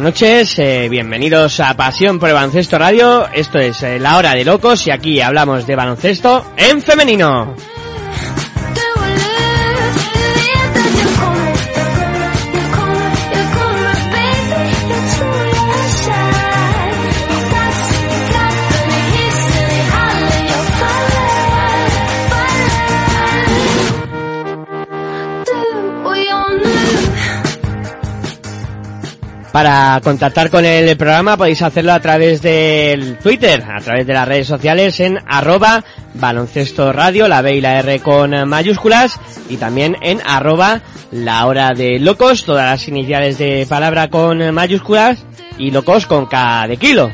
Buenas noches, eh, bienvenidos a Pasión por el Baloncesto Radio. Esto es eh, La Hora de Locos y aquí hablamos de baloncesto en femenino. Para contactar con el programa podéis hacerlo a través del Twitter, a través de las redes sociales en arroba baloncesto radio, la B y la R con mayúsculas, y también en arroba la hora de locos, todas las iniciales de palabra con mayúsculas y locos con K de kilo.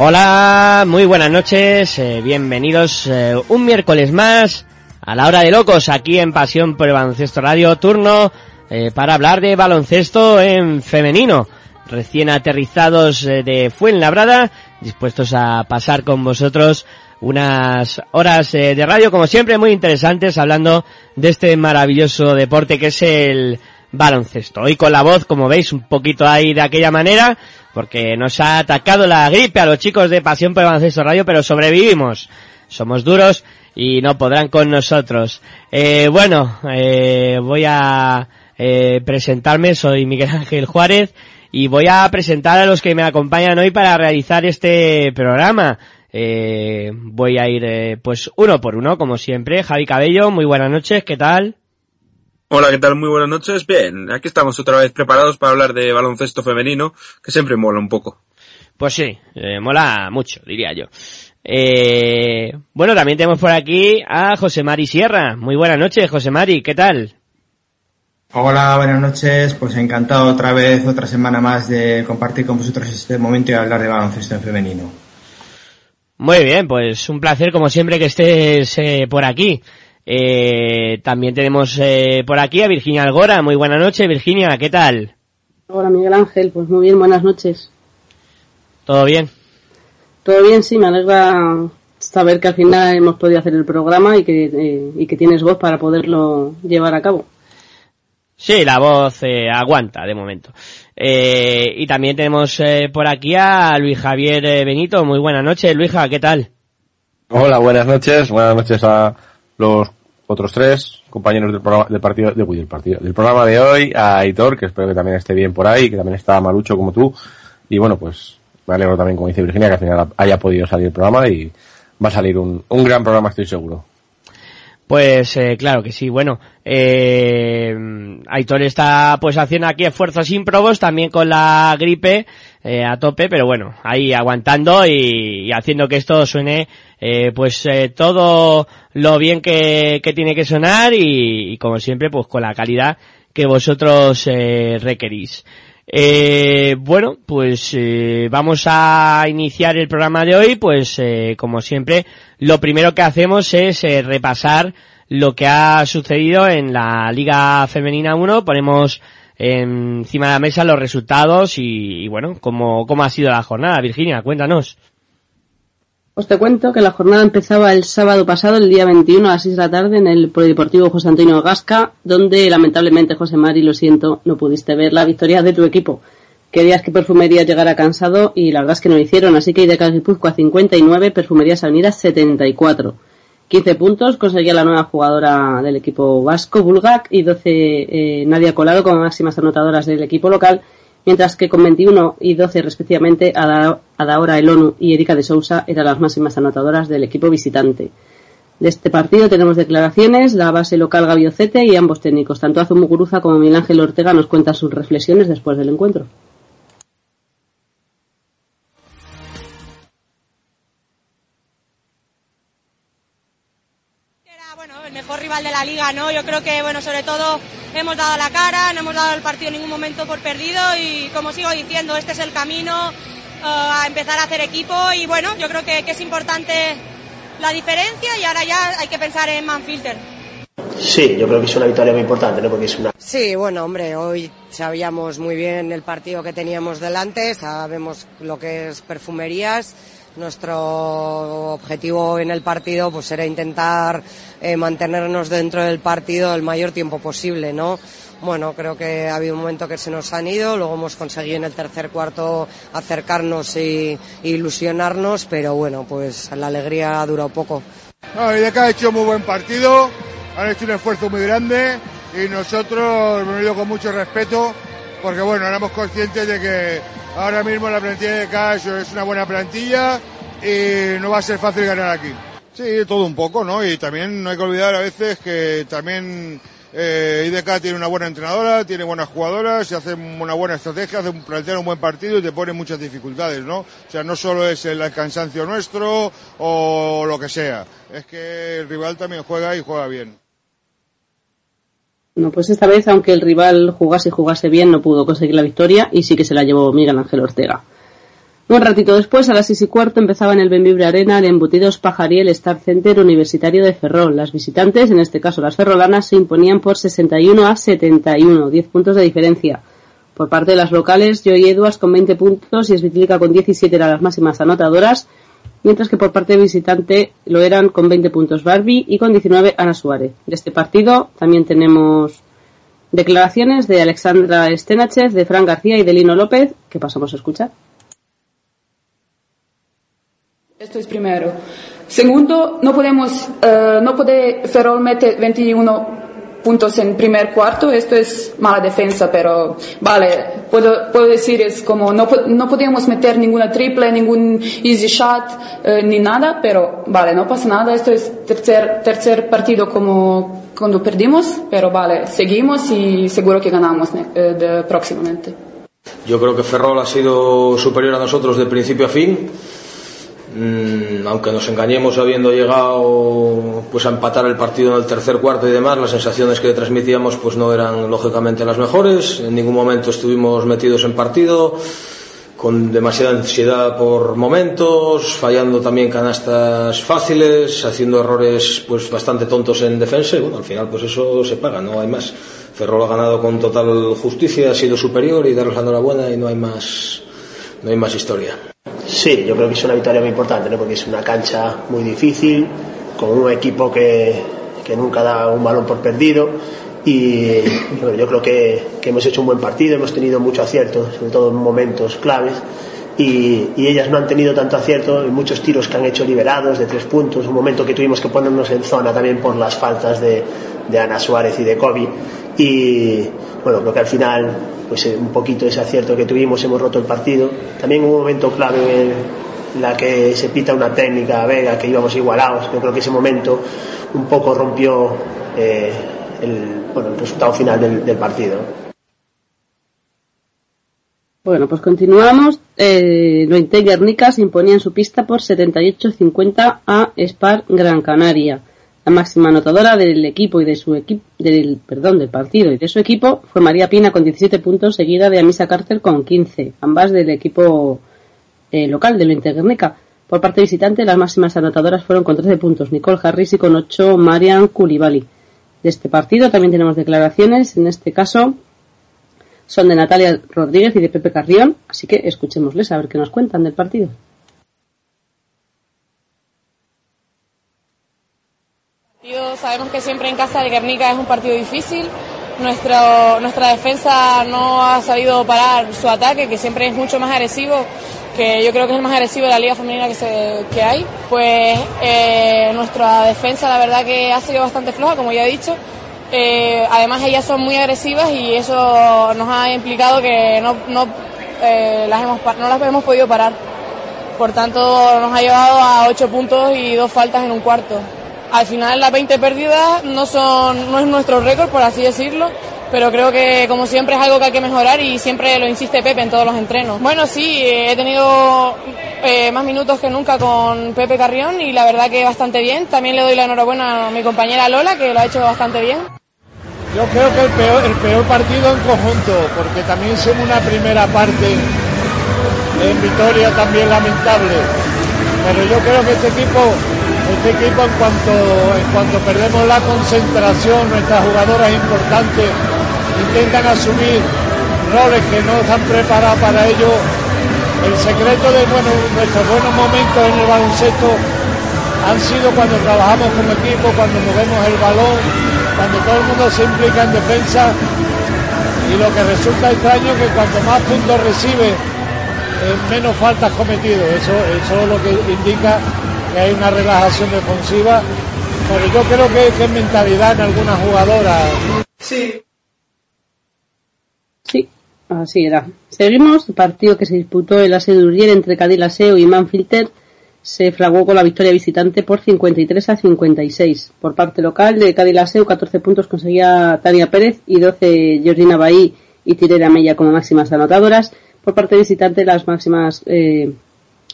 Hola, muy buenas noches, eh, bienvenidos eh, un miércoles más a la hora de locos aquí en Pasión por el Baloncesto Radio, turno eh, para hablar de baloncesto en femenino. Recién aterrizados eh, de Fuenlabrada, dispuestos a pasar con vosotros unas horas eh, de radio, como siempre, muy interesantes, hablando de este maravilloso deporte que es el baloncesto. Hoy con la voz, como veis, un poquito ahí de aquella manera, porque nos ha atacado la gripe a los chicos de Pasión por Baloncesto Radio, pero sobrevivimos. Somos duros y no podrán con nosotros. Eh, bueno, eh, voy a eh, presentarme, soy Miguel Ángel Juárez y voy a presentar a los que me acompañan hoy para realizar este programa. Eh, voy a ir eh, pues uno por uno, como siempre. Javi Cabello, muy buenas noches, ¿qué tal? Hola, ¿qué tal? Muy buenas noches. Bien, aquí estamos otra vez preparados para hablar de baloncesto femenino, que siempre mola un poco. Pues sí, eh, mola mucho, diría yo. Eh, bueno, también tenemos por aquí a José Mari Sierra. Muy buenas noches, José Mari, ¿qué tal? Hola, buenas noches. Pues encantado otra vez, otra semana más de compartir con vosotros este momento y hablar de baloncesto en femenino. Muy bien, pues un placer como siempre que estés eh, por aquí. Eh, también tenemos eh, por aquí a Virginia Algora. Muy buenas noches, Virginia, ¿qué tal? Hola Miguel Ángel, pues muy bien, buenas noches. ¿Todo bien? Todo bien, sí, me alegra saber que al final hemos podido hacer el programa y que, eh, y que tienes voz para poderlo llevar a cabo. Sí, la voz eh, aguanta de momento. Eh, y también tenemos eh, por aquí a Luis Javier eh, Benito. Muy buenas noches, Luija, ¿qué tal? Hola, buenas noches. Buenas noches a los otros tres compañeros del programa del partido, de, uy, del partido, del programa de hoy, a Aitor, que espero que también esté bien por ahí, que también está malucho como tú. Y bueno, pues me alegro también, como dice Virginia, que al final haya podido salir el programa y va a salir un, un gran programa, estoy seguro. Pues eh, claro que sí. Bueno, eh, Aitor está pues haciendo aquí esfuerzos ímprobos también con la gripe eh, a tope, pero bueno, ahí aguantando y, y haciendo que esto suene eh, pues eh, todo lo bien que, que tiene que sonar y, y, como siempre pues con la calidad que vosotros eh, requerís. Eh, bueno, pues eh, vamos a iniciar el programa de hoy, pues eh, como siempre, lo primero que hacemos es repasar lo que ha sucedido en la Liga Femenina 1, ponemos encima de la mesa los resultados y, y bueno, cómo, cómo ha sido la jornada. Virginia, cuéntanos. Pues te cuento que la jornada empezaba el sábado pasado, el día 21 a las 6 de la tarde, en el Polideportivo José Antonio Gasca, donde lamentablemente, José Mari, lo siento, no pudiste ver la victoria de tu equipo. Querías que Perfumería llegara cansado y la verdad es que no lo hicieron, así que IDK Guipúzcoa 59, Perfumerías Avenidas 74. 15 puntos conseguía la nueva jugadora del equipo vasco, Bulgak, y 12 eh, Nadia Colado como máximas anotadoras del equipo local, mientras que con 21 y 12 respectivamente Ada- Adaora Elonu y Erika de Sousa eran las máximas anotadoras del equipo visitante. De este partido tenemos declaraciones, la base local Gaviocete y ambos técnicos, tanto Azu Muguruza como Miguel Ángel Ortega nos cuentan sus reflexiones después del encuentro. Era bueno, el mejor rival de la liga, ¿no? Yo creo que, bueno, sobre todo hemos dado la cara, no hemos dado el partido en ningún momento por perdido y como sigo diciendo, este es el camino eh, a empezar a hacer equipo y bueno, yo creo que, que es importante la diferencia y ahora ya hay que pensar en Manfilter. Sí, yo creo que es una victoria muy importante, ¿no? Porque es una Sí, bueno, hombre, hoy sabíamos muy bien el partido que teníamos delante, sabemos lo que es perfumerías. Nuestro objetivo en el partido pues era intentar eh, mantenernos dentro del partido el mayor tiempo posible, ¿no? Bueno, creo que ha habido un momento que se nos han ido, luego hemos conseguido en el tercer cuarto acercarnos y, ilusionarnos, pero bueno, pues la alegría ha durado poco. No, IDK ha hecho muy buen partido, han hecho un esfuerzo muy grande y nosotros hemos ido con mucho respeto porque bueno, éramos conscientes de que ahora mismo la plantilla de Cash es una buena plantilla y no va a ser fácil ganar aquí. Sí, todo un poco, ¿no? Y también no hay que olvidar a veces que también eh, IDK tiene una buena entrenadora, tiene buenas jugadoras, se hace una buena estrategia, hace un, plantea un buen partido y te pone muchas dificultades, ¿no? O sea, no solo es el cansancio nuestro o lo que sea, es que el rival también juega y juega bien. No, pues esta vez, aunque el rival jugase y jugase bien, no pudo conseguir la victoria y sí que se la llevó Miguel Ángel Ortega. Un ratito después, a las seis y cuarto, empezaba en el Benvibre Arena el Embutidos Pajariel Star Center Universitario de Ferrol. Las visitantes, en este caso las ferrolanas, se imponían por 61 a 71, 10 puntos de diferencia. Por parte de las locales, Joy Edwards con 20 puntos y Svitlica con 17 eran las máximas anotadoras, mientras que por parte visitante lo eran con 20 puntos Barbie y con 19 Ana Suárez. De este partido también tenemos declaraciones de Alexandra Stenachev, de Fran García y de Lino López, que pasamos a escuchar. Esto es primero. Segundo, no podemos, eh, no puede Ferrol meter 21 puntos en primer cuarto, esto es mala defensa, pero vale, puedo, puedo decir es como no, no podíamos meter ninguna triple, ningún easy shot, eh, ni nada, pero vale, no pasa nada, esto es tercer, tercer partido como cuando perdimos, pero vale, seguimos y seguro que ganamos eh, de- próximamente. Yo creo que Ferrol ha sido superior a nosotros de principio a fin. Mm, aunque nos engañemos habiendo llegado pues a empatar el partido en el tercer cuarto y demás, las sensaciones que transmitíamos pues no eran lógicamente las mejores. En ningún momento estuvimos metidos en partido, con demasiada ansiedad por momentos, fallando también canastas fáciles, haciendo errores pues bastante tontos en defensa y bueno, al final pues eso se paga, no hay más. Ferrol ha ganado con total justicia, ha sido superior y darles la enhorabuena y no hay más, no hay más historia. Sí, yo creo que es una victoria muy importante, ¿no? porque es una cancha muy difícil, con un equipo que, que nunca da un balón por perdido. Y bueno, yo creo que, que hemos hecho un buen partido, hemos tenido mucho acierto, sobre todo en momentos claves. Y, y ellas no han tenido tanto acierto en muchos tiros que han hecho liberados de tres puntos, un momento que tuvimos que ponernos en zona también por las faltas de, de Ana Suárez y de Kobe. Y bueno, creo que al final pues eh, un poquito ese acierto que tuvimos hemos roto el partido. También un momento clave en la que se pita una técnica a Vega que íbamos igualados. Yo creo que ese momento un poco rompió eh, el, bueno, el resultado final del, partido. Bueno, pues continuamos. Eh, Guernica se imponía en su pista por 78-50 a Spar Gran Canaria. La máxima anotadora del equipo y de su equipo, del, perdón, del partido y de su equipo fue María Pina con 17 puntos, seguida de Amisa Carter con 15, ambas del equipo eh, local del Interguernica. Por parte visitante, las máximas anotadoras fueron con 13 puntos, Nicole Harris y con 8 Marian Koulibaly. De este partido también tenemos declaraciones, en este caso son de Natalia Rodríguez y de Pepe Carrión, así que escuchémosles a ver qué nos cuentan del partido. Sabemos que siempre en casa de Guernica es un partido difícil. Nuestro, nuestra defensa no ha sabido parar su ataque, que siempre es mucho más agresivo, que yo creo que es el más agresivo de la liga femenina que, se, hay. Pues eh, nuestra defensa la verdad que ha sido bastante floja, como ya he dicho. Eh, además ellas son muy agresivas y eso nos ha implicado que no, no, eh, las, hemos, no las hemos podido parar. Por tanto, nos ha llevado a 8 puntos y dos faltas en un cuarto. Al final, las 20 perdidas no, son, no es nuestro récord, por así decirlo, pero creo que, como siempre, es algo que hay que mejorar y siempre lo insiste Pepe en todos los entrenos. Bueno, sí, he tenido eh, más minutos que nunca con Pepe Carrión y la verdad que bastante bien. También le doy la enhorabuena a mi compañera Lola, que lo ha hecho bastante bien. Yo creo que el peor, el peor partido en conjunto, porque también hicimos una primera parte en Vitoria también lamentable. Pero yo creo que este equipo, este equipo en cuanto, en cuanto perdemos la concentración, nuestras jugadoras importantes intentan asumir roles que no están preparados para ello. El secreto de nuestros buenos momentos en el baloncesto han sido cuando trabajamos como equipo, cuando movemos el balón, cuando todo el mundo se implica en defensa y lo que resulta extraño es que cuanto más puntos recibe, eh, menos faltas cometido. Eso, eso es lo que indica que hay una relajación defensiva, pero yo creo que, que es mentalidad en algunas jugadoras. Sí. Sí, así era. Seguimos, el partido que se disputó en la sede de Urriel entre Cadil Aseo y Manfilter se fraguó con la victoria visitante por 53 a 56. Por parte local de Cádiz Aseo, 14 puntos conseguía Tania Pérez y 12 Georgina Bahí y Tirera Mella como máximas anotadoras. Por parte visitante, las máximas eh,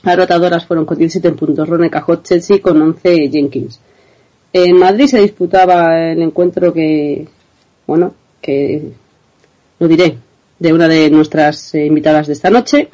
anotadoras fueron con 17 puntos Rone Cajot Chelsea con 11 Jenkins. En Madrid se disputaba el encuentro que, bueno, que lo diré, de una de nuestras eh, invitadas de esta noche.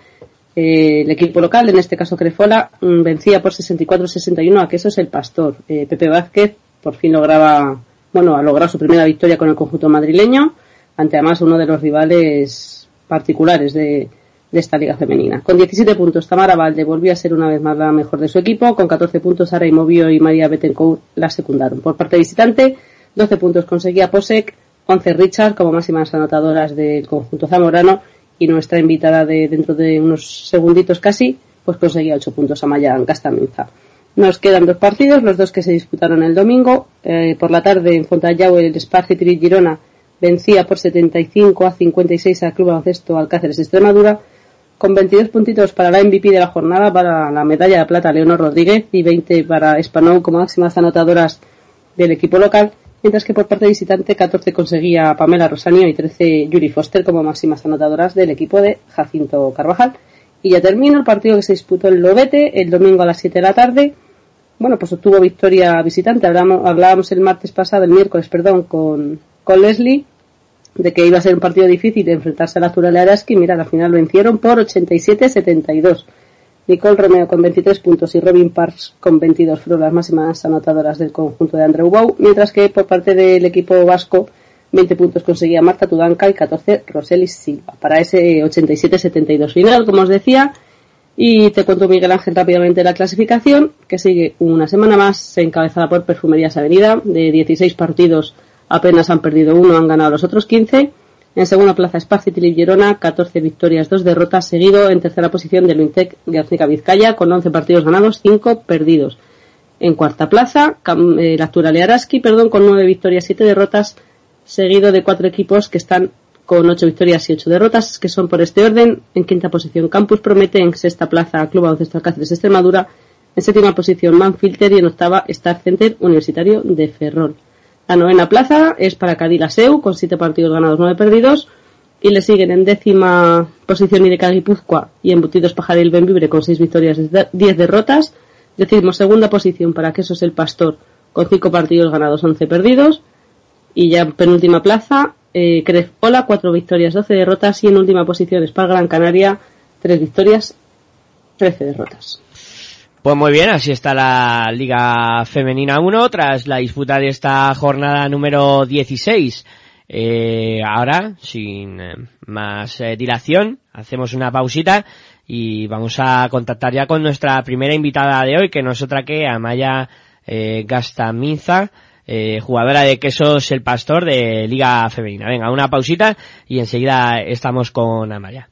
Eh, el equipo local, en este caso Crefola, mm, vencía por 64-61 a Quesos el Pastor. Eh, Pepe Vázquez por fin lograba, bueno, ha logrado su primera victoria con el conjunto madrileño, ante además uno de los rivales particulares de, de esta liga femenina. Con 17 puntos, Tamara Valde volvió a ser una vez más la mejor de su equipo. Con 14 puntos, Sara Imovio y María Betancourt la secundaron. Por parte visitante, 12 puntos conseguía Posek, 11 Richard como máximas anotadoras del conjunto zamorano y nuestra invitada de dentro de unos segunditos casi, pues conseguía 8 puntos a Mayan Castaminza. Nos quedan dos partidos, los dos que se disputaron el domingo. Eh, por la tarde en Fontallau el Sparci Girona vencía por 75 a 56 al Club Baloncesto Alcáceres de Extremadura con 22 puntitos para la MVP de la jornada, para la medalla de plata Leonor Rodríguez y 20 para Espanou como máximas anotadoras del equipo local, mientras que por parte visitante 14 conseguía Pamela Rosanio y 13 Yuri Foster como máximas anotadoras del equipo de Jacinto Carvajal. Y ya termino el partido que se disputó en Lobete el domingo a las 7 de la tarde. Bueno, pues obtuvo victoria visitante. Hablamos, hablábamos el martes pasado, el miércoles, perdón, con, con Leslie de que iba a ser un partido difícil de enfrentarse a la Azurale Araski. Mira, al final vencieron por 87-72. Nicole Romeo con 23 puntos y Robin Parks con 22 fueron las máximas anotadoras del conjunto de Andrew Bau, mientras que por parte del equipo vasco 20 puntos conseguía Marta Tudanca y 14 Roselis Silva para ese 87-72 final, como os decía. Y te cuento, Miguel Ángel, rápidamente la clasificación, que sigue una semana más, encabezada por Perfumerías Avenida. De 16 partidos, apenas han perdido uno, han ganado los otros 15. En segunda plaza, Espacio Tilip Girona, 14 victorias, 2 derrotas, seguido en tercera posición de Luintec García Vizcaya, con 11 partidos ganados, 5 perdidos. En cuarta plaza, eh, la perdón, con 9 victorias, 7 derrotas, seguido de cuatro equipos que están con 8 victorias y 8 derrotas, que son por este orden. En quinta posición, Campus Promete, en sexta plaza, Club Baloncesto Alcáceres Extremadura, en séptima posición, Manfilter y en octava, Star Center Universitario de Ferrol. La novena plaza es para Cadil Aseu, con 7 partidos ganados, 9 perdidos. Y le siguen en décima posición Ireca Guipúzcoa y Embutidos Pajaril Benvibre con 6 victorias y 10 derrotas. Decimos segunda posición para Quesos El Pastor con 5 partidos ganados, 11 perdidos. Y ya en penúltima plaza, eh, Crespola, 4 victorias, 12 derrotas. Y en última posición, Spar Gran Canaria, 3 victorias, 13 derrotas. Pues muy bien, así está la Liga Femenina 1 tras la disputa de esta jornada número 16. Eh, ahora, sin eh, más eh, dilación, hacemos una pausita y vamos a contactar ya con nuestra primera invitada de hoy, que no es otra que Amaya eh, Gastaminza, jugadora de Quesos El Pastor de Liga Femenina. Venga, una pausita y enseguida estamos con Amaya.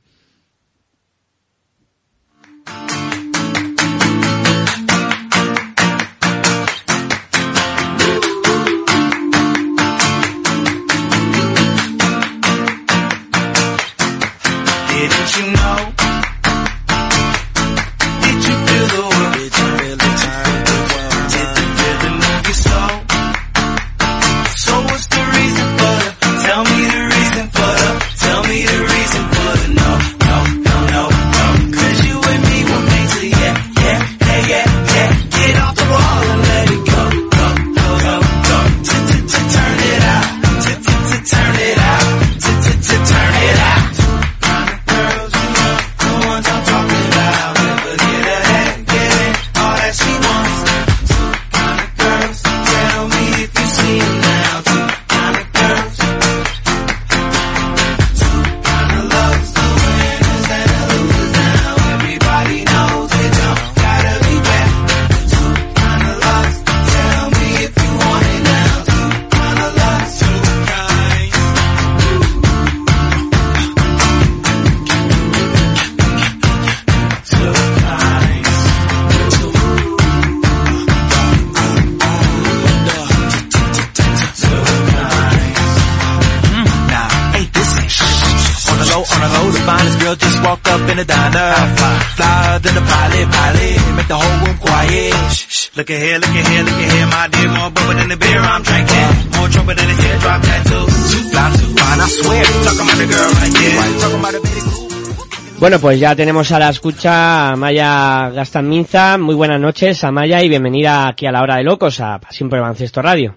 Look at here, look at here, look at here, my dear, more bubble than the beer I'm drinking. More trouble than a teardrop tattoo. Too fly, too fine, I swear. Talking about the girl right here. Talking about the baby Bueno, pues ya tenemos a la escucha a Amaya Gastaminza. Muy buenas noches, Amaya, y bienvenida aquí a la hora de locos, a Pasión por el Baloncesto Radio.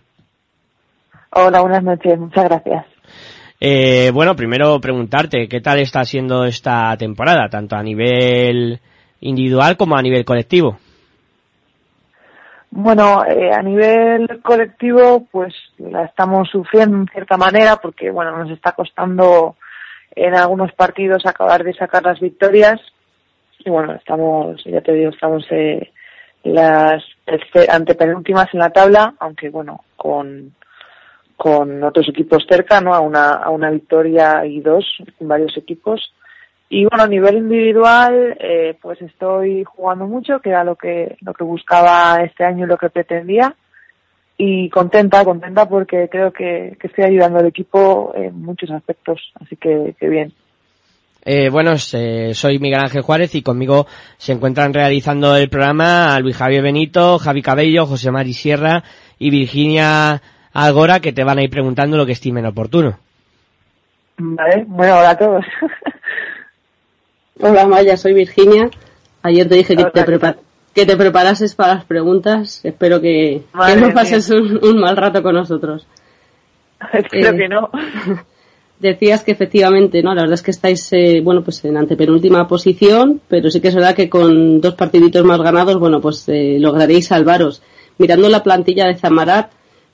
Hola, buenas noches, muchas gracias. Eh, bueno, primero preguntarte, ¿qué tal está siendo esta temporada, tanto a nivel individual como a nivel colectivo? Bueno, eh, a nivel colectivo, pues la estamos sufriendo en cierta manera porque, bueno, nos está costando en algunos partidos acabar de sacar las victorias. Y bueno, estamos, ya te digo, estamos eh, las antepenúltimas en la tabla, aunque bueno, con, con otros equipos cerca, ¿no? A una, a una victoria y dos en varios equipos. Y bueno, a nivel individual, eh, pues estoy jugando mucho, que era lo que, lo que buscaba este año y lo que pretendía. Y contenta, contenta porque creo que, que estoy ayudando al equipo en muchos aspectos. Así que, que bien. Eh, bueno, eh, soy Miguel Ángel Juárez y conmigo se encuentran realizando el programa Luis Javier Benito, Javi Cabello, José Mari Sierra y Virginia Algora que te van a ir preguntando lo que estimen oportuno. Vale, bueno, hola a todos. Hola Maya, soy Virginia. Ayer te dije que te, prepar- que te preparases para las preguntas. Espero que, que no pases un, un mal rato con nosotros. Espero Eh, que no. Decías que efectivamente, ¿no? La verdad es que estáis, eh, bueno, pues en antepenúltima posición, pero sí que es verdad que con dos partiditos más ganados, bueno, pues eh, lograréis salvaros. Mirando la plantilla de Zamarat,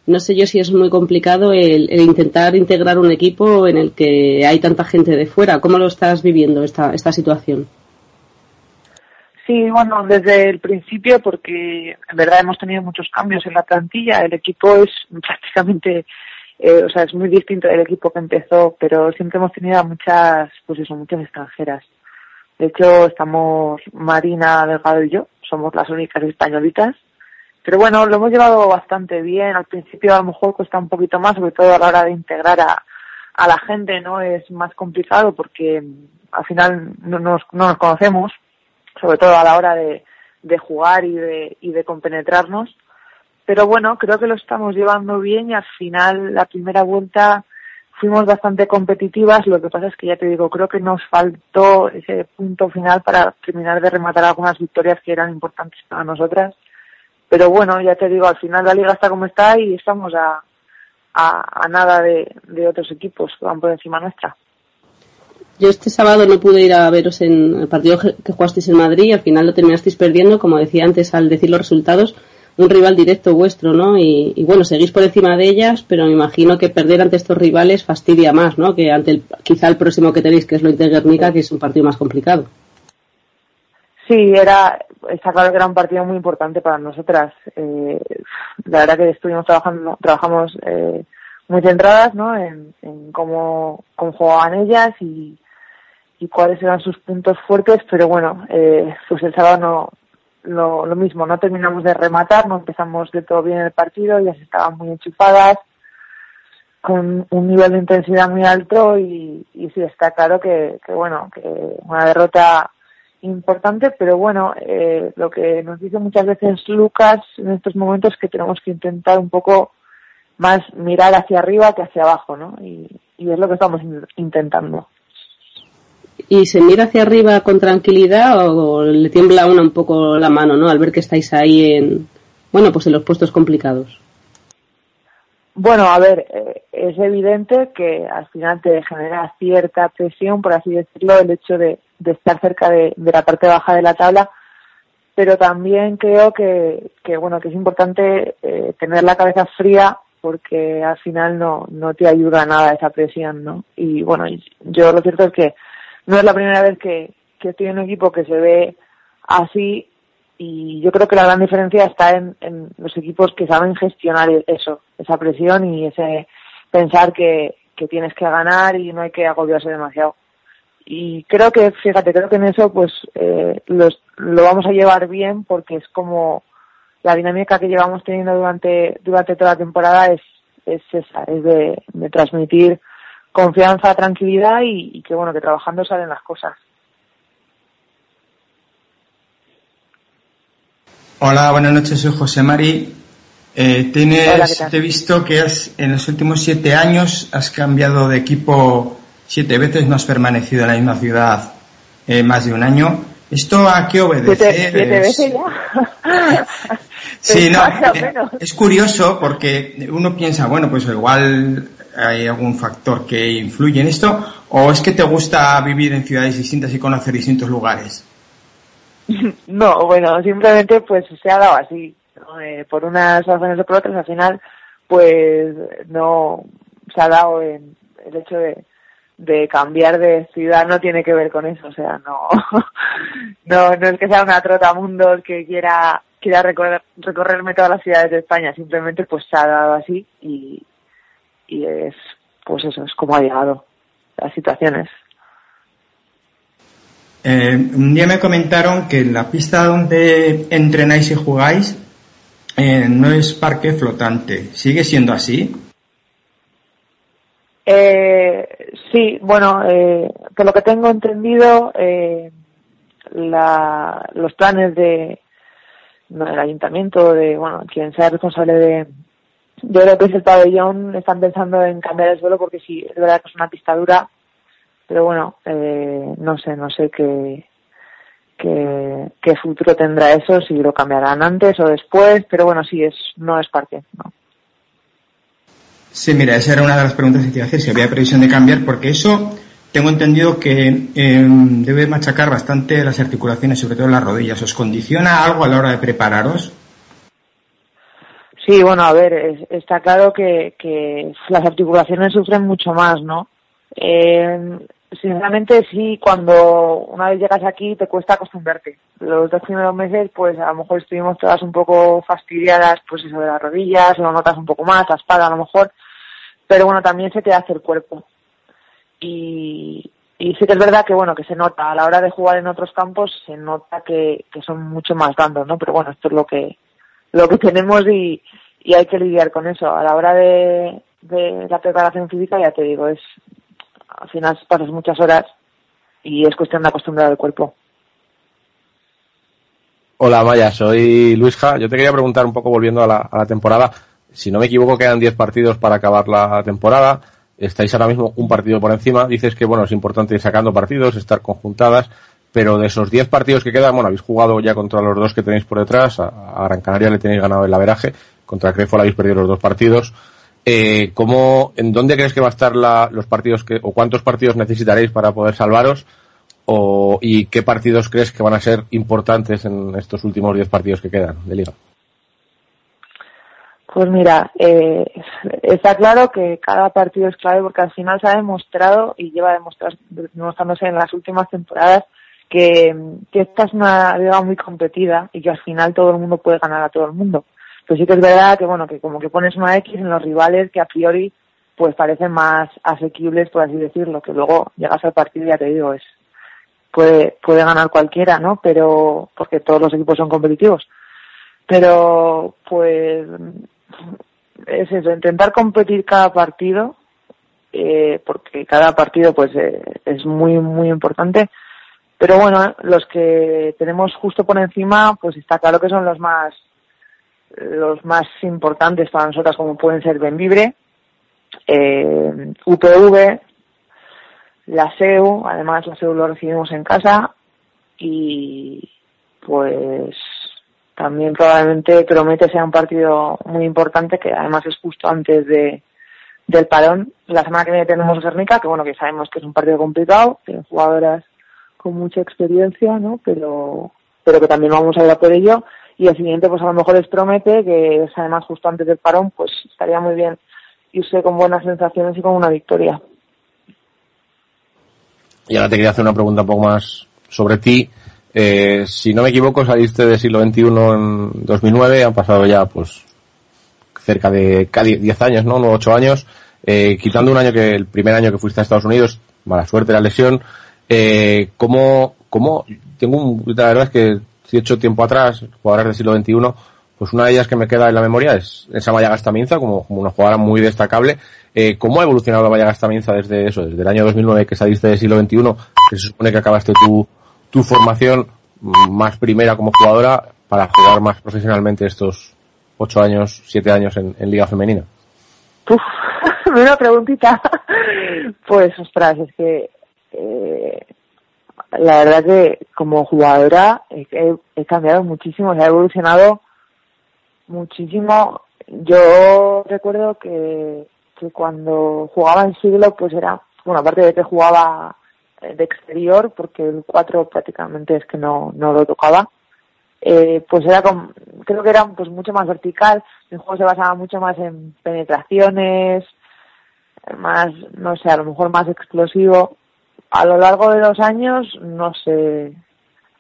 no sé yo si es muy complicado el, intentar integrar un equipo en el que hay tanta gente de fuera. ¿Cómo lo estás viviendo esta, esta situación? Sí, bueno, desde el principio, porque en verdad hemos tenido muchos cambios en la plantilla. El equipo es prácticamente, eh, o sea, es muy distinto del equipo que empezó, pero siempre hemos tenido a muchas, pues eso, muchas extranjeras. De hecho, estamos Marina Delgado y yo, somos las únicas españolitas. Pero bueno, lo hemos llevado bastante bien. Al principio a lo mejor cuesta un poquito más, sobre todo a la hora de integrar a, a la gente, ¿no? Es más complicado porque al final no nos, no nos conocemos, sobre todo a la hora de, de jugar y de, y de compenetrarnos. Pero bueno, creo que lo estamos llevando bien y al final la primera vuelta fuimos bastante competitivas. Lo que pasa es que ya te digo, creo que nos faltó ese punto final para terminar de rematar algunas victorias que eran importantes para nosotras. Pero bueno, ya te digo, al final la liga está como está y estamos a, a, a nada de, de otros equipos que van por encima nuestra. Yo este sábado no pude ir a veros en el partido que jugasteis en Madrid y al final lo terminasteis perdiendo, como decía antes al decir los resultados, un rival directo vuestro, ¿no? Y, y bueno, seguís por encima de ellas, pero me imagino que perder ante estos rivales fastidia más, ¿no? Que ante el, quizá el próximo que tenéis, que es lo Inter Guernica, que es un partido más complicado. Sí, era, está claro que era un partido muy importante para nosotras. Eh, la verdad que estuvimos trabajando, trabajamos eh, muy centradas, ¿no? En, en cómo, cómo jugaban ellas y, y cuáles eran sus puntos fuertes, pero bueno, eh, pues el sábado no, lo, lo mismo, no terminamos de rematar, no empezamos de todo bien el partido, ellas estaban muy enchufadas, con un nivel de intensidad muy alto y, y sí está claro que, que bueno, que una derrota importante, pero bueno, eh, lo que nos dice muchas veces Lucas en estos momentos es que tenemos que intentar un poco más mirar hacia arriba que hacia abajo, ¿no? Y, y es lo que estamos in- intentando. ¿Y se mira hacia arriba con tranquilidad o le tiembla a una un poco la mano, ¿no? Al ver que estáis ahí en, bueno, pues en los puestos complicados. Bueno, a ver, eh, es evidente que al final te genera cierta presión, por así decirlo, el hecho de, de estar cerca de, de la parte baja de la tabla, pero también creo que, que bueno, que es importante eh, tener la cabeza fría porque al final no, no te ayuda nada esa presión, ¿no? Y bueno, yo lo cierto es que no es la primera vez que, que estoy en un equipo que se ve así y yo creo que la gran diferencia está en, los equipos que saben gestionar eso, esa presión y ese pensar que, que tienes que ganar y no hay que agobiarse demasiado. Y creo que, fíjate, creo que en eso pues eh, los, lo vamos a llevar bien porque es como la dinámica que llevamos teniendo durante, durante toda la temporada es, es esa, es de, de transmitir confianza, tranquilidad y, y que bueno, que trabajando salen las cosas. Hola, buenas noches, soy José Mari. Eh, tienes, te he visto que has, en los últimos siete años has cambiado de equipo siete veces, no has permanecido en la misma ciudad eh, más de un año. ¿Esto a qué obedece? Siete, siete Es- veces ya. Sí, no, Más o eh, es curioso porque uno piensa, bueno, pues igual hay algún factor que influye en esto, o es que te gusta vivir en ciudades distintas y conocer distintos lugares. No, bueno, simplemente pues se ha dado así. Eh, por unas razones o por otras, al final, pues no se ha dado en el hecho de, de cambiar de ciudad no tiene que ver con eso, o sea, no, no, no es que sea una trotamundos que quiera, quiera recorrer, recorrerme todas las ciudades de España, simplemente pues se ha dado así y, y es, pues eso, es como ha llegado las situaciones. Eh, un día me comentaron que la pista donde entrenáis y jugáis eh, no es parque flotante. ¿Sigue siendo así? Eh, sí, bueno, eh, por lo que tengo entendido, eh, la, los planes de no, del ayuntamiento, de bueno, quien sea responsable de, de lo que es el pabellón, están pensando en cambiar el suelo porque sí, es verdad que es una pista dura, pero bueno, eh, no sé, no sé qué, qué, qué futuro tendrá eso, si lo cambiarán antes o después, pero bueno, sí, es, no es parque, no. Sí, mira, esa era una de las preguntas que te iba a hacer, si había previsión de cambiar, porque eso tengo entendido que eh, debe machacar bastante las articulaciones, sobre todo las rodillas. ¿Os condiciona algo a la hora de prepararos? Sí, bueno, a ver, es- está claro que, que las articulaciones sufren mucho más, ¿no? Eh, sinceramente, sí, cuando una vez llegas aquí te cuesta acostumbrarte. Los dos primeros meses, pues a lo mejor estuvimos todas un poco fastidiadas, pues eso de las rodillas, lo notas un poco más, la espalda a lo mejor, pero bueno, también se te hace el cuerpo. Y, y sí que es verdad que bueno, que se nota, a la hora de jugar en otros campos se nota que, que son mucho más blandos, ¿no? Pero bueno, esto es lo que, lo que tenemos y, y hay que lidiar con eso. A la hora de, de la preparación física, ya te digo, es al final pasas muchas horas y es cuestión de acostumbrar al cuerpo. Hola Maya, soy Luisja. Yo te quería preguntar un poco volviendo a la, temporada. Si no me equivoco, quedan 10 partidos para acabar la temporada. Estáis ahora mismo un partido por encima. Dices que bueno, es importante ir sacando partidos, estar conjuntadas. pero de esos 10 partidos que quedan, bueno, habéis jugado ya contra los dos que tenéis por detrás, a, a Gran Canaria le tenéis ganado el averaje, contra Crefo habéis perdido los dos partidos. Eh, ¿cómo, ¿En dónde crees que va a estar la, los partidos que, o cuántos partidos necesitaréis para poder salvaros? O, ¿Y qué partidos crees que van a ser importantes en estos últimos 10 partidos que quedan de liga? Pues mira, eh, está claro que cada partido es clave porque al final se ha demostrado y lleva demostrándose en las últimas temporadas que esta es una liga muy competida y que al final todo el mundo puede ganar a todo el mundo. Pero sí que es verdad que bueno, que como que pones una X en los rivales que a priori pues parecen más asequibles, por así decirlo, que luego llegas al partido y ya te digo, es puede, puede ganar cualquiera, ¿no? Pero, porque todos los equipos son competitivos. Pero, pues, es eso, intentar competir cada partido, eh, porque cada partido, pues, eh, es muy, muy importante. Pero bueno, los que tenemos justo por encima, pues está claro que son los más, los más importantes para nosotras, como pueden ser Benvibre, eh, UPV, la SEU, además la SEU lo recibimos en casa y pues también probablemente Promete sea un partido muy importante que además es justo antes de del parón. La semana que viene tenemos Guernica, que bueno, que sabemos que es un partido complicado, tienen jugadoras con mucha experiencia, ¿no? Pero, pero que también vamos a ir a por ello. Y el siguiente, pues a lo mejor es Promete, que es además justo antes del parón, pues estaría muy bien irse con buenas sensaciones y con una victoria. Y ahora te quería hacer una pregunta un poco más sobre ti. Eh, si no me equivoco, saliste del siglo XXI en 2009, han pasado ya pues cerca de casi 10 años, ¿no? 8 años. Eh, quitando un año que el primer año que fuiste a Estados Unidos, mala suerte la lesión. Eh, ¿cómo, cómo, tengo un, la verdad es que si he hecho tiempo atrás, jugadoras del siglo XXI, pues una de ellas que me queda en la memoria es esa Maya Gastaminza, como, una jugadora muy destacable. Eh, ¿Cómo ha evolucionado la Maya Gastaminza desde eso, desde el año 2009 que saliste del siglo XXI, que se supone que acabaste tu, tu formación más primera como jugadora para jugar más profesionalmente estos ocho años, siete años en, en Liga Femenina? Uf, una preguntita. Pues, ostras, es que eh, la verdad que como jugadora he, cambiado muchísimo, he evolucionado muchísimo. Yo recuerdo que, que cuando jugaba en siglo, pues era, bueno, aparte de que jugaba de exterior, porque el 4 prácticamente es que no, no lo tocaba, eh, pues era como, creo que era pues mucho más vertical, mi juego se basaba mucho más en penetraciones, más, no sé, a lo mejor más explosivo. A lo largo de los años, no sé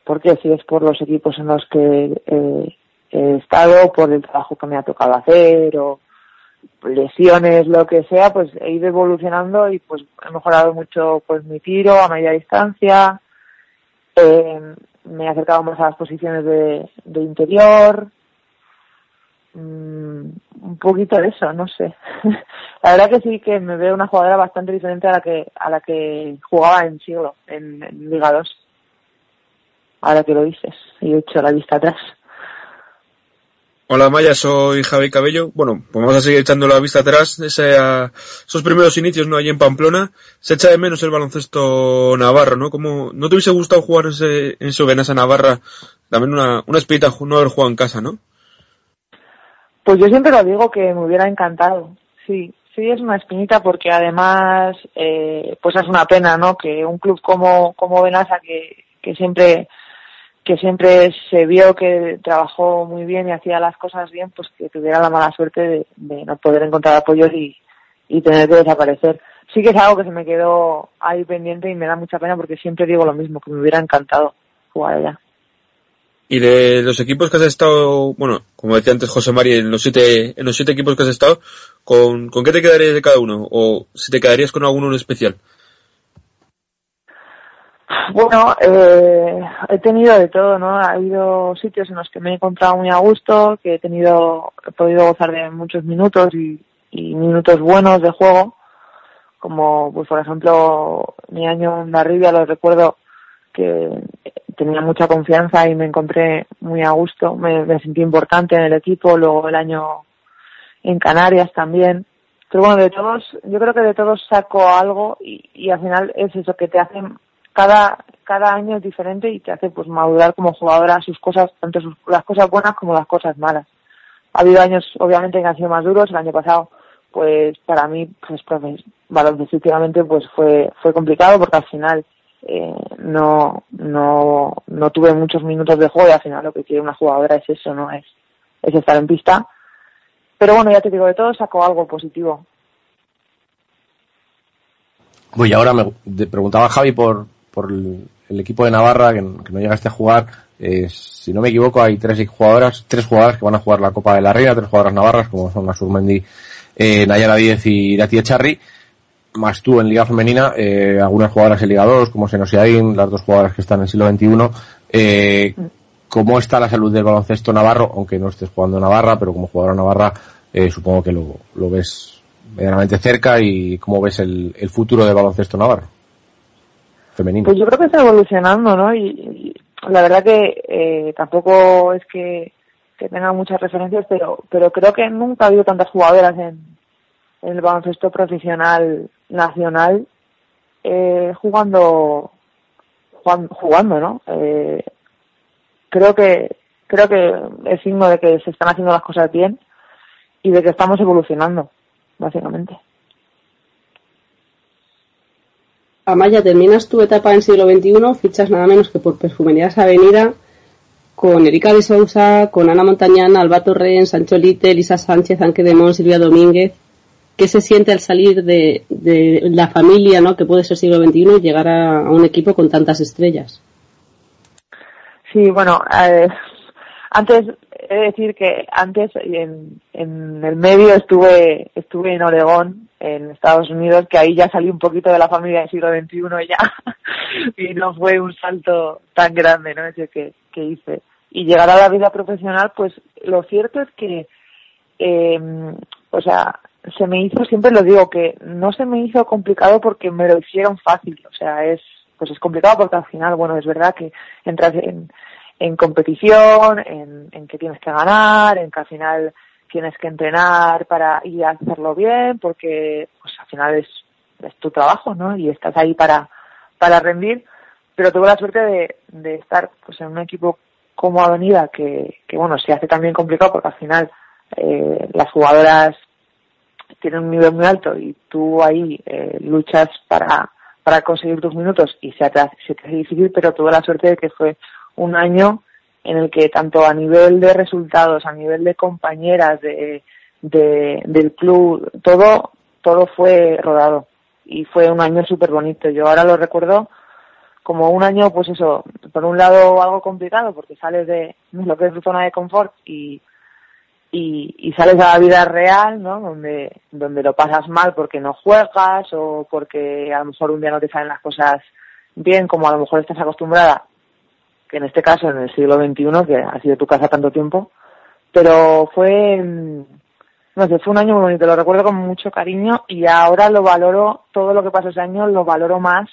por qué, si es por los equipos en los que eh, he estado, por el trabajo que me ha tocado hacer o lesiones, lo que sea, pues he ido evolucionando y pues he mejorado mucho pues mi tiro a media distancia, eh, me he acercado más a las posiciones de, de interior, mm, un poquito de eso, no sé. la verdad que sí que me veo una jugadora bastante diferente a la que a la que jugaba en siglo, en, en Liga 2. Ahora que lo dices, y he hecho la vista atrás. Hola Maya, soy Javi Cabello. Bueno, pues vamos a seguir echando la vista atrás. Ese, ah, esos primeros inicios, ¿no? Allí en Pamplona. Se echa de menos el baloncesto navarro, ¿no? Como, ¿no te hubiese gustado jugar ese, en Sobenasa Navarra? También una, una espita no haber jugado en casa, ¿no? Pues yo siempre lo digo que me hubiera encantado. Sí, sí es una espinita porque además, eh, pues es una pena, ¿no? Que un club como, como Benasa que, que siempre, que siempre se vio que trabajó muy bien y hacía las cosas bien, pues que tuviera la mala suerte de, de no poder encontrar apoyos y, y tener que desaparecer. Sí que es algo que se me quedó ahí pendiente y me da mucha pena porque siempre digo lo mismo, que me hubiera encantado jugar allá. Y de los equipos que has estado, bueno, como decía antes José Mari, en los siete, en los siete equipos que has estado, ¿con, con qué te quedarías de cada uno? O si te quedarías con alguno en especial. Bueno, eh, he tenido de todo, ¿no? Ha habido sitios en los que me he encontrado muy a gusto, que he tenido, he podido gozar de muchos minutos y, minutos buenos de juego, como pues por ejemplo mi año en la Ribia lo recuerdo que tenía mucha confianza y me encontré muy a gusto, me, me sentí importante en el equipo, luego el año en Canarias también. Pero bueno, de todos, yo creo que de todos saco algo y, y al final es eso que te hacen cada, cada año es diferente y te hace pues madurar como jugadora sus cosas, tanto sus, las cosas buenas como las cosas malas. Ha habido años, obviamente, que han sido más duros. El año pasado, pues para mí, pues profe- baloncestísticamente, pues fue, fue complicado porque al final eh, no, no, no tuve muchos minutos de juego y al final lo que quiere una jugadora es eso, ¿no? Es, es estar en pista. Pero bueno, ya te digo, de todo sacó algo positivo. Pues y ahora me preguntaba Javi por, por el, equipo de Navarra que, no llegaste a jugar. Eh, si no me equivoco, hay tres jugadoras, tres jugadoras que van a jugar la Copa de la Reina, tres jugadoras navarras, como son Asurmendi, eh, Nayara Díez y Irati Echarri. Más tú en Liga Femenina, eh, algunas jugadoras en Liga 2, como Senosiaín, las dos jugadoras que están en el siglo XXI. Eh, ¿Cómo está la salud del baloncesto navarro? Aunque no estés jugando Navarra, pero como jugadora navarra, eh, supongo que lo, lo ves medianamente cerca y cómo ves el, el futuro del baloncesto navarro femenino. Pues yo creo que está evolucionando, ¿no? Y, la verdad que eh, tampoco es que, tenga muchas referencias, pero pero creo que nunca ha habido tantas jugadoras en el baloncesto profesional nacional eh, jugando, jugan- jugando, ¿no? Eh, creo que creo que es signo de que se están haciendo las cosas bien y de que estamos evolucionando, básicamente. Amaya, terminas tu etapa en siglo XXI, fichas nada menos que por Perfumerías Avenida con Erika de Sousa, con Ana Montañana, Alba Torren, Sancho Lite, Elisa Sánchez, Anque Demón, Silvia Domínguez. ¿Qué se siente al salir de, la familia, ¿no? que puede ser siglo XXI, y llegar a, a un equipo con tantas estrellas? Sí, bueno, eh, antes he de decir que antes en, en el medio estuve estuve en Oregón, en Estados Unidos, que ahí ya salí un poquito de la familia del siglo XXI ya y no fue un salto tan grande, ¿no? Ese que, que hice. Y llegar a la vida profesional, pues lo cierto es que, eh, o sea, se me hizo, siempre lo digo, que no se me hizo complicado porque me lo hicieron fácil, o sea, es, pues es complicado porque al final, bueno, es verdad que entras en, en competición, en, en que tienes que ganar, en que al final tienes que entrenar para ir a hacerlo bien, porque pues al final es, es tu trabajo, ¿no? Y estás ahí para, para rendir, pero tuve la suerte de, de estar pues en un equipo como Avenida que, que bueno, se hace también complicado porque al final eh, las jugadoras tienen un nivel muy alto y tú ahí eh, luchas para, para conseguir tus minutos y se te, hace, se te hace difícil, pero tuve la suerte de que fue un año en el que tanto a nivel de resultados, a nivel de compañeras, de, de del club, todo, todo fue rodado y fue un año súper bonito. Yo ahora lo recuerdo como un año, pues eso, por un lado algo complicado porque sales de lo que es tu zona de confort y, y, y sales a la vida real, ¿no? Donde, donde lo pasas mal porque no juegas o porque a lo mejor un día no te salen las cosas bien como a lo mejor estás acostumbrada, que en este caso en el siglo XXI, que ha sido tu casa tanto tiempo, pero fue, no sé, fue un año muy bonito, lo recuerdo con mucho cariño y ahora lo valoro, todo lo que pasó ese año lo valoro más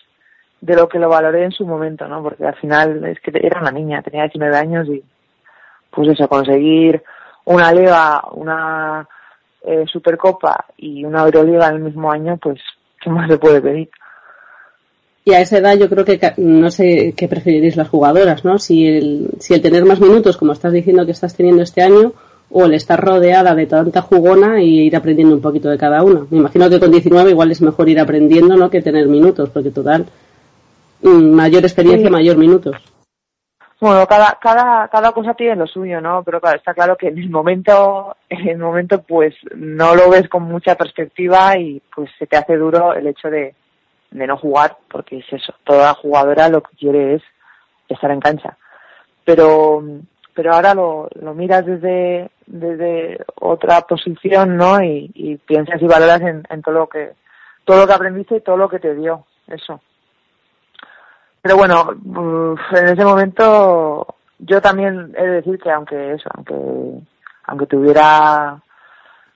de lo que lo valoré en su momento, ¿no? Porque al final es que era una niña, tenía 19 años y pues eso, conseguir una liga, una eh, supercopa y una Euroliga en el mismo año, pues ¿qué más se puede pedir? Y a esa edad yo creo que no sé qué preferiréis las jugadoras, ¿no? Si el, si el tener más minutos, como estás diciendo que estás teniendo este año, o el estar rodeada de tanta jugona y ir aprendiendo un poquito de cada una. Me imagino que con 19 igual es mejor ir aprendiendo, ¿no? Que tener minutos, porque total, mm, mayor experiencia, Sí. mayor minutos. Bueno, cada, cada, cada cosa tiene lo suyo, ¿no? Pero claro, está claro que en el momento, en el momento pues no lo ves con mucha perspectiva y pues se te hace duro el hecho de, de no jugar, porque es eso, toda jugadora lo que quiere es estar en cancha. Pero, pero ahora lo, lo miras desde, desde otra posición, ¿no? Y, y piensas y valoras en, en todo lo que, todo lo que aprendiste y todo lo que te dio, eso. Pero bueno, uf, en ese momento yo también he de decir que aunque eso, aunque aunque tuviera a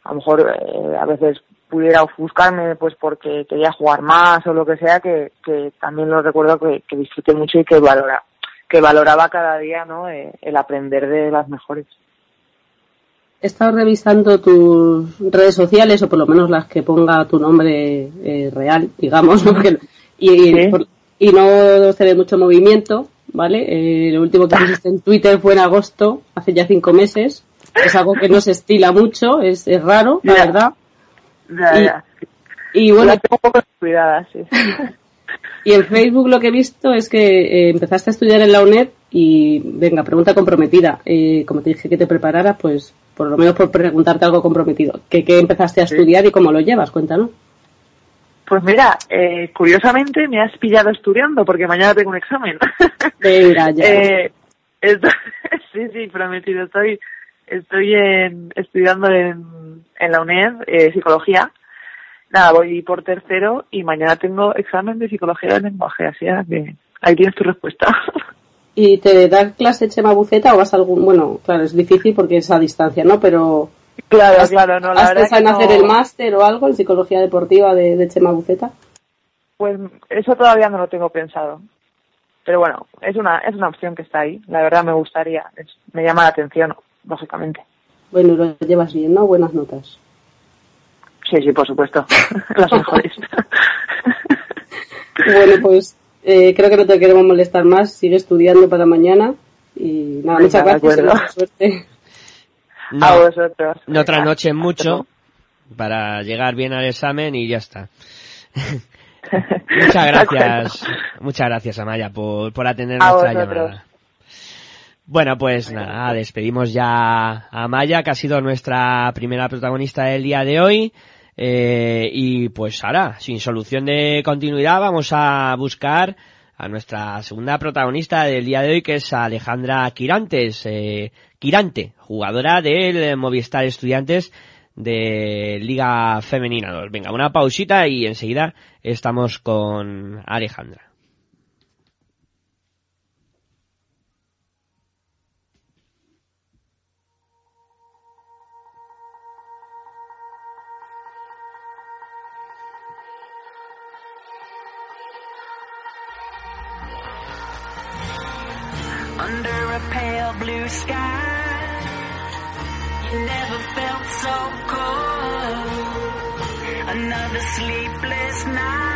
lo mejor eh, a veces pudiera ofuscarme pues porque quería jugar más o lo que sea que, que también lo recuerdo que, que disfruté mucho y que valora que valoraba cada día no Eh, el aprender de las mejores. He estado revisando tus redes sociales, o por lo menos las que ponga tu nombre eh, real, digamos, ¿no? Y, por- y no se ve mucho movimiento, ¿vale? Eh, lo último que pusiste en Twitter fue en agosto, hace ya cinco meses. Es algo que no se estila mucho, es, es raro, la Ya. verdad. Ya, Y- ya. Y bueno, La tengo un poco descuidada, sí. y en Facebook lo que he visto es que eh, empezaste a estudiar en la UNED y, venga, pregunta comprometida. Eh, como te dije que te prepararas, pues por lo menos por preguntarte algo comprometido. ¿Qué, qué empezaste a estudiar y cómo lo llevas? Cuéntanos. Pues mira, eh, curiosamente me has pillado estudiando porque mañana tengo un examen. Venga, ya. Eh, esto- sí, sí, prometido. Estoy, estoy en- estudiando en, en la UNED eh, psicología. Nada, voy por tercero y mañana tengo examen de psicología del lenguaje, así que ahí tienes tu respuesta. ¿Y te da clase Chema Buceta o vas a algún...? Bueno, claro, es difícil porque es a distancia, ¿no? Pero... Claro, ¿has- claro, no, la ¿Has verdad pensado en no- hacer el máster o algo en psicología deportiva de, de Chema Buceta? Pues eso todavía no lo tengo pensado. Pero bueno, es una, es una opción que está ahí. La verdad me gustaría, es- me llama la atención, lógicamente. Bueno, lo llevas bien, ¿no? Buenas notas. Sí, sí, por supuesto. Las mejores. Bueno, pues eh, creo que no te queremos molestar más. Sigue estudiando para mañana. Y nada, muchas gracias suerte. No, A vosotros. no trasnochen mucho para llegar bien al examen y ya está. muchas gracias, muchas gracias Amaya por, por atender A nuestra vosotros. llamada. Bueno, pues nada, despedimos ya a Maya, que ha sido nuestra primera protagonista del día de hoy. Eh, y pues ahora, sin solución de continuidad, vamos a buscar a nuestra segunda protagonista del día de hoy, que es Alejandra Quirantes, eh, Quirante, jugadora del Movistar Estudiantes de Liga Femenina 2. Venga, una pausita y enseguida estamos con Alejandra. So cold. Another sleepless night.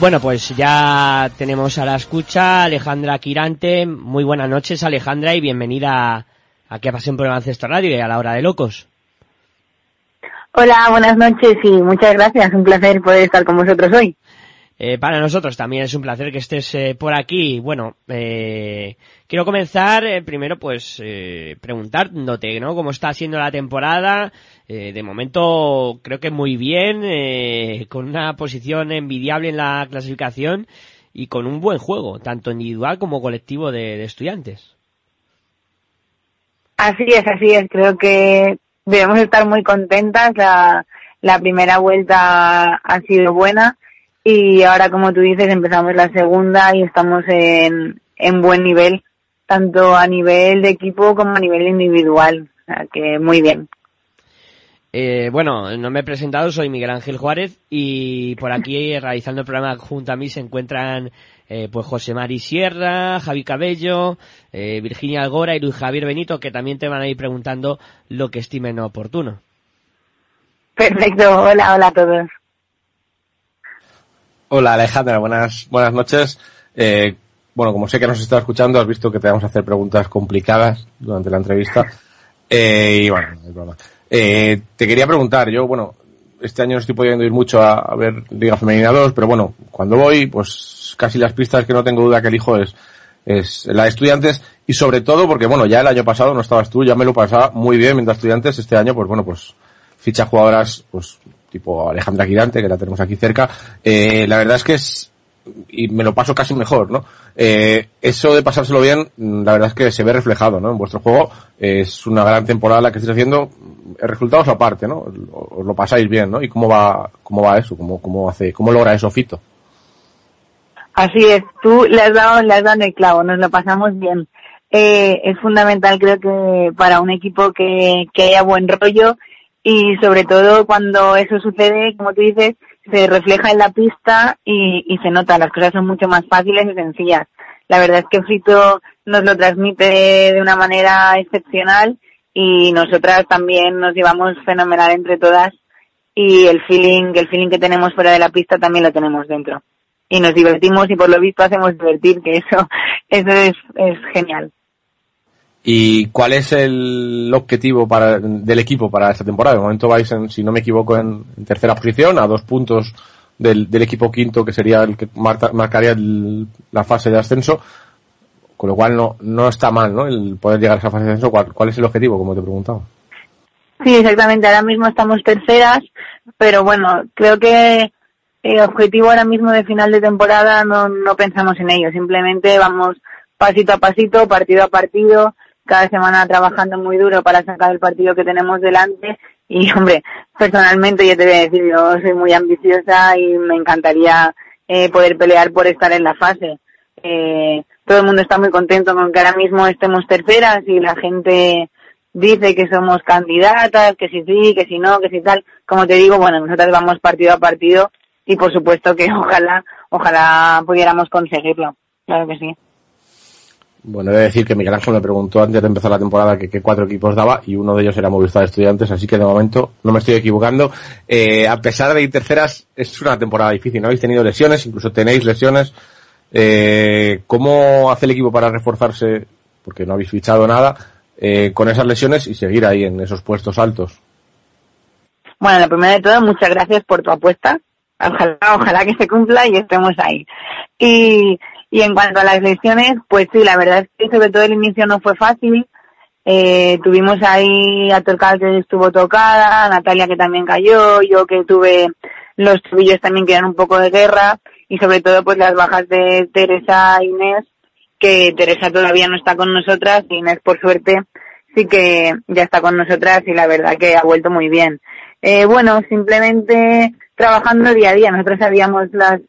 Bueno, pues ya tenemos a la escucha Alejandra Quirante. Muy buenas noches, Alejandra, y bienvenida a Que Pasión por el Baloncesto Radio y a la Hora de Locos. Hola, buenas noches y muchas gracias. Un placer poder estar con vosotros hoy. Eh, para nosotros también es un placer que estés eh, por aquí. Bueno, eh, quiero comenzar eh, primero pues eh, preguntándote, ¿no? Cómo está siendo la temporada. De momento creo que muy bien, con una posición envidiable en la clasificación y con un buen juego, tanto individual como colectivo de, de estudiantes. Así es, así es. Creo que debemos estar muy contentas. La, la primera vuelta ha sido buena y ahora, como tú dices, empezamos la segunda y estamos en, en buen nivel, tanto a nivel de equipo como a nivel individual. O sea que muy bien. Eh, bueno, no me he presentado, soy Miguel Ángel Juárez y por aquí realizando el programa junto a mí se encuentran eh, pues José Mari Sierra, Javi Cabello, eh, Virginia Algora y Luis Javier Benito que también te van a ir preguntando lo que estimen oportuno. Perfecto. Hola, hola a todos. Hola Alejandra, buenas, buenas noches. Eh, bueno, como sé que nos estás escuchando, has visto que te vamos a hacer preguntas complicadas durante la entrevista. Eh, y bueno, no hay problema. Eh, te quería preguntar, yo, bueno, este año no estoy pudiendo ir mucho a, ver Liga Femenina 2, pero bueno, cuando voy, pues casi las pistas que no tengo duda que elijo es es la de estudiantes y sobre todo porque, bueno, ya el año pasado no estabas tú, ya me lo pasaba muy bien mientras estudiantes, este año, pues bueno, pues ficha jugadoras, pues tipo Alejandra Quirante, que la tenemos aquí cerca, eh, la verdad es que es, y me lo paso casi mejor, ¿no? Eh, eso de pasárselo bien, mm, la verdad es que se ve reflejado, ¿no? En vuestro juego es una gran temporada la que estáis haciendo, resultados aparte, ¿no? Os lo pasáis bien, ¿no? ¿Y cómo va, cómo va eso? ¿Cómo, cómo hace, cómo logra eso Fito? Así es, tú le has dado, le has dado el clavo, nos lo pasamos bien. Eh, es fundamental creo que para un equipo que, que haya buen rollo y sobre todo cuando eso sucede, como tú dices, se refleja en la pista y, y se nota, las cosas son mucho más fáciles y sencillas. La verdad es que Fito nos lo transmite de una manera excepcional y nosotras también nos llevamos fenomenal entre todas y el feeling, el feeling que tenemos fuera de la pista también lo tenemos dentro. Y nos divertimos y por lo visto hacemos divertir, que eso, eso es, es genial. ¿Y cuál es el objetivo para, del equipo para esta temporada? De momento vais, en, si no me equivoco, en, tercera posición, a dos puntos del, del, equipo quinto, que sería el que marca, marcaría el, la fase de ascenso. Con lo cual no, no está mal, ¿no? El poder llegar a esa fase de ascenso. ¿Cuál, cuál es el objetivo, como te preguntaba? Sí, exactamente. Ahora mismo estamos terceras, pero bueno, creo que el objetivo ahora mismo de final de temporada no, no pensamos en ello. Simplemente vamos pasito a pasito, partido a partido, cada semana trabajando muy duro para sacar el partido que tenemos delante y hombre, personalmente yo te voy a decir, yo soy muy ambiciosa y me encantaría eh, poder pelear por estar en la fase. Eh, todo el mundo está muy contento con que ahora mismo estemos terceras y la gente dice que somos candidatas, que si sí, que si no, que si tal. Como te digo, bueno, nosotros vamos partido a partido y por supuesto que ojalá, ojalá pudiéramos conseguirlo. Claro que sí. Bueno, he de decir que Miguel Ángel me preguntó antes de empezar la temporada que qué cuatro equipos daba y uno de ellos era Movistar Estudiantes, así que de momento no me estoy equivocando. Eh, a pesar de ir terceras, es una temporada difícil, ¿no? Habéis tenido lesiones, incluso tenéis lesiones. Eh, ¿Cómo hace el equipo para reforzarse? Porque no habéis fichado nada, eh, con esas lesiones y seguir ahí en esos puestos altos. Bueno, lo primero de todo, muchas gracias por tu apuesta. Ojalá, ojalá que se cumpla y estemos ahí. Y, y en cuanto a las lesiones, pues sí, la verdad es que sobre todo el inicio no fue fácil. Eh, tuvimos ahí a Torcal que estuvo tocada, Natalia que también cayó, yo que tuve los tobillos también que eran un poco de guerra y sobre todo pues las bajas de Teresa e Inés, que Teresa todavía no está con nosotras y Inés por suerte sí que ya está con nosotras y la verdad que ha vuelto muy bien. Eh, bueno, simplemente trabajando día a día, nosotros sabíamos las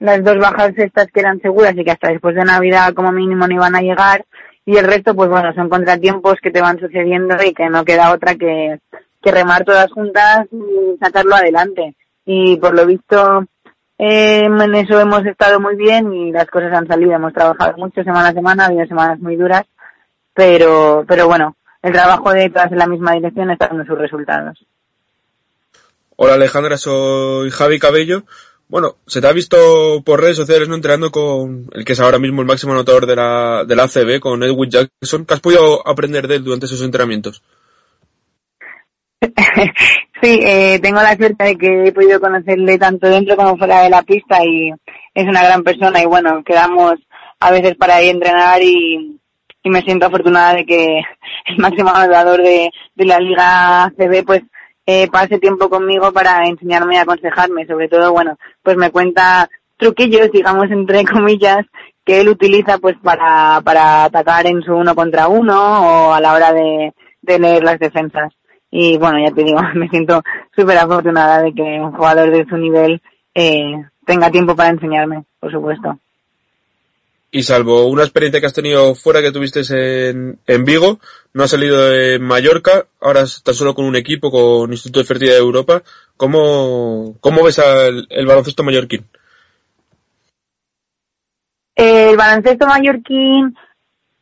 las dos bajas estas que eran seguras y que hasta después de Navidad como mínimo no iban a llegar y el resto pues bueno son contratiempos que te van sucediendo y que no queda otra que, que remar todas juntas y sacarlo adelante. Y por lo visto eh, en eso hemos estado muy bien y las cosas han salido. Hemos trabajado mucho semana a semana ha habido semanas muy duras pero pero bueno el trabajo de todas en la misma dirección está dando sus resultados. Hola Alejandra, soy Javi Cabello. Bueno, se te ha visto por redes sociales no entrenando con el que es ahora mismo el máximo anotador de la, de la ACB, con Edwin Jackson. ¿Qué has podido aprender de él durante esos entrenamientos? sí, eh, tengo la suerte de que he podido conocerle tanto dentro como fuera de la pista y es una gran persona y bueno, quedamos a veces para ir entrenar y, y me siento afortunada de que el máximo anotador de, de la Liga ACB pues eh, pase tiempo conmigo para enseñarme y aconsejarme. Sobre todo, bueno, pues me cuenta truquillos, digamos, entre comillas, que él utiliza pues para, para atacar en su uno contra uno o a la hora de, de leer las defensas. Y bueno, ya te digo, me siento súper afortunada de que un jugador de su nivel eh, tenga tiempo para enseñarme, por supuesto. Y salvo una experiencia que has tenido fuera que tuviste en, en Vigo, no has salido de Mallorca, ahora estás solo con un equipo, con Instituto de Fertilidad de Europa. ¿Cómo, cómo ves al, el baloncesto mallorquín? El baloncesto mallorquín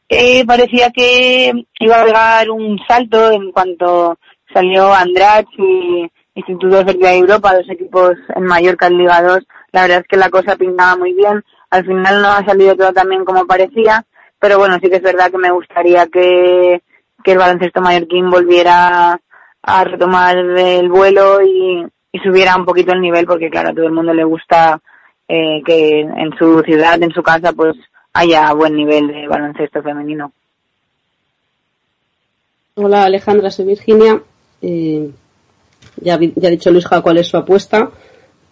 eh, parecía que iba a pegar un salto en cuanto salió Andrach y Instituto de Fertilidad de Europa, dos equipos en Mallorca en Liga 2. La verdad es que la cosa pintaba muy bien al final no ha salido todo tan bien como parecía, pero bueno, sí que es verdad que me gustaría que, que el baloncesto mallorquín volviera a retomar el vuelo y, subiera un poquito el nivel, porque claro, a todo el mundo le gusta eh, que en su ciudad, en su casa, pues haya buen nivel de baloncesto femenino. Hola Alejandra, soy Virginia. Eh, ya ha dicho Luisja cuál es su apuesta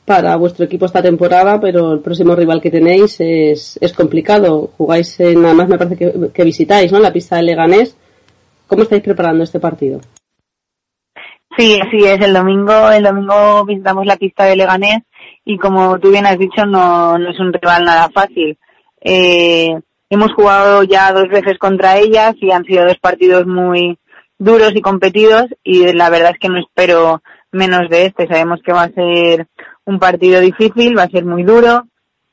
para vuestro equipo esta temporada, pero el próximo rival que tenéis es, es complicado. Jugáis en, nada más me parece que, visitáis, ¿no? La pista de Leganés. ¿Cómo estáis preparando este partido? Sí, así es. El domingo, el domingo visitamos la pista de Leganés y como tú bien has dicho, no, no es un rival nada fácil. Eh, hemos jugado ya dos veces contra ellas y han sido dos partidos muy duros y competidos y la verdad es que no espero menos de este. Sabemos que va a ser un partido difícil, va a ser muy duro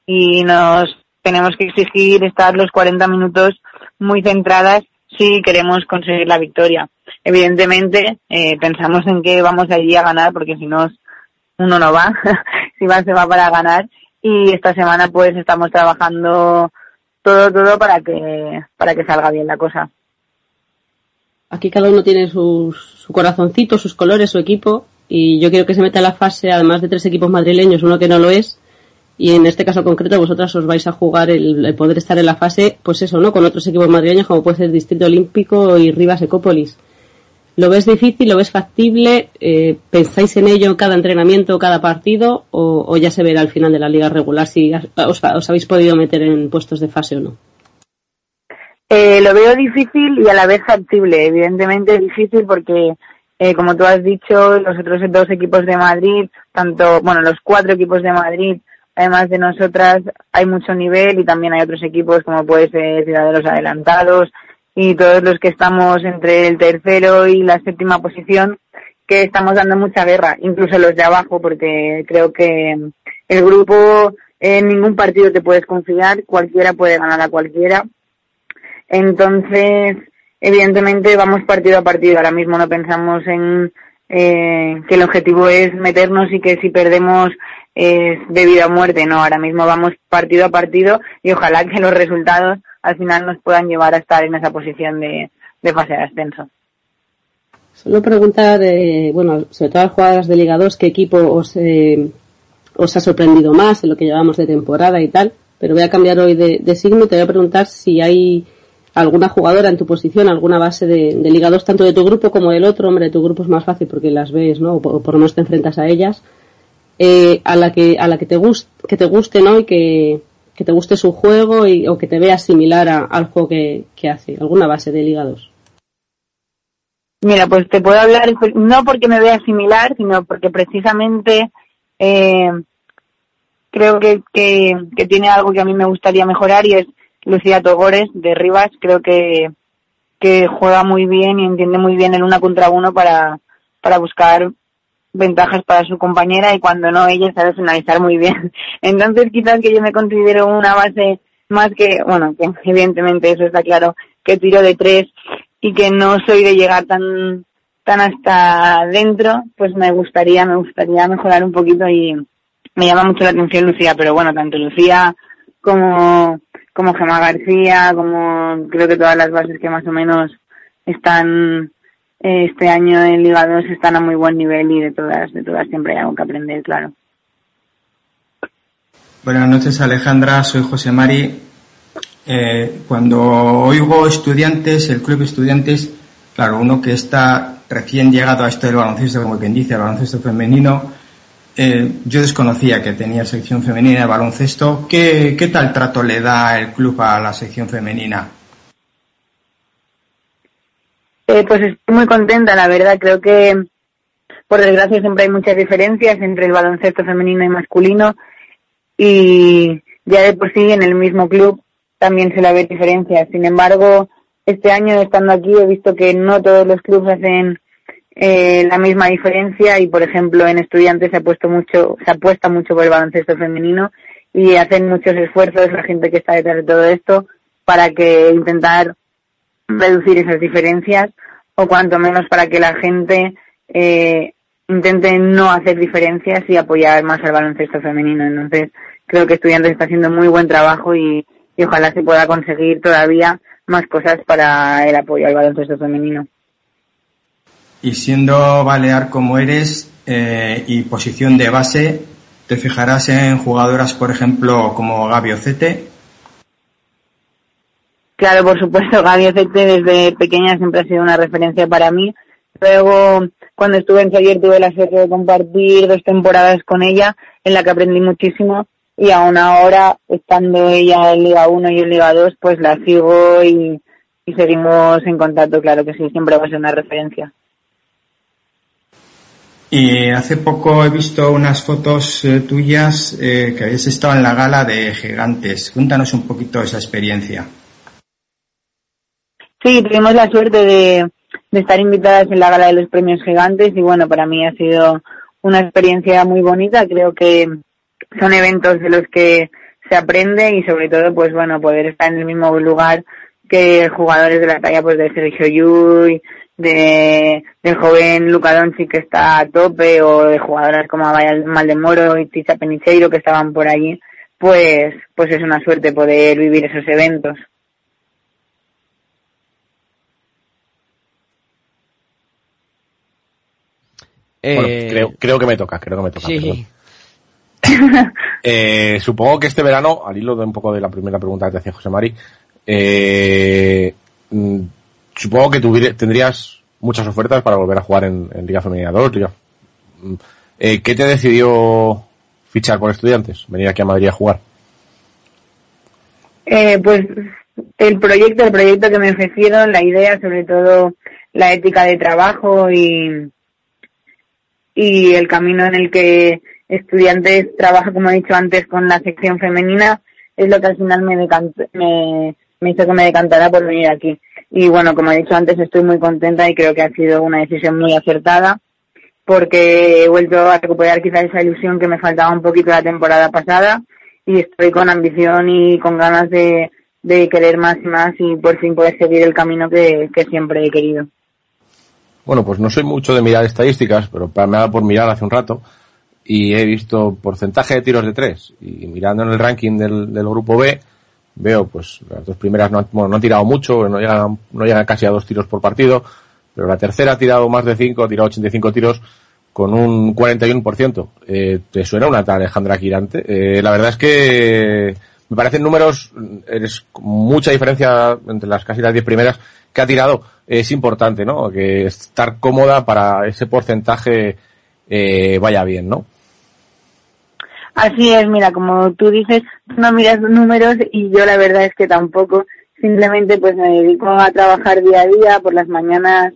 y nos tenemos que exigir estar los 40 minutos muy centradas si queremos conseguir la victoria. Evidentemente, eh, pensamos en que vamos allí a ganar porque si no, uno no va, si va se va para ganar y esta semana pues estamos trabajando todo, todo para que, para que salga bien la cosa. Aquí cada uno tiene sus- su corazoncito, sus colores, su equipo, y yo quiero que se meta en la fase, además de tres equipos madrileños, uno que no lo es, y en este caso concreto vosotras os vais a jugar el, poder estar en la fase, pues eso, ¿no? Con otros equipos madrileños como puede ser Distrito Olímpico y Rivas Ecópolis. ¿Lo ves difícil? ¿Lo ves factible? Eh, ¿Pensáis en ello cada entrenamiento, cada partido? O, ya se verá al final de la liga regular si os, os habéis podido meter en puestos de fase o no? Eh, lo veo difícil y a la vez factible. Evidentemente difícil porque, eh, como tú has dicho, los otros dos equipos de Madrid, tanto, bueno, los cuatro equipos de Madrid, además de nosotras, hay mucho nivel y también hay otros equipos como puede ser Ciudad de los Adelantados y todos los que estamos entre el tercero y la séptima posición, que estamos dando mucha guerra, incluso los de abajo, porque creo que el grupo en ningún partido te puedes confiar, cualquiera puede ganar a cualquiera. Entonces, evidentemente vamos partido a partido. Ahora mismo no pensamos en eh, que el objetivo es meternos y que si perdemos es de vida o muerte. No, ahora mismo vamos partido a partido y ojalá que los resultados al final nos puedan llevar a estar en esa posición de, fase de ascenso. Solo preguntar, eh, bueno, sobre todo a las jugadoras de Liga 2, qué equipo os, eh, os ha sorprendido más en lo que llevamos de temporada y tal, pero voy a cambiar hoy de, de signo y te voy a preguntar si hay alguna jugadora en tu posición, alguna base de, de Liga 2, tanto de tu grupo como del otro, hombre, de tu grupo es más fácil porque las ves, ¿no? O por, lo menos te enfrentas a ellas, eh, a la que, a la que te guste, que te guste, ¿no? Y que, que te guste su juego y, o que te veas similar a- al juego que, que hace, alguna base de Liga 2. Mira, pues te puedo hablar, no porque me vea similar, sino porque precisamente eh, creo que, que, que tiene algo que a mí me gustaría mejorar y es Lucía Togores de Rivas. Creo que, que juega muy bien y entiende muy bien el una contra uno para, para buscar ventajas para su compañera y cuando no ella sabe finalizar muy bien. Entonces quizás que yo me considero una base más que, bueno, que evidentemente eso está claro, que tiro de tres y que no soy de llegar tan tan hasta adentro, pues me gustaría, me gustaría mejorar un poquito y me llama mucho la atención Lucía, pero bueno, tanto Lucía como, como Gemma García, como creo que todas las bases que más o menos están eh, este año en Liga 2 están a muy buen nivel y de todas, de todas siempre hay algo que aprender, claro. Buenas noches, Alejandra. Soy José Mari. Eh, cuando oigo estudiantes, el club estudiantes, claro, uno que está recién llegado a esto del baloncesto, como quien dice, el baloncesto femenino, eh, yo desconocía que tenía sección femenina de baloncesto. ¿Qué, ¿Qué tal trato le da el club a la sección femenina? Eh, pues estoy muy contenta, la verdad. Creo que, por desgracia, siempre hay muchas diferencias entre el baloncesto femenino y masculino. Y ya de por sí, en el mismo club también se le ve diferencias. Sin embargo, este año, estando aquí, he visto que no todos los clubes hacen eh, la misma diferencia y, por ejemplo, en estudiantes se ha puesto mucho, se apuesta mucho por el baloncesto femenino y hacen muchos esfuerzos la gente que está detrás de todo esto para que intentar reducir esas diferencias o cuanto menos para que la gente eh, intente no hacer diferencias y apoyar más al baloncesto femenino. Entonces, creo que Estudiantes está haciendo muy buen trabajo y, y ojalá se pueda conseguir todavía más cosas para el apoyo al baloncesto femenino. Y siendo balear como eres eh, y posición de base, ¿te fijarás en jugadoras, por ejemplo, como Gaby Ocete? Claro, por supuesto, Gaby Ocete desde pequeña siempre ha sido una referencia para mí. Luego, cuando estuve en Xavier tuve la suerte de compartir dos temporadas con ella, en la que aprendí muchísimo. Y aún ahora, estando ella en Liga 1 y en Liga 2, pues la sigo y, y seguimos en contacto, claro que sí, siempre va a ser una referencia. Y hace poco he visto unas fotos eh, tuyas eh, que habéis estado en la gala de Gigantes. Cuéntanos un poquito esa experiencia. Sí, tuvimos la suerte de, estar invitadas en la gala de los premios gigantes y bueno, para mí ha sido una experiencia muy bonita. Creo que son eventos de los que se aprende y sobre todo, pues bueno, poder estar en el mismo lugar que jugadores de la talla pues de Sergio Llull, de, del joven Luca Doncic que está a tope o de jugadoras como Maldemoro y Tisha Penicheiro que estaban por allí, pues, pues es una suerte poder vivir esos eventos. Bueno, Eh, creo, creo que me toca, creo que me toca. sí. Eh, supongo que este verano, al hilo de un poco de la primera pregunta que te hacía José Mari, eh, mm, supongo que tuviera- tendrías muchas ofertas para volver a jugar en, Liga Femenina 2. Liga- mm, eh, ¿Qué te decidió fichar por estudiantes? Venir aquí a Madrid a jugar. Eh, pues el proyecto, el proyecto que me ofrecieron, la idea, sobre todo la ética de trabajo y, y el camino en el que estudiantes trabaja, como he dicho antes, con la sección femenina, es lo que al final me, decant- me, me hizo que me decantara por venir aquí. Y bueno, como he dicho antes, estoy muy contenta y creo que ha sido una decisión muy acertada porque he vuelto a recuperar quizás esa ilusión que me faltaba un poquito la temporada pasada y estoy con ambición y con ganas de, de querer más y más y por fin poder seguir el camino que, siempre he querido. Bueno, pues no soy mucho de mirar estadísticas, pero pa- me ha dado por mirar hace un rato y he visto porcentaje de tiros de tres. Y mirando en el ranking del, del grupo B, veo pues las dos primeras no han, bueno, no han tirado mucho, no llegan, no llegan casi a dos tiros por partido, pero la tercera ha tirado más de cinco, ha tirado 85 tiros con un 41%. Eh, ¿Te suena una tal Alejandra Quirante? Eh, la verdad es que me parecen números, es mucha diferencia entre las casi las 10 primeras que ha tirado. Es importante, ¿no? Que estar cómoda para ese porcentaje eh, vaya bien, ¿no? Así es, mira, como tú dices, no miras números y yo la verdad es que tampoco. Simplemente pues me dedico a trabajar día a día, por las mañanas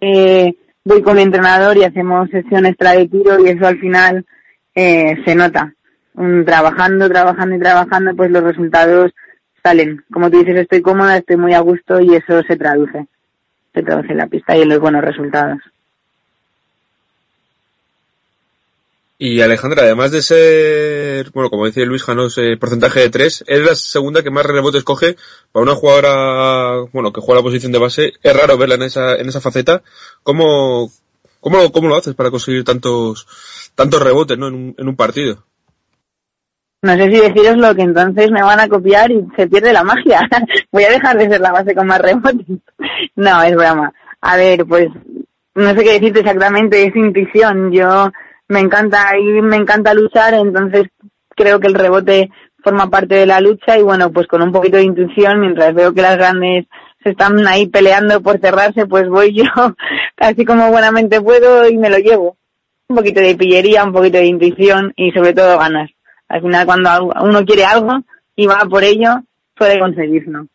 eh, voy con mi entrenador y hacemos sesión extra de tiro y eso al final eh, se nota. Mm, trabajando, trabajando y trabajando, pues los resultados salen. Como tú dices, estoy cómoda, estoy muy a gusto y eso se traduce. Se traduce en la pista y en los buenos resultados. Y Alejandra, además de ser, bueno, como decía Luis Janos, eh, porcentaje de tres, es la segunda que más rebotes coge para una jugadora, bueno, que juega la posición de base. Es raro verla en esa, en esa faceta. ¿Cómo, cómo, cómo lo haces para conseguir tantos, tantos rebotes, ¿no? En un, en un partido. No sé si deciros lo que entonces me van a copiar y se pierde la magia. Voy a dejar de ser la base con más rebotes. No, es broma. A ver, pues no sé qué decirte exactamente, es intuición. Yo me encanta ir, me encanta luchar, entonces creo que el rebote forma parte de la lucha y bueno, pues con un poquito de intuición, mientras veo que las grandes se están ahí peleando por cerrarse, pues voy yo así como buenamente puedo y me lo llevo. Un poquito de pillería, un poquito de intuición y sobre todo ganas. Al final cuando uno quiere algo y va por ello, puede conseguirlo.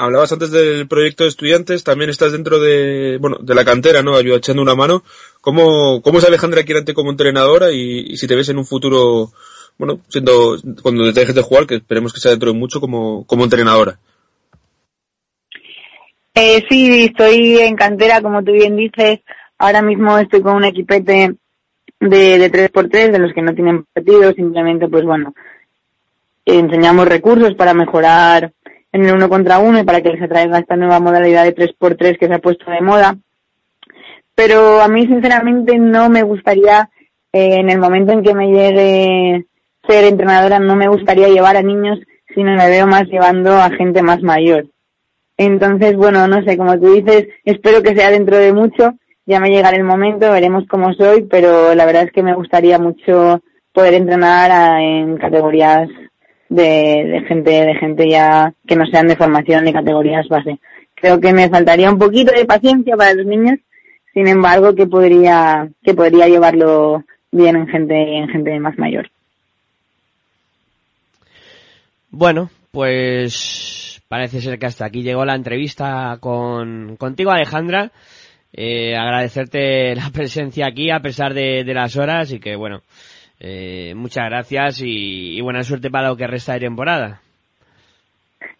Hablabas antes del proyecto de estudiantes, también estás dentro de, bueno, de la cantera, ¿no? Ayuda echando una mano. ¿Cómo, cómo es Alejandra Quirante como entrenadora y, y si te ves en un futuro, bueno, siendo, cuando te dejes de jugar, que esperemos que sea dentro de mucho como, como entrenadora? Eh, sí, estoy en cantera, como tú bien dices. Ahora mismo estoy con un equipete de, de 3x3, de los que no tienen partido, simplemente, pues bueno, enseñamos recursos para mejorar en el uno contra uno y para que les atraiga esta nueva modalidad de 3x3 que se ha puesto de moda. Pero a mí, sinceramente, no me gustaría, eh, en el momento en que me llegue ser entrenadora, no me gustaría llevar a niños, sino me veo más llevando a gente más mayor. Entonces, bueno, no sé, como tú dices, espero que sea dentro de mucho, ya me llegará el momento, veremos cómo soy, pero la verdad es que me gustaría mucho poder entrenar a- en categorías de, de gente, de gente ya que no sean de formación ni categorías base. Creo que me faltaría un poquito de paciencia para los niños, sin embargo que podría, que podría llevarlo bien en gente, en gente más mayor. Bueno, pues parece ser que hasta aquí llegó la entrevista con contigo Alejandra. Eh, agradecerte la presencia aquí a pesar de, de las horas y que bueno, eh, muchas gracias y, y buena suerte para lo que resta de temporada.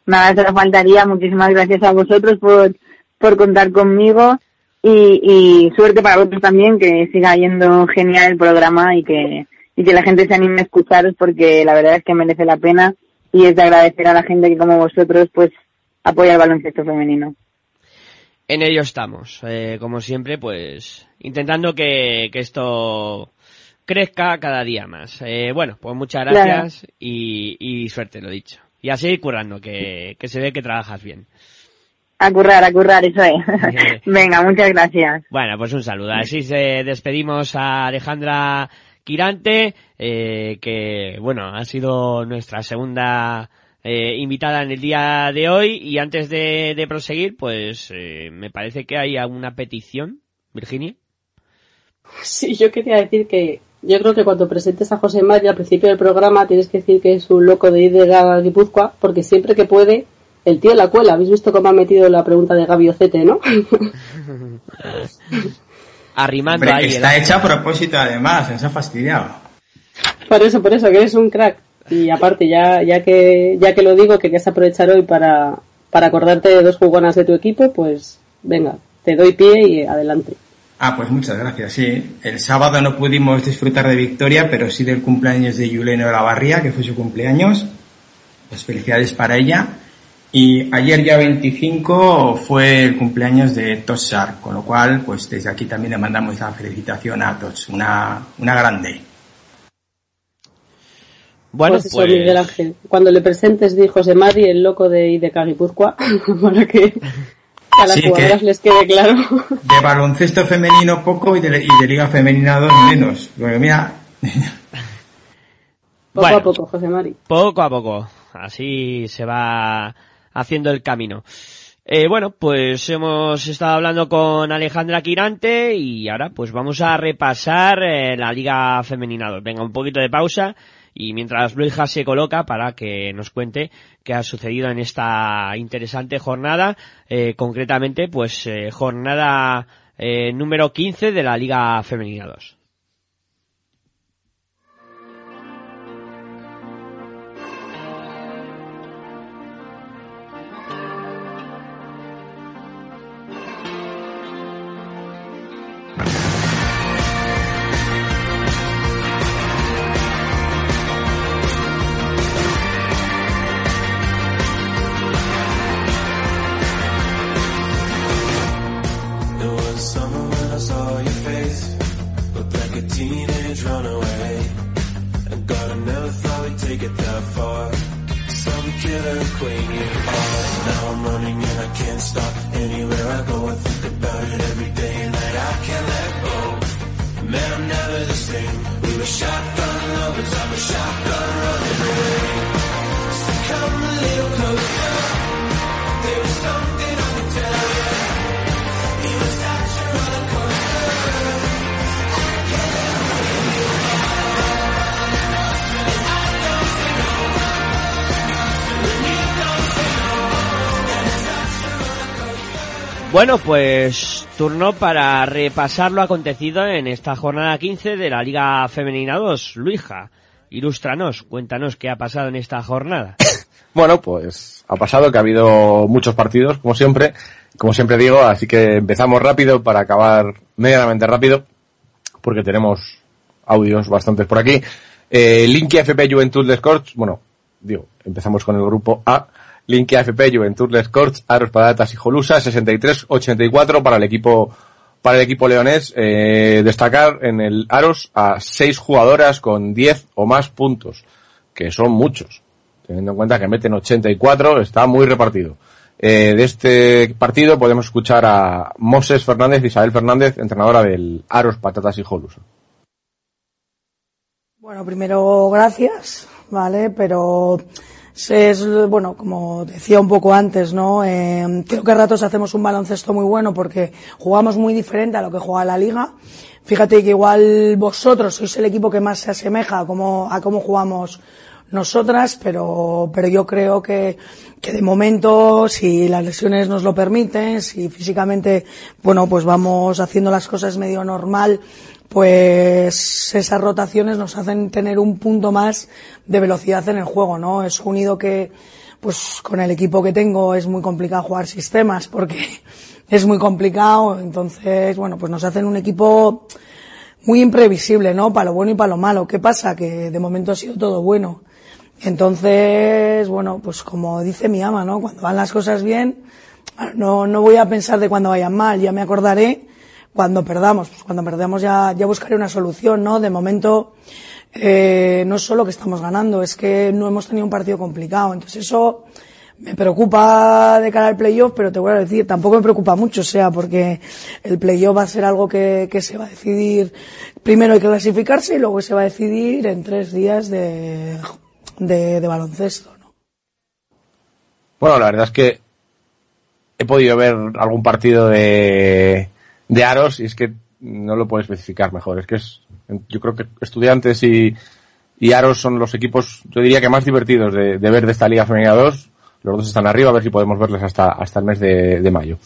Nada, solo faltaría. Muchísimas gracias a vosotros por, por contar conmigo y, y suerte para vosotros también, que siga yendo genial el programa y que, y que la gente se anime a escucharos porque la verdad es que merece la pena y es de agradecer a la gente que como vosotros pues apoya el baloncesto femenino. En ello estamos, eh, como siempre, pues intentando que, que esto crezca cada día más. Eh, bueno, pues muchas gracias y, y suerte, lo dicho. Y a seguir currando, que, que se ve que trabajas bien. A currar, a currar, eso es. Venga, muchas gracias. Bueno, pues un saludo. Así se despedimos a Alejandra Quirante, eh, que bueno, ha sido nuestra segunda eh, invitada en el día de hoy. Y antes de, de proseguir, pues eh, me parece que hay alguna petición, Virginia. Sí, yo quería decir que yo creo que cuando presentes a José María al principio del programa tienes que decir que es un loco de ir de la Guipúzcoa, porque siempre que puede, el tío la cuela. ¿Habéis visto cómo ha metido la pregunta de Gaby Ocete, no? Arrimando Hombre, ahí. que el- está hecha a propósito además, nos ha fastidiado. por eso, por eso, que eres un crack. Y aparte, ya, ya que, ya que lo digo, que querías aprovechar hoy para, para acordarte de dos jugonas de tu equipo, pues venga, te doy pie y adelante. Ah, pues muchas gracias, sí. El sábado no pudimos disfrutar de Victoria, pero sí del cumpleaños de Yuleno de la Barría, que fue su cumpleaños. Pues felicidades para ella. Y ayer ya 25 fue el cumpleaños de Toshar, con lo cual, pues desde aquí también le mandamos la felicitación a Tosh, una, una grande. Bueno, Pues eso, pues- Miguel Ángel. Cuando le presentes di José Mari, el loco de Ideca Guipúzcoa, para que a las Sí, que- jugadoras les quede claro. De baloncesto femenino poco y de, y de liga femenina 2 menos. Porque mira, Poco Bueno. a poco, José Mari. Poco a poco. Así se va haciendo el camino. Eh, bueno, pues hemos estado hablando con Alejandra Quirante y ahora pues vamos a repasar eh, la Liga Femenina 2. Venga, un poquito de pausa y mientras Luija se coloca para que nos cuente qué ha sucedido en esta interesante jornada, eh, concretamente pues eh, jornada eh, número 15 de la Liga Femenina 2. It that far. Some killer queen you are. Now I'm running and I can't stop. Anywhere I go, I think about it every day and night. I can't let go. Man, I'm never the same. We were shotgun lovers. I'm a shotgun running away. So come Bueno, pues turno para repasar lo acontecido en esta jornada 15 de la Liga Femenina 2. Luija, ilústranos, cuéntanos qué ha pasado en esta jornada. Bueno, pues ha pasado que ha habido muchos partidos, como siempre, como siempre digo, así que empezamos rápido para acabar medianamente rápido, porque tenemos audios bastantes por aquí. Eh, Linky FP Juventud Les Corts, bueno, digo, empezamos con el grupo A. Linky FP Juventud Les Corts, Aros Patatas y Jolusa, 63-84 para el equipo para el equipo leonés. Eh, destacar en el Aros a seis jugadoras con 10 o más puntos, que son muchos teniendo en cuenta que meten 84, está muy repartido. Eh, de este partido podemos escuchar a Moses Fernández, Isabel Fernández, entrenadora del Aros Patatas y Jolus. Bueno, primero gracias ¿vale? Pero es, bueno, como decía un poco antes, ¿no? Eh, creo que a ratos hacemos un baloncesto muy bueno porque jugamos muy diferente a lo que juega la liga. Fíjate que igual vosotros sois el equipo que más se asemeja a cómo, a cómo jugamos nosotras, pero, pero yo creo que, que de momento, si las lesiones nos lo permiten, si físicamente, bueno, pues vamos haciendo las cosas medio normal, pues esas rotaciones nos hacen tener un punto más de velocidad en el juego, ¿no? Es unido que, pues con el equipo que tengo es muy complicado jugar sistemas porque es muy complicado, entonces, bueno, pues nos hacen un equipo muy imprevisible, ¿no? Para lo bueno y para lo malo. ¿Qué pasa? Que de momento ha sido todo bueno. Entonces, bueno, pues como dice mi ama, ¿no? Cuando van las cosas bien, no, no voy a pensar de cuando vayan mal, ya me acordaré cuando perdamos. Pues cuando perdamos ya, buscaré una solución, ¿no? De momento, eh, no es solo que estamos ganando, es que no hemos tenido un partido complicado. Entonces eso me preocupa de cara al playoff, pero te voy a decir, tampoco me preocupa mucho, sea, porque el playoff va a ser algo que, se va a decidir, primero hay que clasificarse y luego se va a decidir en tres días de, de, de baloncesto. Bueno, la verdad es que he podido ver algún partido de, de Aros y es que no lo puedo especificar mejor. Es que es, yo creo que estudiantes y, y Aros son los equipos, yo diría que más divertidos de, de ver de esta Liga Femenina 2. Los dos están arriba, a ver si podemos verles hasta, hasta el mes de, de mayo.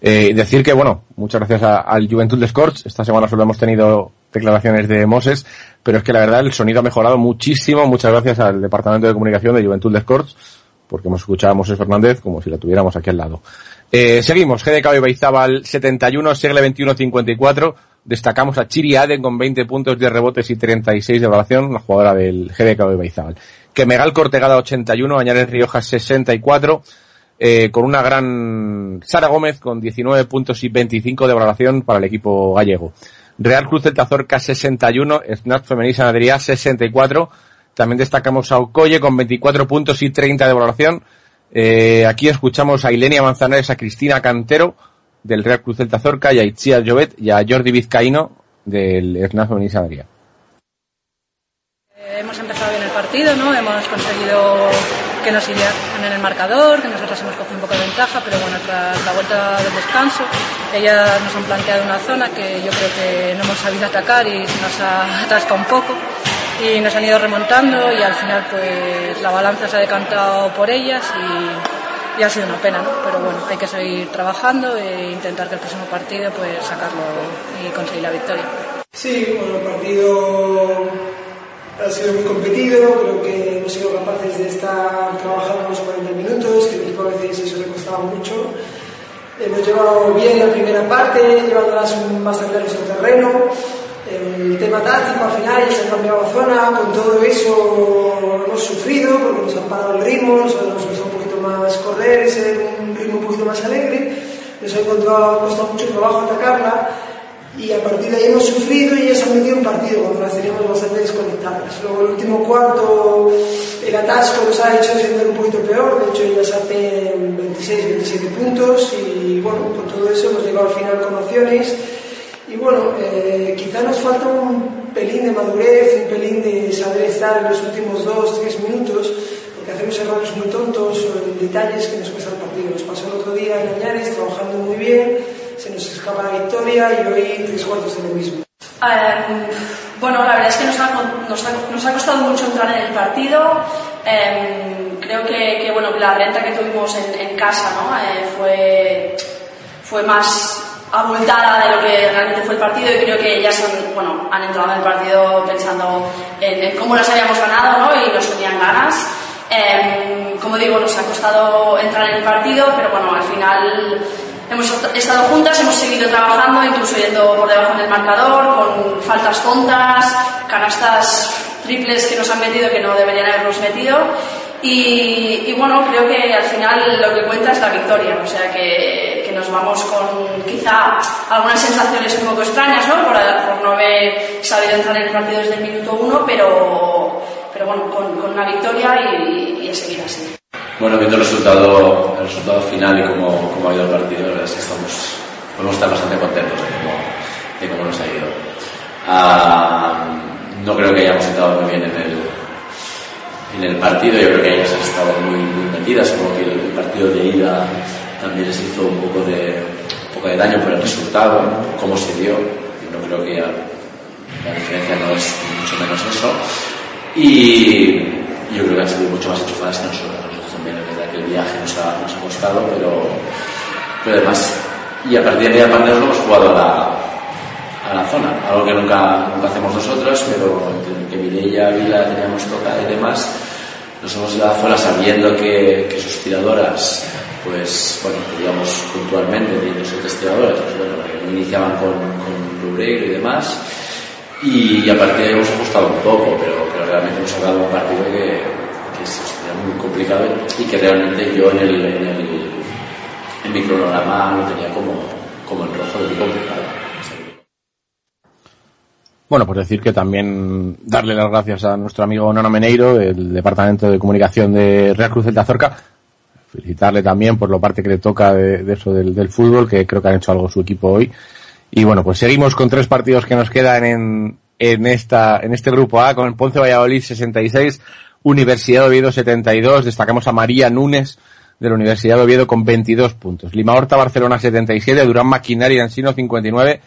Eh, decir que, bueno, muchas gracias al Juventud de Scorch. Esta semana solo hemos tenido declaraciones de Moses, pero es que la verdad el sonido ha mejorado muchísimo. Muchas gracias al Departamento de Comunicación de Juventud de Scorch, porque hemos escuchado a Moses Fernández como si la tuviéramos aquí al lado. Eh, seguimos, GDK y Baizábal 71, Segle 21 54. Destacamos a Chiri Aden con 20 puntos, 10 rebotes y 36 de evaluación, la jugadora del GDK y Baizábal. Que Megal Cortegada 81, Añares Rioja 64, eh, con una gran Sara Gómez con 19 puntos y 25 de valoración para el equipo gallego. Real Cruz del Tazorca 61, Snap Femenil Sanadería 64. También destacamos a Ocoye con 24 puntos y 30 de valoración. Eh, aquí escuchamos a Ilenia Manzanares, a Cristina Cantero del Real Cruz del Tazorca y a Itziar Llobet y a Jordi Vizcaíno del Femenil Sanadería. Eh, Hemos empezado bien el partido, ¿no? Hemos conseguido que nos irían en el marcador, que nosotros hemos cogido un poco de ventaja, pero bueno, tras la vuelta del descanso, ellas nos han planteado una zona que yo creo que no hemos sabido atacar y se nos ha atascado un poco y nos han ido remontando y al final pues la balanza se ha decantado por ellas y, y ha sido una pena, ¿no? Pero bueno, hay que seguir trabajando e intentar que el próximo partido pues sacarlo y conseguir la victoria. Sí, bueno, el partido ha sido muy competido, creo que hemos sido capaces de estar trabajando los 40 minutos, que a veces eso le costaba mucho. Hemos llevado bien la primera parte, llevándolas más cercanos al terreno. El tema táctico al final ya se ha cambiado la zona, con todo eso hemos sufrido porque nos han parado el ritmo, nos nos gusta un poquito más correr, ser un ritmo un poquito más alegre. Nos ha encontrado, costado mucho trabajo atacarla y a partir de ahí hemos sufrido y ellas han metido un partido cuando las teníamos bastante desconectadas. Luego el último cuarto, el atasco nos ha hecho defender un poquito peor, de hecho ellas hacen 26, 27 puntos y bueno, con todo eso hemos llegado al final con opciones y bueno, eh, quizá nos falta un pelín de madurez, un pelín de saber estar en los últimos 2, 3 minutos porque hacemos errores muy tontos o en detalles que nos cuesta el partido. Nos pasó el otro día en Añares trabajando muy bien, se nos escapa la victoria y hoy tres cuartos de lo mismo. Em, bueno, la verdad es que nos ha, nos ha, nos ha costado mucho entrar en el partido. Em, creo que, que, bueno, la renta que tuvimos en, en casa ¿no? Eh, fue, fue más abultada de lo que realmente fue el partido y creo que ellas han, bueno, han entrado en el partido pensando en, en cómo las habíamos ganado ¿no? y nos tenían ganas. Em, como digo, nos ha costado entrar en el partido, pero bueno, al final hemos estado juntas, hemos seguido trabajando, incluso yendo por debajo del marcador, con faltas tontas, canastas triples que nos han metido que no deberían habernos metido. Y, y bueno, creo que al final lo que cuenta es la victoria, o sea que, que nos vamos con quizá algunas sensaciones un poco extrañas, ¿no? Por, por no haber sabido entrar en el partido desde el minuto uno, pero, pero bueno, con, con una victoria y, y a seguir así. Bueno, viendo el resultado, el resultado final y cómo, cómo ha ido el partido, la verdad es que estamos, podemos estar bastante contentos de cómo, de cómo nos ha ido. Ah, no creo que hayamos estado muy bien en el, en el partido. Yo creo que ellas estado muy, muy metidas, como que el, partido de ida también les hizo un poco de, un poco de daño por el resultado, cómo se dio. Yo creo que la diferencia no es mucho menos eso. Y yo creo que han sido mucho más enchufadas que nosotros. Nosotros también es verdad que el viaje nos ha, nos ha costado, pero, pero además, y a partir de nos lo hemos jugado a la, a la zona, algo que nunca, nunca hacemos nosotros, pero entre que Mireia, Vila teníamos tocada y demás, nos hemos ido a la zona sabiendo que, que sus tiradoras, pues bueno, digamos puntualmente, teniendo siete tiradoras, pues bueno, no iniciaban con, con Rubreiro y demás, y a partir de ahí hemos ajustado un poco, pero, pero realmente hemos sacado un partido que, que hostia, muy complicado y que realmente yo en el, en el en mi cronograma lo tenía como, como en rojo de complicado. Bueno, pues decir que también darle las gracias a nuestro amigo Nono Meneiro, del Departamento de Comunicación de Real Cruz de Azorca. Felicitarle también por la parte que le toca de, eso del, del, fútbol, que creo que han hecho algo su equipo hoy. Y bueno, pues seguimos con tres partidos que nos quedan en, en esta, en este grupo A, con el Ponce Valladolid 66, Universidad de Oviedo 72, destacamos a María Núñez de la Universidad de Oviedo con 22 puntos. Lima Horta Barcelona 77, Durán Maquinaria Ansino 59,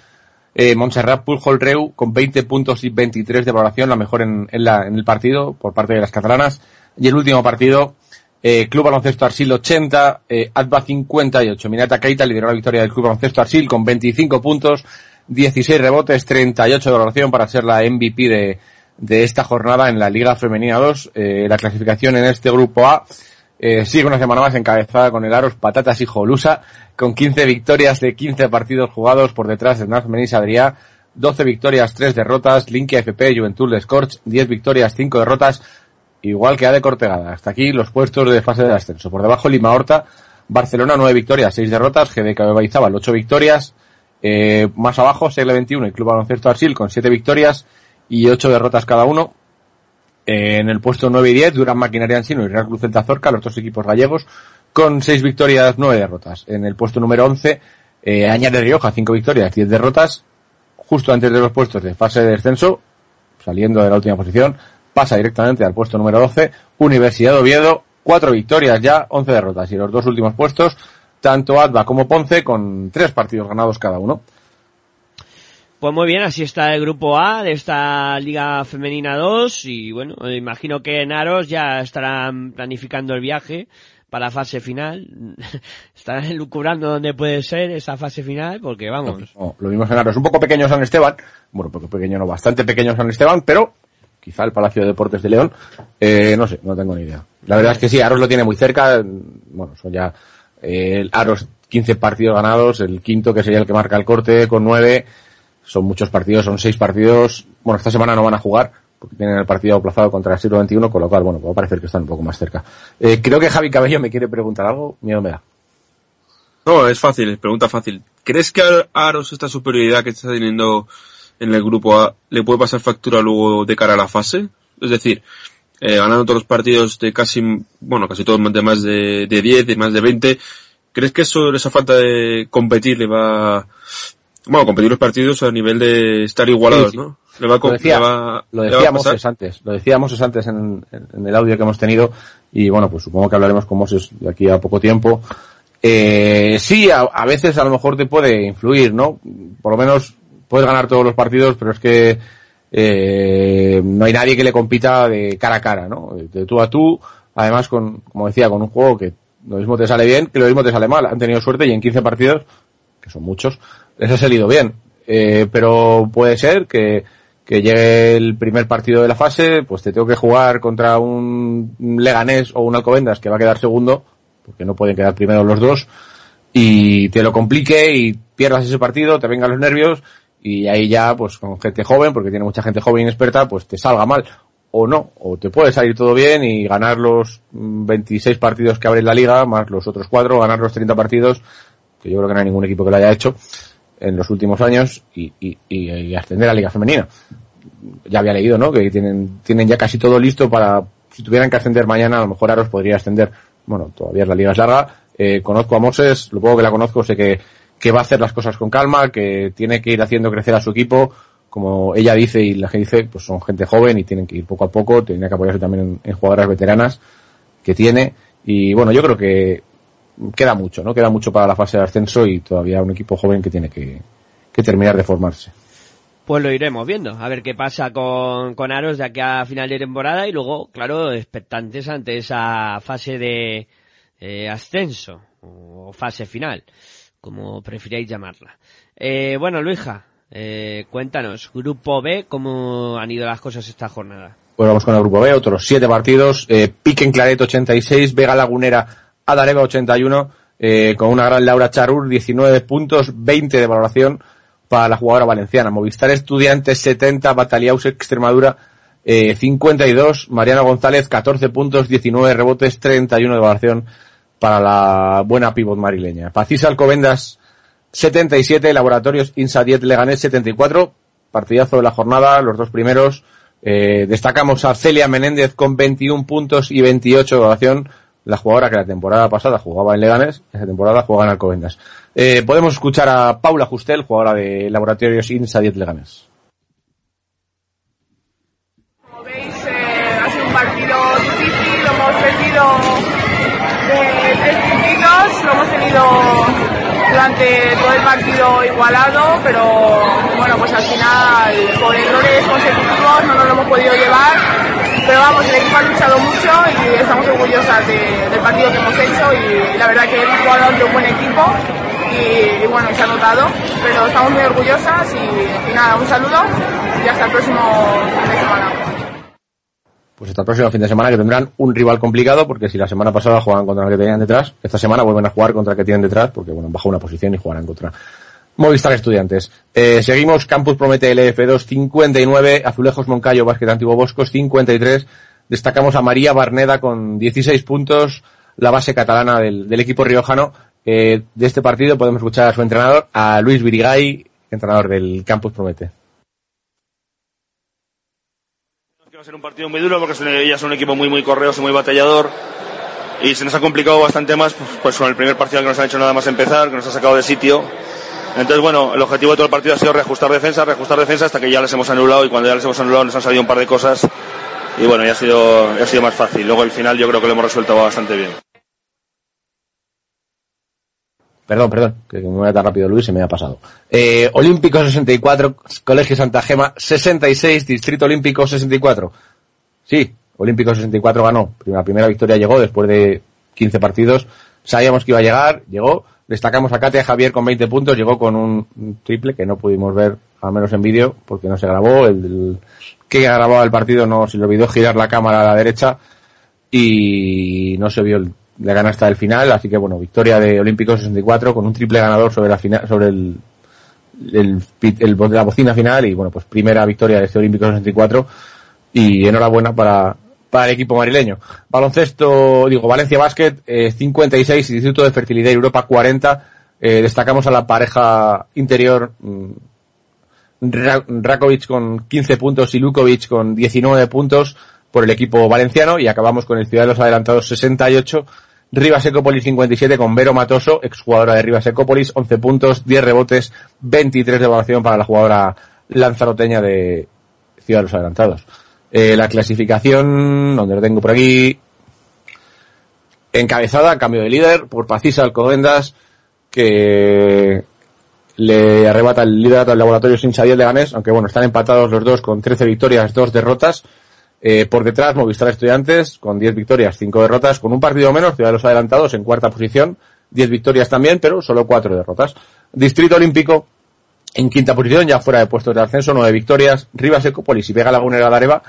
eh, Montserrat Pujol Reu con 20 puntos y 23 de valoración, la mejor en, la, en el partido por parte de las catalanas. Y el último partido, eh, Club Baloncesto Arsil 80, eh, Adva 58. Minata Keita lideró la victoria del Club Baloncesto Arsil con 25 puntos, 16 rebotes, 38 de valoración para ser la MVP de, de esta jornada en la Liga Femenina 2. Eh, la clasificación en este grupo A eh, sigue una semana más encabezada con el Aros Patatas y Jolusa, con 15 victorias de 15 partidos jugados por detrás de Naz Menis Adrià, 12 victorias, 3 derrotas, Linkia FP, Juventud de Scorch, 10 victorias, 5 derrotas, igual que A de Cortegada. Hasta aquí los puestos de fase de ascenso. Por debajo Lima Horta, Barcelona 9 victorias, 6 derrotas, GDK Baizábal 8 victorias, eh, más abajo Segle 21 y Club Baloncesto Arsil con 7 victorias y 8 derrotas cada uno. En el puesto 9 y 10, Durán Maquinaria Ansino y Real Cruz Celta Zorca, los dos equipos gallegos, con 6 victorias, 9 derrotas. En el puesto número 11, eh, Añade Rioja, 5 victorias, 10 derrotas, justo antes de los puestos de fase de descenso, saliendo de la última posición, pasa directamente al puesto número 12, Universidad de Oviedo, 4 victorias ya, 11 derrotas. Y los dos últimos puestos, tanto Adva como Ponce, con 3 partidos ganados cada uno. Pues muy bien, así está el grupo A de esta Liga Femenina 2 y bueno, imagino que en Aros ya estarán planificando el viaje para la fase final. Estarán lucubrando dónde puede ser esa fase final porque vamos. No, lo vimos en Aros, un poco pequeño San Esteban, bueno, poco pequeño no, bastante pequeño San Esteban, pero quizá el Palacio de Deportes de León, eh, no sé, no tengo ni idea. La verdad es que sí, Aros lo tiene muy cerca, bueno, son ya eh, Aros 15 partidos ganados, el quinto que sería el que marca el corte con 9 son muchos partidos, son seis partidos. Bueno, esta semana no van a jugar porque tienen el partido aplazado contra el siglo XXI, con lo cual, bueno, puede parecer que están un poco más cerca. Eh, creo que Javi Cabello me quiere preguntar algo, miedo me da. No, es fácil, pregunta fácil. ¿Crees que a Aros esta superioridad que está teniendo en el grupo A le puede pasar factura luego de cara a la fase? Es decir, eh, ganando todos los partidos de casi, bueno, casi todos de más de, de 10, de más de 20, ¿crees que eso, esa falta de competir le va, bueno, competir los partidos a nivel de estar igualados, Sí, sí. ¿no? Le va a, Lo, decía, le va- lo le va a decíamos pasar. antes, lo decíamos antes en, en el audio que hemos tenido y bueno, pues supongo que hablaremos con Moses de aquí a poco tiempo. Eh, sí, a, a veces a lo mejor te puede influir, ¿no? Por lo menos puedes ganar todos los partidos, pero es que eh, no hay nadie que le compita de cara a cara, ¿no? De tú a tú, además con, como decía, con un juego que lo mismo te sale bien, que lo mismo te sale mal. Han tenido suerte y en 15 partidos, que son muchos, les ha salido bien. Eh, pero puede ser que, que llegue el primer partido de la fase, pues te tengo que jugar contra un Leganés o un Alcobendas que va a quedar segundo, porque no pueden quedar primero los dos, y te lo complique y pierdas ese partido, te vengan los nervios, y ahí ya, pues con gente joven, porque tiene mucha gente joven inexperta, pues te salga mal. O no, o te puede salir todo bien y ganar los mm, 26 partidos que abre la liga, más los otros cuatro, ganar los 30 partidos, que yo creo que no hay ningún equipo que lo haya hecho en los últimos años, y, y, y- ascender a la liga femenina. Ya había leído, ¿no? Que tienen, tienen ya casi todo listo para, si tuvieran que ascender mañana, a lo mejor Aros podría ascender. Bueno, todavía la liga es larga. Eh, conozco a Moses, lo poco que la conozco, sé que, que va a hacer las cosas con calma, que tiene que ir haciendo crecer a su equipo como ella dice y la gente dice, pues son gente joven y tienen que ir poco a poco, tienen que apoyarse también en jugadoras veteranas que tiene. Y bueno, yo creo que queda mucho, ¿no? Queda mucho para la fase de ascenso y todavía un equipo joven que tiene que, que terminar de formarse. Pues lo iremos viendo, a ver qué pasa con, con Aros de aquí a final de temporada y luego, claro, expectantes ante esa fase de eh, ascenso o fase final, como prefiráis llamarla. Eh, bueno, Luija, eh, cuéntanos, Grupo B, ¿cómo han ido las cosas esta jornada? Pues vamos con el grupo B, otros siete partidos, eh, Pique en Claret 86, Vega Lagunera, Adareva 81, eh, con una gran Laura Charur, 19 puntos, 20 de valoración para la jugadora valenciana. Movistar Estudiantes 70, Bataliaus Extremadura eh, 52, Mariana González 14 puntos, 19 rebotes, 31 de valoración para la buena pivot marileña. Pacisa Alcobendas 77, Laboratorios Insadiet Leganés 74, partidazo de la jornada, los dos primeros. Eh, destacamos a Celia Menéndez con 21 puntos y 28 de valoración, la jugadora que la temporada pasada jugaba en Leganés, esta temporada juega en Alcobendas. Eh, podemos escuchar a Paula Justel, jugadora de Laboratorios Insadiet Leganés. Como veis, eh, ha sido un partido difícil, hemos perdido de tres puntitos, lo hemos tenido durante todo el partido igualado, pero bueno, pues al final por errores consecutivos no nos lo hemos podido llevar. Pero vamos, el equipo ha luchado mucho y estamos orgullosas de- del partido que hemos hecho y la verdad que hemos jugado ante un buen equipo y, bueno, se ha notado, pero estamos muy orgullosas y, nada, un saludo y hasta el próximo fin de semana. Pues hasta el próximo fin de semana que tendrán un rival complicado porque si la semana pasada jugaban contra el que tenían detrás, esta semana vuelven a jugar contra el que tienen detrás porque bueno, bajo una posición y jugarán contra Movistar Estudiantes. Eh, seguimos, Campus Promete LF2 59, Azulejos Moncayo Básquet Antiguo Boscos 53, destacamos a María Barneda con 16 puntos, la base catalana del, equipo riojano. Eh, de este partido podemos escuchar a su entrenador, a Luis Virigay, entrenador del Campus Promete. va a ser un partido muy duro porque ellas son un equipo muy muy correoso, muy batallador y se nos ha complicado bastante más pues, pues con el primer partido que nos han hecho nada más empezar, que nos ha sacado de sitio. Entonces, bueno, el objetivo de todo el partido ha sido reajustar defensa, reajustar defensa hasta que ya les hemos anulado y cuando ya les hemos anulado nos han salido un par de cosas y bueno, ya ha sido, ya ha sido más fácil. Luego el final yo creo que lo hemos resuelto bastante bien. Perdón, perdón, que me voy tan rápido Luis, se me ha pasado. Eh, Olímpico 64, Colegio Santa Gema 66, Distrito Olímpico 64. Sí, Olímpico 64 ganó. La primera victoria llegó después de 15 partidos. Sabíamos que iba a llegar, llegó. Destacamos a Katia Javier con 20 puntos, llegó con un triple que no pudimos ver, al menos en vídeo, porque no se grabó. El, el que grababa el partido no se le olvidó girar la cámara a la derecha y no se vio el, la canasta del final, así que bueno, victoria de Olímpico 64 con un triple ganador sobre la final, sobre el, el, el, la bocina final y bueno, pues primera victoria de este Olímpico 64 y enhorabuena para, para el equipo marileño. Baloncesto, digo, Valencia Basket, eh, 56, Instituto de Fertilidad Europa 40, eh, destacamos a la pareja interior, mm, Ra- Rakovic con 15 puntos y Lukovic con 19 puntos por el equipo valenciano y acabamos con el Ciudad de los Adelantados 68, Rivas Ecopolis 57 con Vero Matoso, exjugadora de Rivas Ecopolis, 11 puntos, 10 rebotes, 23 de evaluación para la jugadora lanzaroteña de Ciudad de los Adelantados. Eh, la clasificación, donde lo tengo por aquí, encabezada, cambio de líder, por Pacisa Alcobendas, que le arrebata el liderato al laboratorio sin Xavier Leganés, aunque bueno, están empatados los dos con 13 victorias, 2 derrotas. Eh, por detrás, Movistar Estudiantes con 10 victorias, 5 derrotas, con un partido menos, Ciudad de los Adelantados en cuarta posición, 10 victorias también, pero solo 4 derrotas. Distrito Olímpico en quinta posición, ya fuera de puestos de ascenso, 9 victorias, Rivas Ecopolis y Vega Lagunera de Areva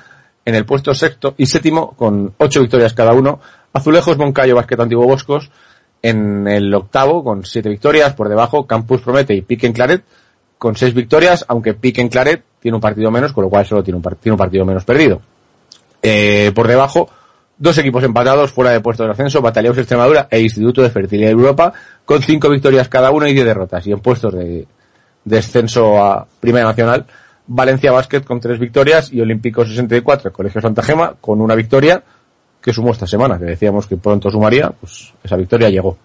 en el puesto sexto y séptimo con 8 victorias cada uno. Azulejos Moncayo Basquet Antiguo Boscos en el octavo con 7 victorias, por debajo Campus Promete y Pique en Claret con 6 victorias, aunque Pique en Claret tiene un partido menos, con lo cual solo tiene un, tiene un partido menos perdido. Eh, por debajo, dos equipos empatados fuera de puestos de ascenso, Batalleos Extremadura e Instituto de Fertilidad Europa, con cinco victorias cada uno y 10 derrotas. Y en puestos de descenso a Primera Nacional, Valencia Basket con tres victorias y Olímpico 64, Colegio Santa Gema con una victoria que sumó esta semana, que decíamos que pronto sumaría, pues esa victoria llegó.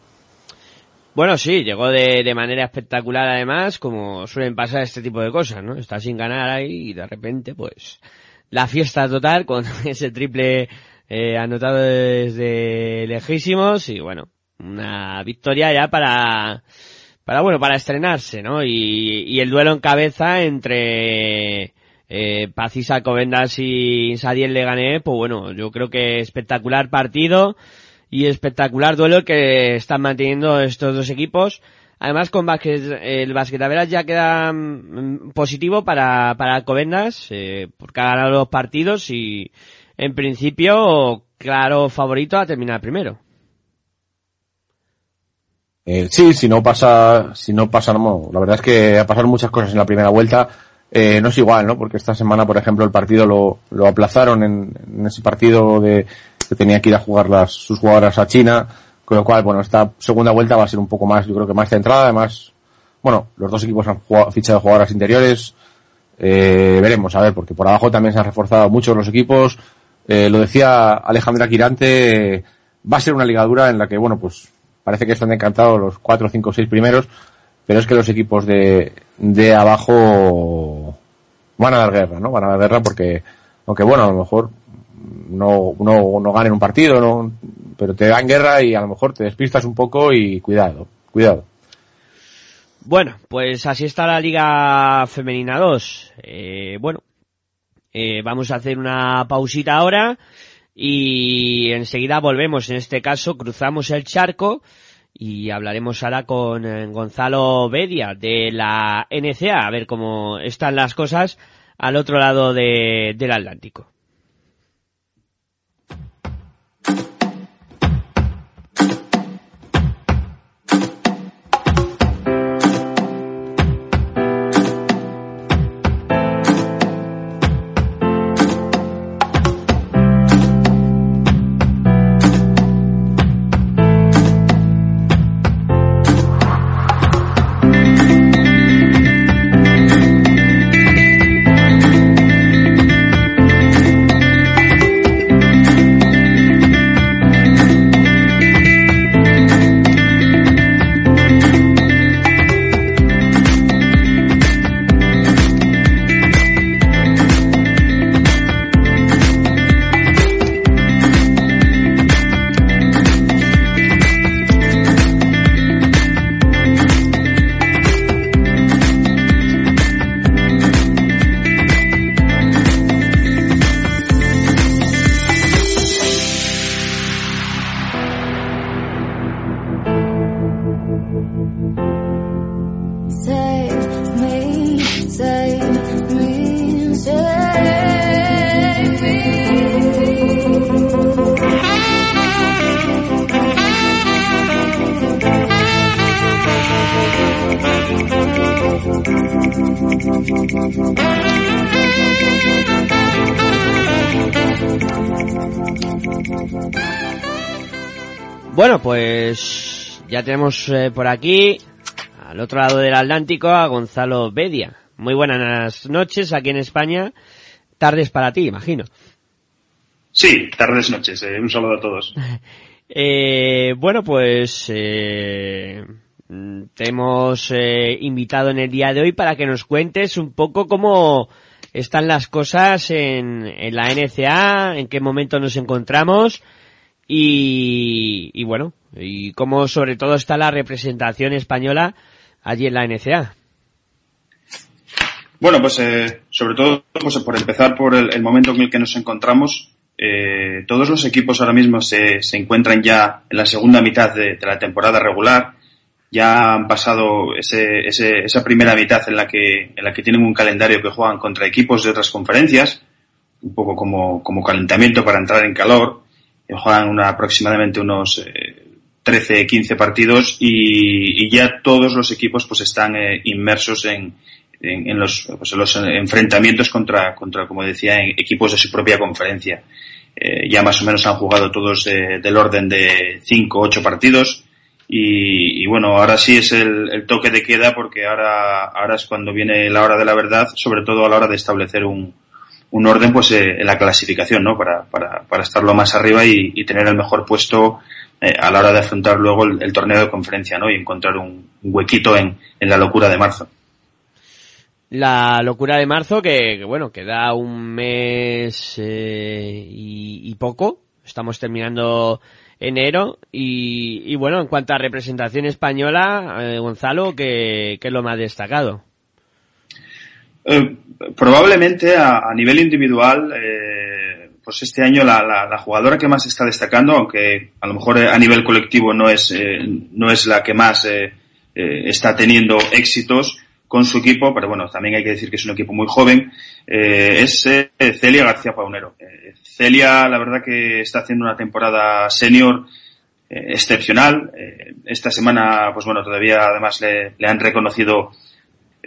Bueno, sí, llegó de, de manera espectacular además, como suelen pasar este tipo de cosas, ¿no? Está sin ganar ahí y de repente, pues, la fiesta total con ese triple eh, anotado desde lejísimos y bueno, una victoria ya para, para bueno, para estrenarse, ¿no? Y, y el duelo en cabeza entre eh, Pacisa Covendas y Sadiel Legané, pues bueno, yo creo que espectacular partido y espectacular duelo que están manteniendo estos dos equipos. Además, con Basket, el Basquetaveras ya queda mm, positivo para, para Alcobendas, eh, porque ha ganado los partidos y, en principio, claro favorito a terminar primero. Eh, sí, si no pasa, si no pasa, no, la verdad es que ha pasado muchas cosas en la primera vuelta. Eh, no es igual, ¿no? Porque esta semana, por ejemplo, el partido lo, lo aplazaron en, en ese partido de que tenía que ir a jugar las, sus jugadoras a China, con lo cual, bueno, esta segunda vuelta va a ser un poco más, yo creo que más centrada, además, bueno, los dos equipos han jugado, fichado jugadoras interiores, eh, veremos, a ver, porque por abajo también se han reforzado mucho los equipos, eh, lo decía Alejandra Quirante, va a ser una ligadura en la que, bueno, pues parece que están encantados los cuatro, cinco, seis primeros, pero es que los equipos de, de abajo van a dar guerra, ¿no? Van a dar guerra porque, aunque bueno, a lo mejor no, no, no ganen un partido, no, pero te dan guerra y a lo mejor te despistas un poco y cuidado, cuidado. Bueno, pues así está la Liga Femenina 2. Eh, bueno, eh, vamos a hacer una pausita ahora y enseguida volvemos. En este caso cruzamos el charco y hablaremos ahora con eh, Gonzalo Bedia de la NCA a ver cómo están las cosas al otro lado de, del Atlántico. Tenemos eh, por aquí, al otro lado del Atlántico, a Gonzalo Bedia. Muy buenas noches aquí en España. Tardes para ti, imagino. Sí, tardes, noches. eh, un saludo a todos. Eh, bueno, pues eh, te hemos eh, invitado en el día de hoy para que nos cuentes un poco cómo están las cosas en, en la NCA, en qué momento nos encontramos y, y bueno, y cómo sobre todo está la representación española allí en la NCA. Bueno, pues eh, sobre todo, pues, por empezar por el, momento en el que nos encontramos, eh, todos los equipos ahora mismo se, se encuentran ya en la segunda mitad de, de la temporada regular. Ya han pasado ese, ese- esa primera mitad en la que en la que tienen un calendario que juegan contra equipos de otras conferencias, un poco como, como calentamiento para entrar en calor. Eh, juegan una, aproximadamente unos eh, 13, 15 partidos y, y ya todos los equipos pues están eh, inmersos en, en, los, pues, en los enfrentamientos contra, contra, como decía, en equipos de su propia conferencia. Eh, ya más o menos han jugado todos eh, del orden de 5 8 partidos y, y bueno, ahora sí es el, el toque de queda porque ahora, ahora es cuando viene la hora de la verdad, sobre todo a la hora de establecer un, un orden pues eh, en la clasificación, ¿no? Para, para, para estar lo más arriba y, y tener el mejor puesto eh, a la hora de afrontar luego el, el torneo de conferencia, ¿no? Y encontrar un, un huequito en, en la locura de marzo. La locura de marzo que, que bueno, queda un mes eh, y, y poco. Estamos terminando enero y, y bueno, en cuanto a representación española, eh, Gonzalo, ¿qué, qué es lo más destacado? Eh, probablemente a, a nivel individual, eh, pues este año la, la, jugadora que más está destacando, aunque a lo mejor eh, a nivel colectivo no es, eh, no es la que más eh, eh, está teniendo éxitos con su equipo, pero bueno, también hay que decir que es un equipo muy joven, es Celia García Paunero. Celia, la verdad que está haciendo una temporada senior excepcional. Esta semana, pues bueno, todavía además le han reconocido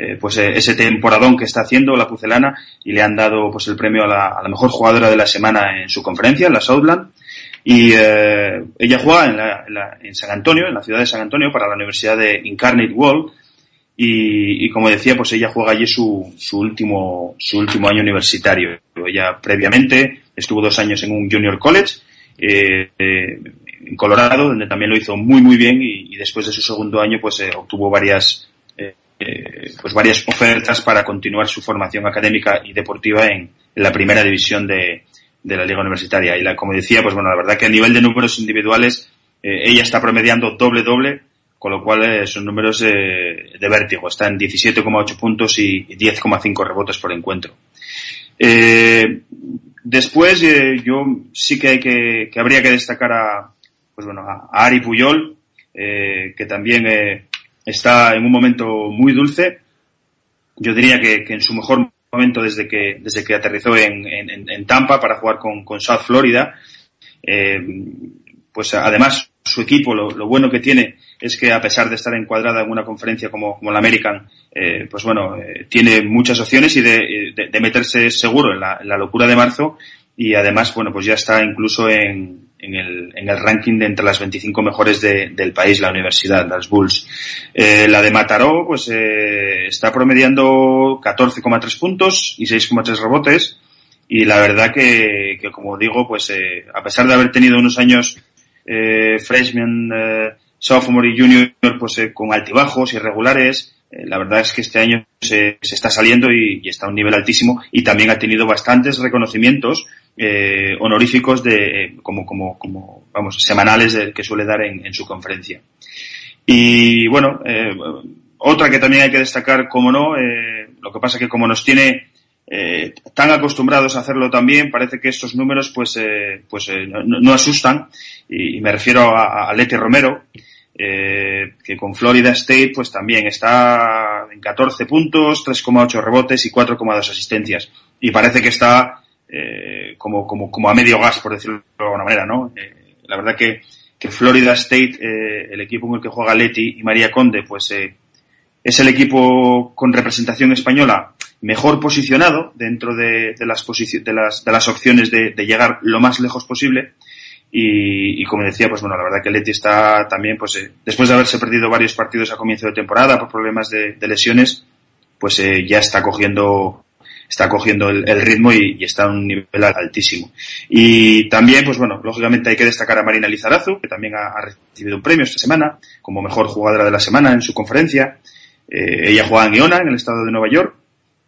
eh, pues eh, ese temporadón que está haciendo la pucelana y le han dado pues el premio a la, a la mejor jugadora de la semana en su conferencia, en la Southland. Y eh, ella juega en, la, en, la- en San Antonio, en la ciudad de San Antonio, para la Universidad de Incarnate World. Y, como decía, pues ella juega allí su, último, su último año universitario. Ella previamente estuvo dos años en un junior college, en Colorado, donde también lo hizo muy muy bien y, después de su segundo año pues obtuvo varias eh, pues varias ofertas para continuar su formación académica y deportiva en, la primera división de, la liga universitaria. Y la, como decía, pues bueno, la verdad que a nivel de números individuales eh, ella está promediando doble doble, con lo cual eh, son números de vértigo. Está en 17,8 puntos y 10,5 rebotes por encuentro. Después yo sí que hay que, que habría que destacar a pues bueno a, Ari Puyol que también está en un momento muy dulce. Yo diría que, que en su mejor momento desde que desde que aterrizó en, en, Tampa para jugar con, con South Florida. Eh, pues además su equipo lo, lo, bueno que tiene es que a pesar de estar encuadrada en una conferencia como, como la American, eh, pues bueno, eh, tiene muchas opciones y de, de, de meterse seguro en la, en la, locura de marzo. Y además, bueno, pues ya está incluso en, en, el, en el ranking de entre las 25 mejores de, del país, la universidad, las Bulls. Eh, la de Mataró, pues eh, está promediando 14,3 puntos y 6,3 rebotes y la verdad que, que como digo, pues eh, a pesar de haber tenido unos años eh, freshman, eh, sophomore y junior, pues con altibajos irregulares. La verdad es que este año se, se está saliendo y, y, está a un nivel altísimo y también ha tenido bastantes reconocimientos eh, honoríficos de como como como vamos semanales de, que suele dar en, su conferencia. Y bueno, eh, otra que también hay que destacar, como no, eh, lo que pasa que como nos tiene eh, tan acostumbrados a hacerlo también, parece que estos números pues, eh, pues eh, no, asustan, y, me refiero a, a Romero, eh, que con Florida State pues también está en 14 puntos, 3,8 rebotes y 4,2 asistencias, y parece que está eh, como, como, como a medio gas, por decirlo de alguna manera, ¿no? Eh, la verdad que, Florida State, eh, el equipo en el que juega Leti y María Conde, pues es el equipo con representación española mejor posicionado dentro de, de, las, de, las, de las opciones de, llegar lo más lejos posible. Y, como decía, pues bueno, la verdad que Leti está también, pues después de haberse perdido varios partidos a comienzo de temporada por problemas de, lesiones, pues ya está cogiendo está cogiendo el, ritmo y, está a un nivel altísimo. Y también, pues bueno, lógicamente hay que destacar a Marina Lizarazu, que también ha, recibido un premio esta semana como mejor jugadora de la semana en su conferencia. Eh, ella juega en Iona, en el estado de Nueva York,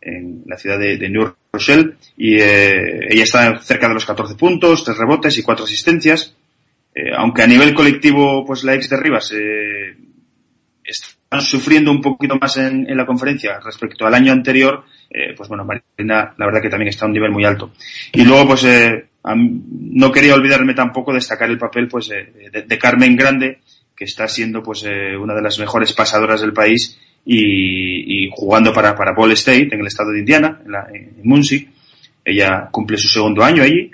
en la ciudad de, New Rochelle y eh, ella está cerca de los 14 puntos, 3 rebotes y 4 asistencias. Eh, aunque a nivel colectivo, pues la ex de Rivas eh, sufriendo un poquito más en, la conferencia respecto al año anterior, eh, pues bueno, Marina la verdad que también está a un nivel muy alto. Y luego, pues eh, no quería olvidarme tampoco destacar el papel pues eh, de, Carmen Grande, que está siendo pues una de las mejores pasadoras del país y, y, jugando para, para Ball State en el estado de Indiana, en, la, en Muncie. Ella cumple su segundo año allí.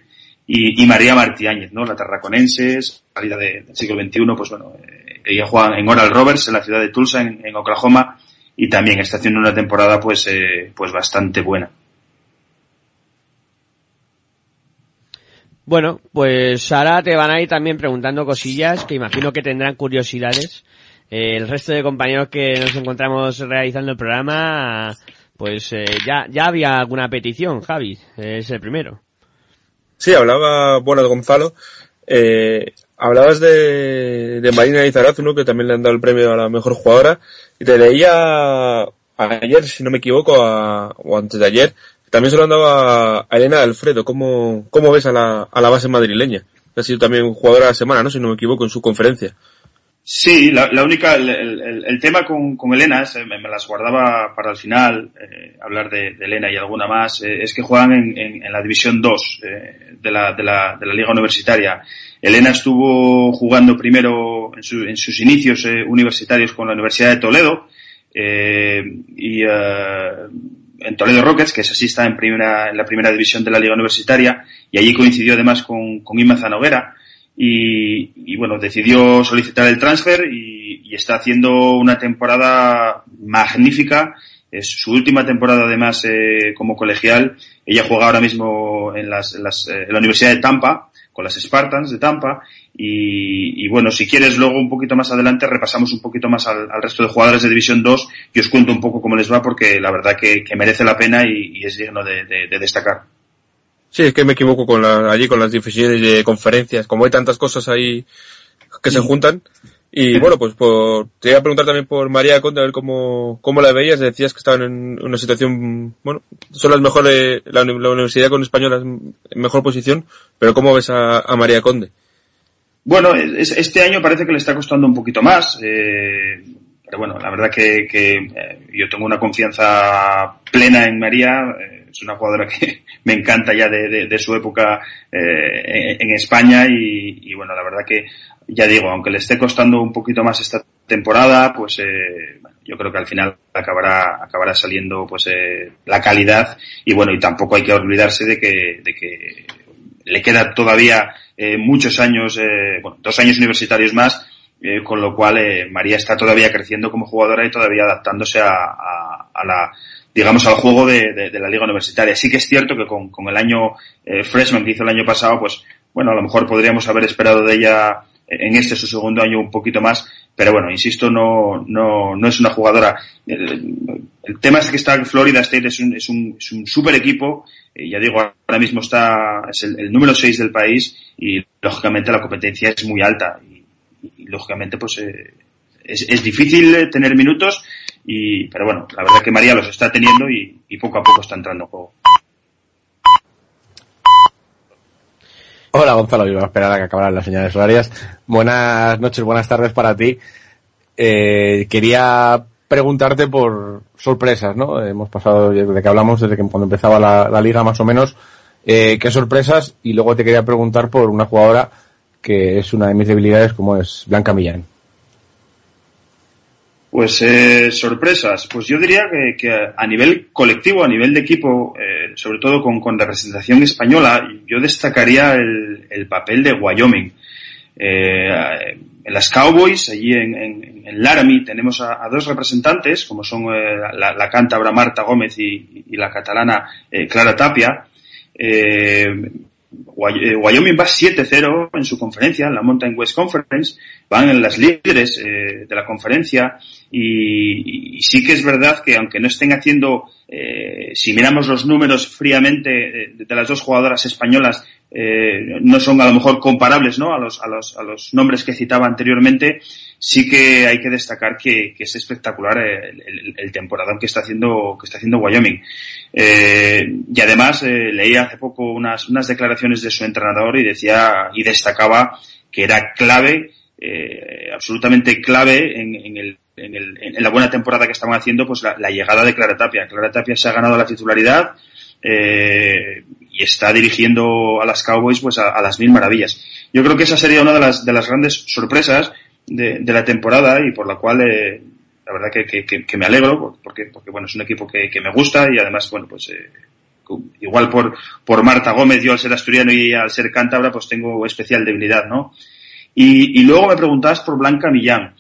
Y, María Martiáñez, ¿no? La tarraconense, salida de, del siglo XXI, pues bueno, eh, ella juega en Oral Roberts, en la ciudad de Tulsa, en, en Oklahoma, y también está haciendo una temporada pues, eh, pues bastante buena. Bueno, pues ahora te van a ir también preguntando cosillas que imagino que tendrán curiosidades. Eh, el resto de compañeros que nos encontramos realizando el programa, pues eh, ya, ya había alguna petición, Javi, es el primero. Sí, hablaba Bonas Gonzalo. Eh, hablabas de, de Marina Izarazu, ¿no? Que también le han dado el premio a la mejor jugadora. Y te leía ayer, si no me equivoco, a- o antes de ayer, también se lo han dado a, Elena Alfredo. ¿Cómo, cómo ves a la, a la base madrileña? Ha sido también jugadora de la semana, ¿no? Si no me equivoco, en su conferencia. Sí, la, la única, el, tema con, con Elena, es, eh, me, las guardaba para el final, eh, hablar de, Elena y alguna más, eh, es que juegan en, en- la División 2 eh, de, la, de, la, de la Liga Universitaria. Elena estuvo jugando primero en, su- en sus inicios universitarios con la Universidad de Toledo y en Toledo Rockets, que es así está en, primera, en la primera división de la Liga Universitaria, y allí coincidió además con, con Zanoguera y, bueno, decidió solicitar el transfer y, está haciendo una temporada magnífica. Es su última temporada además eh, como colegial. Ella juega ahora mismo en, las, en las, eh, en la Universidad de Tampa, con las Spartans de Tampa. Y, bueno, si quieres luego un poquito más adelante repasamos un poquito más al, resto de jugadores de División 2 y os cuento un poco cómo les va porque la verdad que, que merece la pena y, es digno de destacar. Sí, es que me equivoco con la, allí con las divisiones de conferencias. Como hay tantas cosas ahí que se juntan. Y bueno, pues por, te iba a preguntar también por María Conde, a ver cómo, cómo la veías. Decías que estaban en una situación, bueno, son las mejores, la, la universidad con españolas en mejor posición, pero ¿cómo ves a, a María Conde? Bueno, es- este año parece que le está costando un poquito más, eh, pero bueno, la verdad que, que, eh, yo tengo una confianza plena en María, eh, es una jugadora que me encanta ya de, de- su época eh, en, España y, bueno, la verdad que ya digo, aunque le esté costando un poquito más esta temporada, pues eh, yo creo que al final acabará acabará saliendo pues eh, la calidad y bueno, y tampoco hay que olvidarse de que, de que le queda todavía eh, muchos años, eh, bueno, dos años universitarios más, con lo cual eh, María está todavía creciendo como jugadora y todavía adaptándose a- a la digamos al juego de, de- la liga universitaria. Sí que es cierto que con, el año eh, freshman que hizo el año pasado, pues bueno, a lo mejor podríamos haber esperado de ella en este su segundo año un poquito más, pero bueno, insisto, no, no, no es una jugadora. El, tema es que está Florida State, es un, es un, es un super equipo, eh, ya digo, ahora mismo está, es el, número 6 del país y lógicamente la competencia es muy alta y, y, lógicamente pues eh, es, es difícil eh, tener minutos y, pero bueno, la verdad que María los está teniendo y, poco a poco está entrando en juego. Hola Gonzalo, iba a esperar a que acabaran las señales horarias. Buenas noches, buenas tardes para ti. Eh, quería preguntarte por sorpresas, ¿no? Hemos pasado desde que hablamos, desde que cuando empezaba la, la liga más o menos, eh, qué sorpresas y luego te quería preguntar por una jugadora que es una de mis debilidades como es Blanca Millán. Pues eh, sorpresas, pues yo diría que, a nivel colectivo, a nivel de equipo, eh, sobre todo con, con representación española, yo destacaría el, el papel de Wyoming. Eh, en las Cowboys, allí en, Laramie, tenemos a, dos representantes, como son eh, la, la cántabra Marta Gómez y, la catalana eh, Clara Tapia. Eh, Wyoming va 7-0 en su conferencia, en la Mountain West Conference, van en las líderes eh, de la conferencia y, sí que es verdad que aunque no estén haciendo, eh, si miramos los números fríamente eh, de las dos jugadoras españolas, eh, no son a lo mejor comparables ¿no? a, los, a, los, a los nombres que citaba anteriormente, sí que hay que destacar que, que es espectacular el, el, el temporadón que está haciendo, que está haciendo Wyoming. Eh, y además eh, leí hace poco unas, unas declaraciones de su entrenador y decía y destacaba que era clave, eh, absolutamente clave en, en, el, en, el, en la buena temporada que estaban haciendo, pues la, la llegada de Clara Tapia. Clara Tapia se ha ganado la titularidad eh, y está dirigiendo a las Cowboys pues a, las mil maravillas. Yo creo que esa sería una de las, de las grandes sorpresas de, la temporada y por la cual eh, la verdad que, que, que, me alegro porque, porque bueno, es un equipo que, que me gusta y además, bueno, pues eh, igual por, por Marta Gómez, yo al ser asturiano y al ser cántabra, pues tengo especial debilidad, ¿no? Y, y luego me preguntabas por Blanca Millán.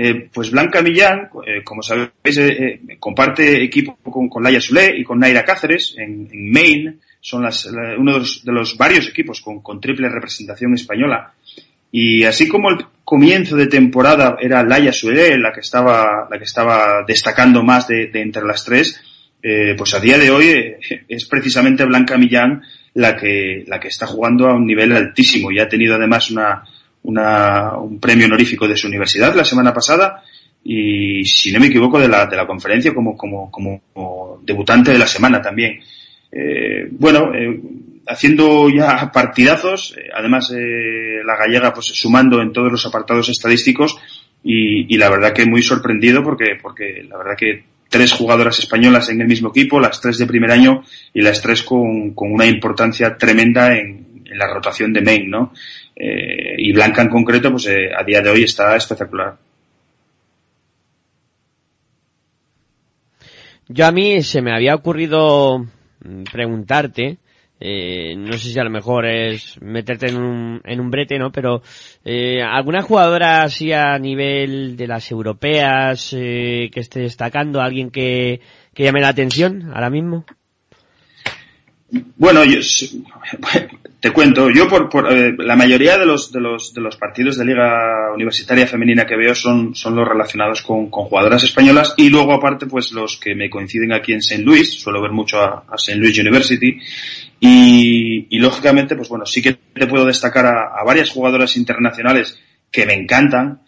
Eh, pues Blanca Millán, eh, como sabéis, eh, comparte equipo con, Laia Sule y con Naira Cáceres en, Maine. Son las, la, uno de los, varios equipos con, triple representación española. Y así como el comienzo de temporada era Laia Sule la que estaba, la que estaba destacando más de, de entre las tres, pues a día de hoy es precisamente Blanca Millán la que, la que está jugando a un nivel altísimo y ha tenido además una, una, un premio honorífico de su universidad la semana pasada y, si no me equivoco, de la, de la conferencia como, como, como, debutante de la semana también. Eh, bueno, eh, haciendo ya partidazos, eh, además eh, la gallega pues sumando en todos los apartados estadísticos y, y la verdad que muy sorprendido porque, porque la verdad que tres jugadoras españolas en el mismo equipo, las tres de primer año y las tres con, con una importancia tremenda en, en la rotación de main, ¿no? Eh, y Blanca en concreto, pues eh, a día de hoy está espectacular. Yo a mí se me había ocurrido mm, preguntarte, eh, no sé si a lo mejor es meterte en un, en un brete, ¿no? Pero, eh, ¿alguna jugadora así a nivel de las europeas eh, que esté destacando? ¿Alguien que, que llame la atención ahora mismo? Bueno, yo, te cuento, yo por, por eh, la mayoría de los, de los de los partidos de liga universitaria femenina que veo son, son los relacionados con, con jugadoras españolas y luego aparte pues los que me coinciden aquí en St. Louis, suelo ver mucho a, a St. Louis University y, y lógicamente pues bueno, sí que te puedo destacar a, varias jugadoras internacionales que me encantan,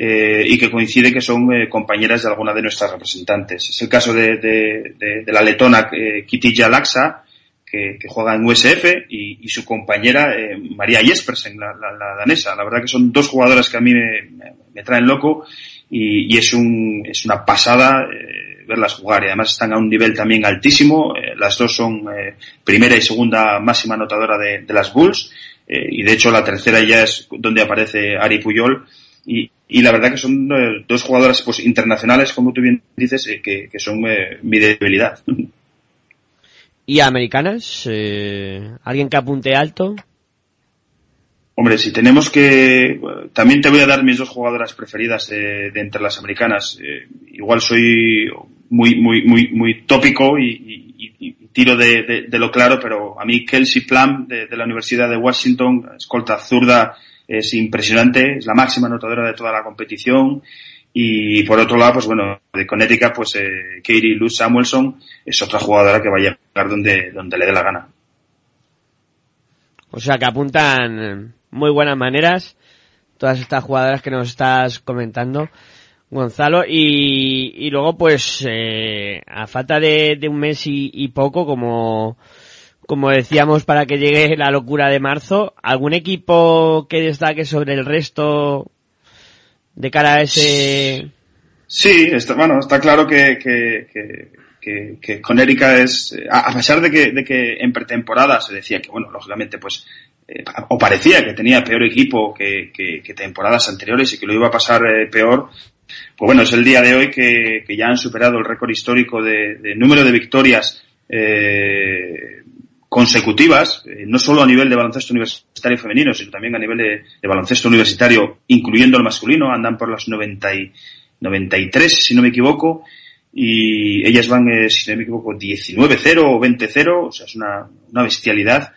eh, y que coincide que son eh, compañeras de alguna de nuestras representantes. Es el caso de, de, de, la letona eh, Kitija Laxa, que, que, juega en USF, y, y su compañera eh, María Jespersen, la, la, la, danesa. La verdad que son dos jugadoras que a mí me, me, me traen loco y, y, es, un, es una pasada eh, verlas jugar. Y además están a un nivel también altísimo. Eh, las dos son eh, primera y segunda máxima anotadora de, de las Bulls. Eh, y de hecho la tercera ya es donde aparece Ari Puyol. Y, y la verdad que son eh, dos jugadoras pues internacionales, como tú bien dices, que, que son mi debilidad. ¿Y americanas? Eh, ¿Alguien que apunte alto? Hombre, si tenemos que... También te voy a dar mis dos jugadoras preferidas eh, de entre las americanas. Eh, igual soy muy muy muy muy tópico y, tiro de, lo claro, pero a mí Kelsey Plum de, de la Universidad de Washington, escolta zurda, es impresionante, es la máxima anotadora de toda la competición. Y por otro lado, pues bueno, de Connecticut, pues eh, Katie Luz Samuelson es otra jugadora que va a llegar donde, donde le dé la gana. O sea que apuntan muy buenas maneras todas estas jugadoras que nos estás comentando, Gonzalo. Y, y luego, pues, eh, a falta de, de un mes y, y poco, como, como decíamos, para que llegue la locura de marzo, ¿algún equipo que destaque sobre el resto de cara a ese... Sí, está, bueno, está claro que, que, que, que, que es, a, a pesar de que, de que en pretemporada se decía que, bueno, lógicamente, pues, eh, o parecía que tenía peor equipo que, que, que, temporadas anteriores y que lo iba a pasar eh, peor, pues bueno, es el día de hoy que, que ya han superado el récord histórico de, de número de victorias eh, consecutivas, eh, no solo a nivel de baloncesto universitario femenino, sino también a nivel de, baloncesto universitario, incluyendo el masculino, andan por las 90 y, 93, si no me equivoco, y ellas van, eh, si no me equivoco, 19-0 o 20-0, o sea, es una, una bestialidad,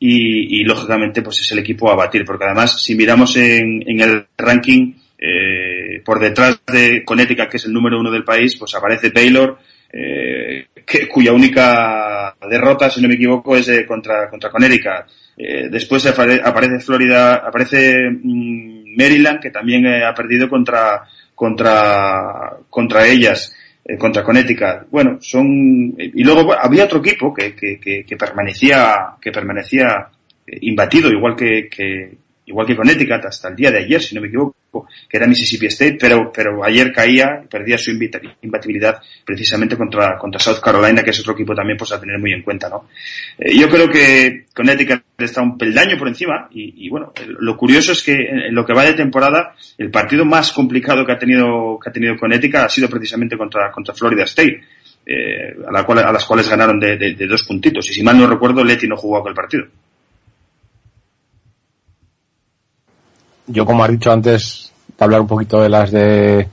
y, y, lógicamente pues es el equipo a batir, porque además si miramos en, en el ranking, eh, por detrás de Connecticut, que es el número uno del país, pues aparece Baylor, eh, que, cuya única derrota, si no me equivoco, es eh, contra, contra Connecticut. Eh, después aparece Florida, aparece mmm, Maryland, que también eh, ha perdido contra, contra, contra ellas, contra Connecticut. Bueno, son, y luego había otro equipo que, que, que, que permanecía, que permanecía imbatido, igual que, que, igual que Connecticut hasta el día de ayer, si no me equivoco, que era Mississippi State, pero, pero ayer caía, perdía su imbatibilidad precisamente contra, contra South Carolina, que es otro equipo también pues a tener muy en cuenta, ¿no? Eh, yo creo que Connecticut está un peldaño por encima y, bueno, lo curioso es que en lo que va de temporada, el partido más complicado que ha tenido, que ha tenido Connecticut ha sido precisamente contra, contra Florida State. Eh, a, la cual, a las cuales ganaron de, de, de dos puntitos. Y si mal no recuerdo, Leti no jugó aquel partido. Yo como has dicho antes, de hablar un poquito de las de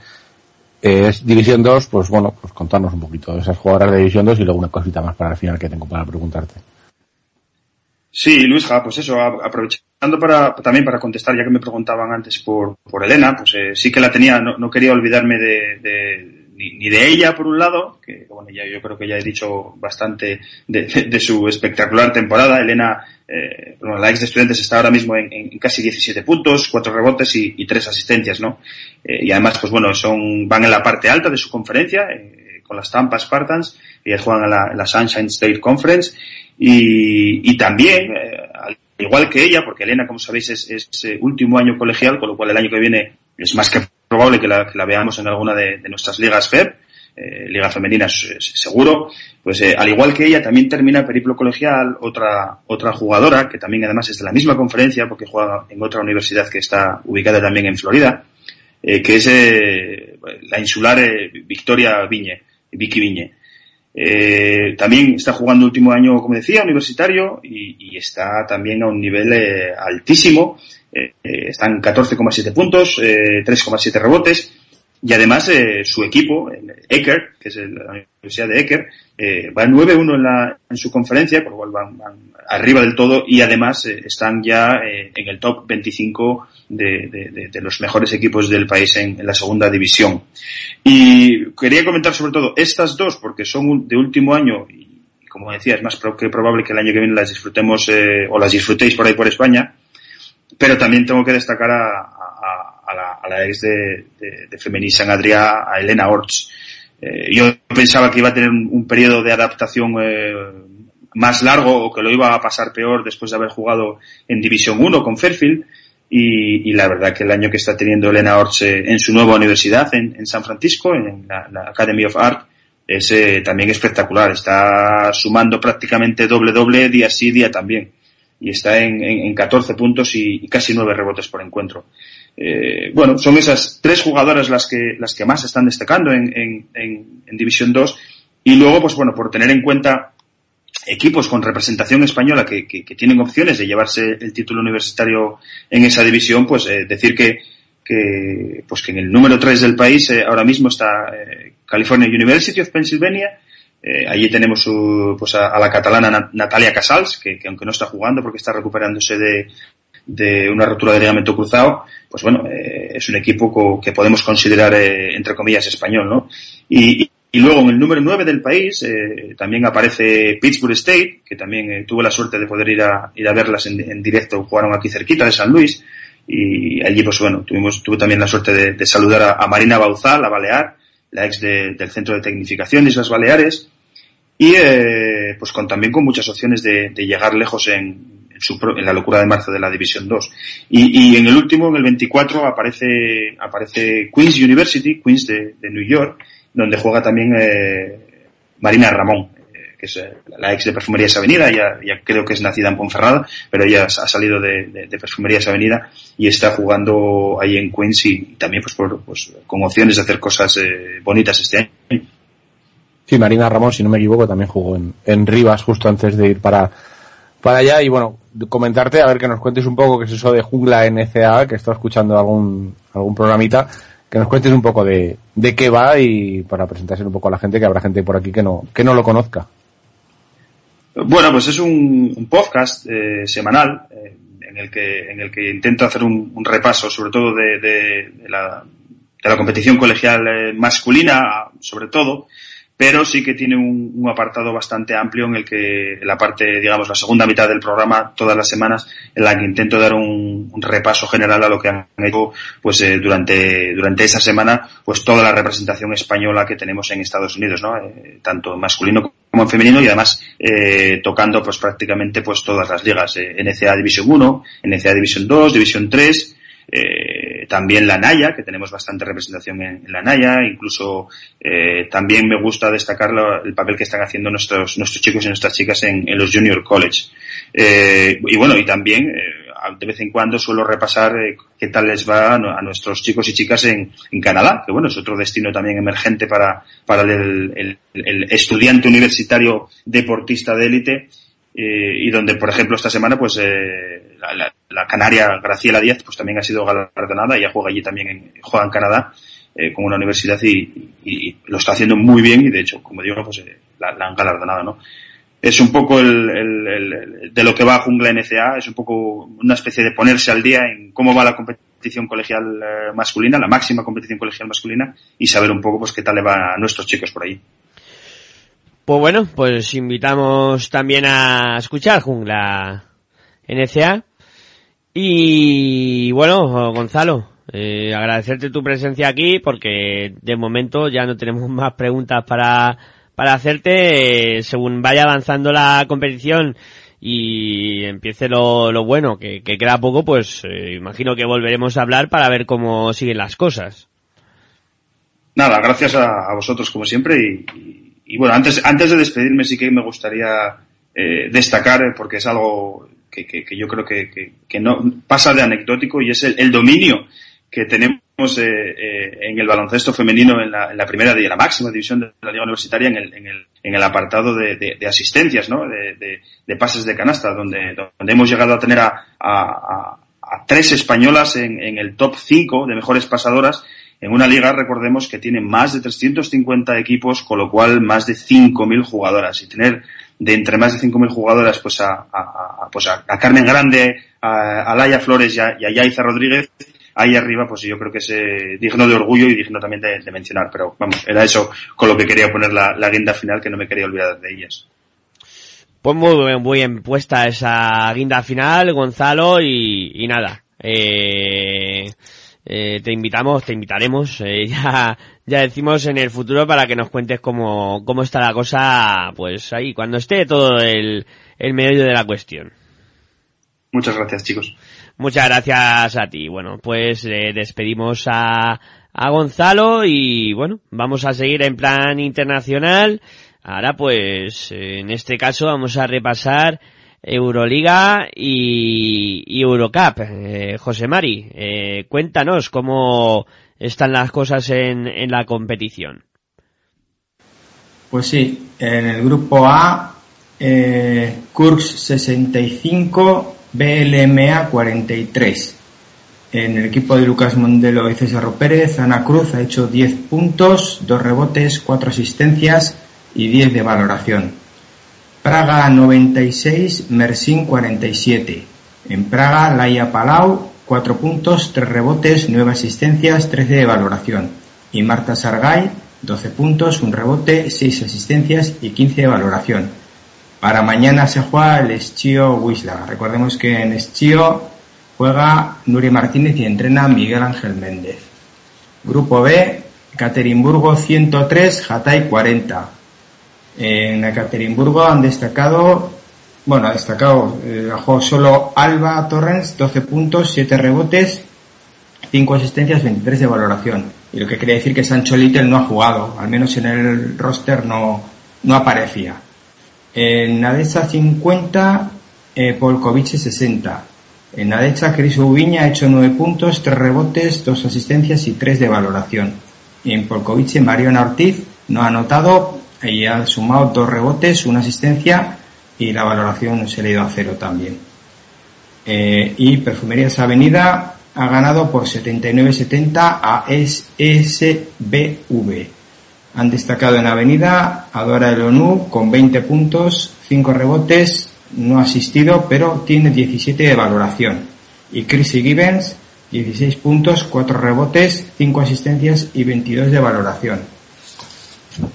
eh, División 2, pues bueno, pues contarnos un poquito de esas jugadoras de División 2 y luego una cosita más para el final que tengo para preguntarte. Sí, Luisja, pues eso, aprovechando para, también para contestar, ya que me preguntaban antes por, por Elena, pues eh, sí que la tenía, no, no quería olvidarme de, de, ni, de ella, por un lado, que bueno, ya yo creo que ya he dicho bastante de, de- su espectacular temporada. Elena, eh, bueno, la ex de estudiantes está ahora mismo en, casi 17 puntos, 4 rebotes y, y 3 asistencias, ¿no? Eh, y además, pues bueno, son, van en la parte alta de su conferencia, eh, con las Tampa Spartans, ellas juegan en la, la Sunshine State Conference, y, y también, eh, al igual que ella, porque Elena, como sabéis, es, es, eh, último año colegial, con lo cual el año que viene es más que probable que la, que la veamos en alguna de, nuestras ligas FEB, eh, liga femenina seguro, pues eh, al igual que ella también termina periplo colegial otra otra jugadora que también además es de la misma conferencia porque juega en otra universidad que está ubicada también en Florida, eh, que es eh, la insular eh, Victoria Viñe, Vicky Viñe. También está jugando último año, como decía, universitario y, y está también a un nivel altísimo. Eh, eh, están 14,7 puntos, eh, 3,7 rebotes y además eh, su equipo, el que es la Universidad de Eker, eh, va 9-1 en, en su conferencia, por lo cual van, arriba del todo y además eh, están ya eh, en el top 25 de, los mejores equipos del país en, en la segunda división. Y quería comentar sobre todo estas dos porque son de último año y como decía es más que probable que el año que viene las disfrutemos eh, o las disfrutéis por ahí por España pero también tengo que destacar a, la, ex de, de, de San Adrià, a Elena Orts. Eh, yo pensaba que iba a tener un, un periodo de adaptación eh, más largo o que lo iba a pasar peor después de haber jugado en División 1 con Fairfield y, la verdad que el año que está teniendo Elena Orts eh, en su nueva universidad en, San Francisco, en la, la Academy of Art, es eh, también espectacular. Está sumando prácticamente doble-doble día sí, día también y está en, en, en 14 puntos y, casi 9 rebotes por encuentro. Eh, bueno, son esas tres jugadoras las que, las que más están destacando en, en, en, División 2 y luego, pues bueno, por tener en cuenta equipos con representación española que, tienen opciones de llevarse el título universitario en esa división, pues eh, decir que, que, pues que en el número 3 del país eh, ahora mismo está California University of Pennsylvania, eh, allí tenemos pues a, a la catalana Na- Natalia Casals, que, que aunque no está jugando porque está recuperándose de, de una rotura de ligamento cruzado, pues bueno, eh, es un equipo que podemos considerar, eh, entre comillas, español, ¿no? Y, luego en el número 9 del país también aparece Pittsburgh State, que también tuve la suerte de poder ir a, ir a verlas en, directo, jugaron aquí cerquita de San Luis, y allí pues bueno, tuvimos, tuve también la suerte de, saludar a, a Marina Bauzal, la Balear, la ex de- del Centro de Tecnificación de Islas Baleares, y eh, pues con también con muchas opciones de, de llegar lejos en, en, su en la locura de marzo de la División 2. Y, y en el último, en el 24, aparece, aparece Queens University, Queens de, de New York, donde juega también eh, Marina Ramón, eh, que es eh, la ex de Perfumerías Avenida, ya, ya creo que es nacida en Ponferrada, pero ella ha salido de, de, de Perfumerías Avenida y está jugando ahí en Queens y, y también pues, por, pues con opciones de hacer cosas eh, bonitas este año. Sí, Marina Ramón, si no me equivoco, también jugó en, en Rivas justo antes de ir para, para allá. Y bueno, comentarte, a ver que nos cuentes un poco qué es eso de Jungla NCA, que he estado escuchando algún, algún programita, que nos cuentes un poco de, de qué va y para presentarse un poco a la gente, que habrá gente por aquí que no, que no lo conozca. Bueno, pues es un, un podcast eh, semanal eh, en el que en el que intento hacer un, un repaso, sobre todo de, de- la, de la competición colegial eh, masculina, sobre todo, pero sí que tiene un, un apartado bastante amplio en el que la parte, digamos, la segunda mitad del programa, todas las semanas, en la que intento dar un, repaso general a lo que han hecho, pues, eh, durante, durante esa semana, pues toda la representación española que tenemos en Estados Unidos, ¿no? Eh, tanto masculino como en femenino y además, eh, tocando, pues, prácticamente, pues, todas las ligas, eh, NCA División 1, NCA División 2, División 3, eh, también la Naya, que tenemos bastante representación en, la Naya, incluso eh, también me gusta destacar el papel que están haciendo nuestros, nuestros chicos y nuestras chicas en, los Junior College. Eh, y bueno, y también eh, de vez en cuando suelo repasar eh, qué tal les va a nuestros chicos y chicas en, en Canadá, que bueno, es otro destino también emergente para, para el, el- el estudiante universitario deportista de élite eh, y donde, por ejemplo, esta semana, pues eh, la, la- canaria Graciela Díaz, pues también ha sido galardonada, ella juega allí también, en, juega en Canadá, eh, con una universidad y, lo está haciendo muy bien y de hecho, como digo, pues eh, la, la han galardonado, ¿no? Es un poco el, el- el- de lo que va Jungla NCA, es un poco una especie de ponerse al día en cómo va la competición competición colegial eh, masculina, la máxima competición colegial masculina, y saber un poco pues qué tal le va a nuestros chicos por ahí. Pues bueno, pues invitamos también a escuchar Jungla NCA. Y bueno, Gonzalo, eh, agradecerte tu presencia aquí porque de momento ya no tenemos más preguntas para, para hacerte. Eh, según vaya avanzando la competición y empiece lo, lo bueno, que, que queda poco, pues eh, imagino que volveremos a hablar para ver cómo siguen las cosas. Nada, gracias a, vosotros como siempre y- y bueno, antes, antes de despedirme sí que me gustaría eh, destacar, eh, porque es algo que, que- yo creo que, que- no pasa de anecdótico y es el, dominio que tenemos eh, en el baloncesto femenino en la, en la primera y la máxima división de la liga universitaria en el, en el, en el apartado de, de- de asistencias, ¿no? De, de- de pases de canasta, donde, donde hemos llegado a tener a- a tres españolas en, en el top 5 de mejores pasadoras en una liga, recordemos, que tiene más de 350 equipos, con lo cual más de 5.000 jugadoras. Y tener de entre más de 5.000 jugadoras, pues a, pues Carmen Grande, a, Laia Flores y a, y Yaiza Rodríguez, ahí arriba, pues yo creo que es eh, digno de orgullo y digno también de, de mencionar. Pero vamos, era eso con lo que quería poner la, la guinda final, que no me quería olvidar de ellas. Pues muy bien, muy bien puesta esa guinda final, Gonzalo, y, y nada. Eh, eh, te invitamos, te invitaremos, eh, ya, ya decimos en el futuro para que nos cuentes cómo, cómo está la cosa, pues ahí, cuando esté todo el, el meollo de la cuestión. Muchas gracias, chicos. Muchas gracias a ti. Bueno, pues eh, despedimos a, a Gonzalo y bueno, vamos a seguir en plan internacional. Ahora pues, en este caso vamos a repasar Euroliga y, Eurocup. Eh, José Mari, eh, cuéntanos cómo están las cosas en, en la competición. Pues sí, en el grupo A, eh, Kursk 65, BLMA 43. En el equipo de Lucas Mondelo y César Pérez, Ana Cruz ha hecho 10 puntos, 2 rebotes, 4 asistencias y 10 de valoración. Praga 96, Mersin 47. En Praga, Laia Palau, 4 puntos, 3 rebotes, 9 asistencias, 13 de valoración. Y Marta Sargay, 12 puntos, 1 rebote, 6 asistencias y 15 de valoración. Para mañana se juega el Estío Wisla. Recordemos que en Estío juega Nuria Martínez y entrena Miguel Ángel Méndez. Grupo B, Ekaterimburgo 103, Hatay 40. En Ekaterimburgo han destacado, bueno, ha destacado, eh, jugado solo Alba Torrens, 12 puntos, 7 rebotes, 5 asistencias, 23 de valoración. Y lo que quiere decir que Sancho Little no ha jugado, al menos en el roster no, no aparecía. En Nadecha 50, eh, Polkovic 60. En Nadecha, Cris Ubiña ha hecho 9 puntos, 3 rebotes, 2 asistencias y 3 de valoración. En Polkovic, Mariona Ortiz no ha anotado y ha sumado 2 rebotes, una asistencia y la valoración se le ha ido a cero también. Eh, y Perfumerías Avenida ha ganado por 79-70 a SSBV. Han destacado en Avenida Adora El ONU con 20 puntos, 5 rebotes, no ha asistido, pero tiene 17 de valoración. Y Chrissy Gibbons, 16 puntos, 4 rebotes, 5 asistencias y 22 de valoración.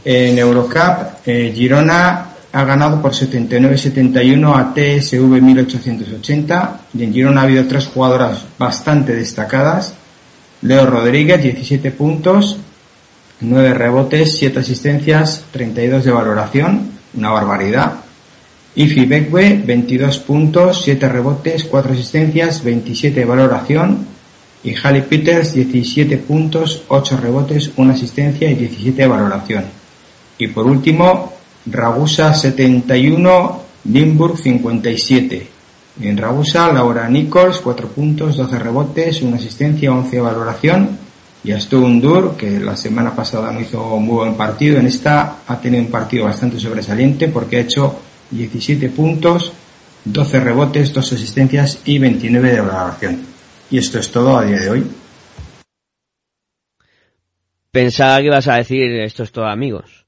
En Eurocup, eh, Girona ha ganado por 79-71 a TSV 1880 y en Girona ha habido tres jugadoras bastante destacadas. Leo Rodríguez, 17 puntos, 9 rebotes, 7 asistencias, 32 de valoración, una barbaridad. Ifi Bekwe, 22 puntos, 7 rebotes, 4 asistencias, 27 de valoración. Y Halle Peters, 17 puntos, 8 rebotes, 1 asistencia y 17 de valoración. Y por último, Ragusa 71, Limburg 57. En Ragusa, Laura Nichols, 4 puntos, 12 rebotes, 1 asistencia, 11 de valoración. Y Aston Dur, que la semana pasada no hizo un muy buen partido, en esta ha tenido un partido bastante sobresaliente porque ha hecho 17 puntos, 12 rebotes, 2 asistencias y 29 de valoración. Y esto es todo a día de hoy. Pensaba que ibas a decir esto es todo amigos.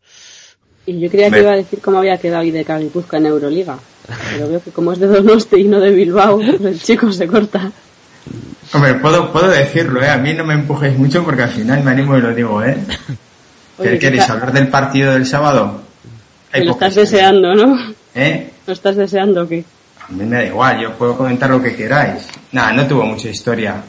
Y yo creía que Me- iba a decir cómo había quedado IDK Guipuzcoa en Euroliga. Pero veo que como es de Donosti y no de Bilbao, pues el chico se corta. Hombre, puedo, puedo decirlo, ¿eh? A mí no me empujéis mucho porque al final me animo y lo digo, ¿eh? Oye, ¿Qué queréis hablar del partido del sábado? Hay Lo estás deseando, ¿no? ¿Eh? ¿Lo estás deseando o qué? A mí me da igual, yo puedo comentar lo que queráis. Nada, no tuvo mucha historia.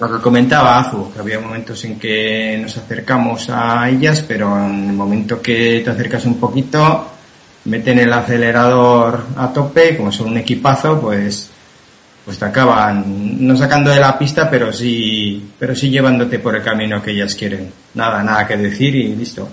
Lo que comentaba Azu, que había momentos en que nos acercamos a ellas, pero en el momento que te acercas un poquito, meten el acelerador a tope, como son un equipazo, pues, pues te acaban no sacando de la pista, pero sí, pero sí llevándote por el camino que ellas quieren. Nada, nada que decir y listo.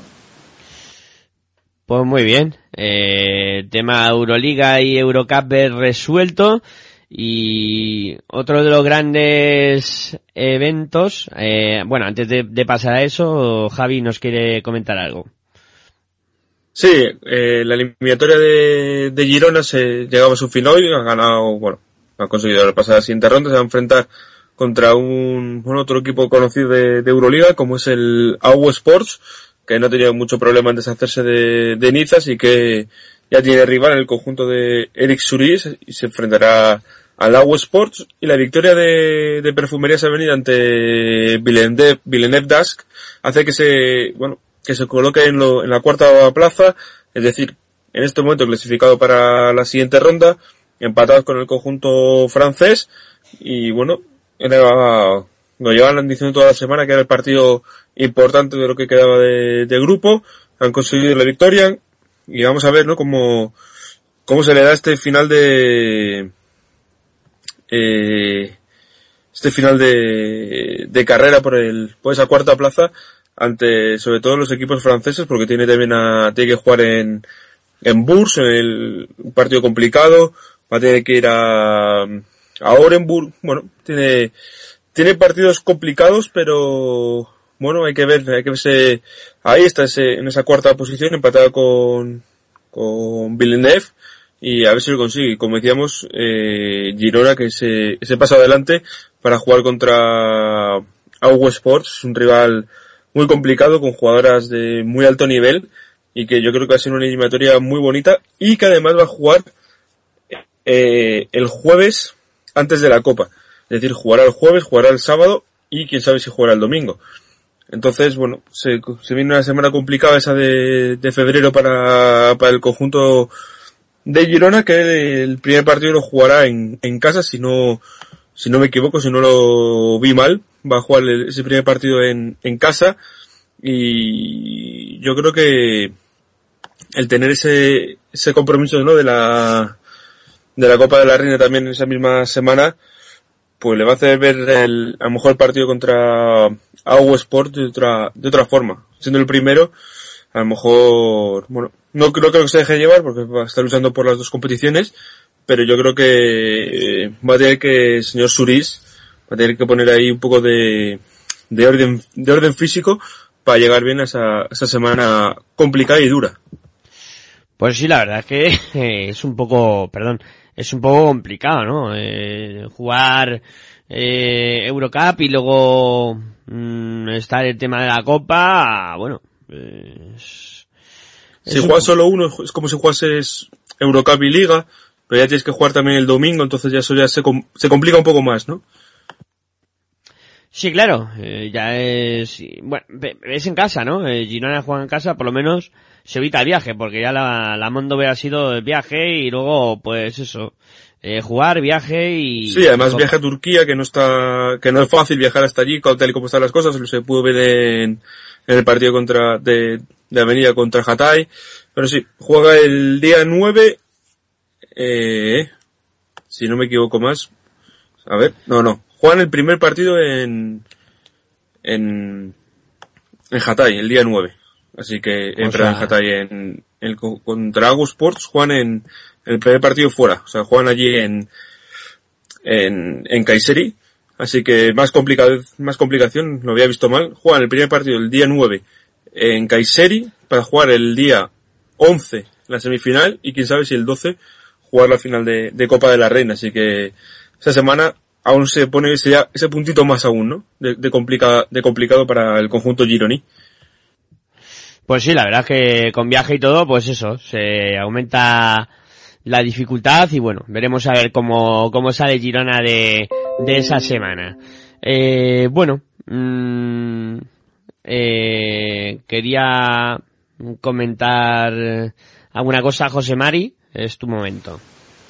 Pues muy bien. Eh, tema Euroliga y Eurocup es resuelto. Y otro de los grandes eventos, eh, bueno, antes de, pasar a eso, Javi nos quiere comentar algo. Sí, eh, la eliminatoria de, Girona se llegaba a su fin hoy, ha ganado, bueno, ha conseguido pasar a la siguiente ronda, se va a enfrentar contra un, bueno, otro equipo conocido de, de Euroliga, como es el AU Sports, que no ha tenido mucho problema en deshacerse de, de Nizas y que ya tiene rival en el conjunto de Eric Suris y se enfrentará al AU Sports. Y la victoria de, de Perfumerías Avenida ante Villeneuve, Villeneuve Dask hace que se, bueno, que se coloque en, lo- en la cuarta plaza, es decir, en este momento clasificado para la siguiente ronda, empatados con el conjunto francés. Y bueno, era, lo llevaban diciendo toda la semana que era el partido importante de lo que quedaba de, grupo, han conseguido la victoria y vamos a ver, ¿no? Cómo, cómo se le da este final de, eh, este final de, de carrera por el, por esa cuarta plaza ante, sobre todo los equipos franceses porque tiene también a, tiene que jugar en, en Bourse, en el, un partido complicado, va a tener que ir a, a Orenburg, bueno, tiene, tiene partidos complicados, pero bueno, hay que ver, hay que verse, ahí está ese, en esa cuarta posición, empatada con, con Villeneuve, y a ver si lo consigue. Como decíamos, eh, Girona que se, se pasa adelante para jugar contra Augo Sports, un rival muy complicado con jugadoras de muy alto nivel y que yo creo que va a ser una eliminatoria muy bonita y que además va a jugar eh, el jueves antes de la Copa. Es decir, jugará el jueves, jugará el sábado y quién sabe si jugará el domingo. Entonces, bueno, se, viene una semana complicada esa de, febrero para, para el conjunto de Girona, que el primer partido lo jugará en, en casa, si no, si no me equivoco, si no lo vi mal, va a jugar ese primer partido en, en casa y yo creo que el tener ese, ese compromiso, ¿no? de la, de la Copa de la Reina también en esa misma semana, pues le va a hacer ver el, a lo mejor el partido contra Augo Sport de otra, de otra forma. Siendo el primero, a lo mejor, bueno, no creo que se deje llevar porque va a estar luchando por las dos competiciones, pero yo creo que eh, va a tener que señor Suris va a tener que poner ahí un poco de, de orden, de orden físico para llegar bien a esa, esa semana complicada y dura. Pues sí, la verdad es que es un poco, perdón, es un poco complicado, ¿no? Eh, jugar eh, Eurocup y luego mm, estar el tema de la Copa, bueno, eh, es, Si es un- juegas solo uno, es como si jugases Eurocup y Liga, pero ya tienes que jugar también el domingo, entonces ya eso ya se, com- se complica un poco más, ¿no? Sí, claro, eh, ya es, bueno, es en casa, ¿no? Eh, Girona juega en casa, por lo menos se evita el viaje, porque ya la, la Mondo ha sido el viaje y luego, pues eso, eh, jugar, viaje y... Sí, además Copa. viaja a Turquía, que no está, que no es fácil viajar hasta allí, tal y como están las cosas, se pudo ver en, en el partido contra, de, de Avenida contra Hatay. Pero sí, juega el día 9, eh, si no me equivoco más, a ver, no, no, juegan el primer partido en, en, en Hatay, el día 9. Así que, en, O perdón, en Hatay, en, el, contra Agu Sports juegan en, el primer partido fuera, o sea, juegan allí en, en, en Kayseri, así que más complicado, más complicación, lo había visto mal, juegan el primer partido el día 9 en Kayseri, para jugar el día 11 la semifinal, y quién sabe si el 12 jugar la final de, de Copa de la Reina, así que esa semana aún se pone ese, ese puntito más aún, ¿no? De, de, complica, de complicado para el conjunto Gironi. Pues sí, la verdad es que con viaje y todo, pues eso, se aumenta la dificultad y bueno, veremos a ver cómo, cómo sale Girona de, de esa semana. Eh, bueno, mm, eh, quería comentar alguna cosa, José Mari, es tu momento.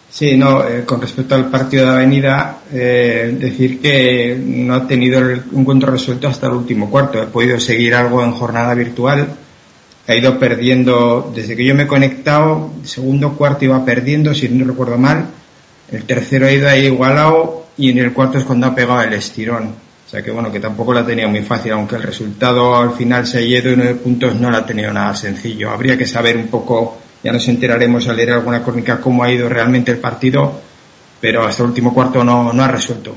Sí, no, eh, con respecto al partido de Avenida, eh, decir que no ha tenido el encuentro resuelto hasta el último cuarto. He podido seguir algo en jornada virtual. Ha ido perdiendo, desde que yo me he conectado, segundo cuarto iba perdiendo, si no recuerdo mal. El tercero ha ido ahí igualado y en el cuarto es cuando ha pegado el estirón. O sea que bueno, que tampoco la tenía muy fácil, aunque el resultado al final se ha ido y nueve puntos no la ha tenido nada sencillo. Habría que saber un poco ya nos enteraremos al leer alguna crónica cómo ha ido realmente el partido, pero hasta el último cuarto no, no ha resuelto.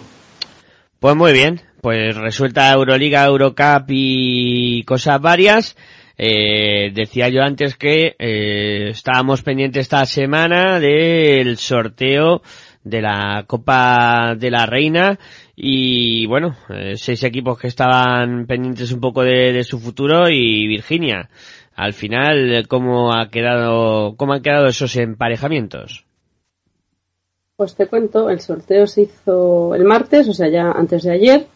Pues muy bien, pues resuelta Euroliga, Eurocup y cosas varias. Eh, decía yo antes que eh, estábamos pendientes esta semana del sorteo de la Copa de la Reina y bueno, eh, seis equipos que estaban pendientes un poco de, de su futuro y Virginia al final cómo ha quedado cómo han quedado esos emparejamientos pues te cuento el sorteo se hizo el martes o sea ya antes de ayer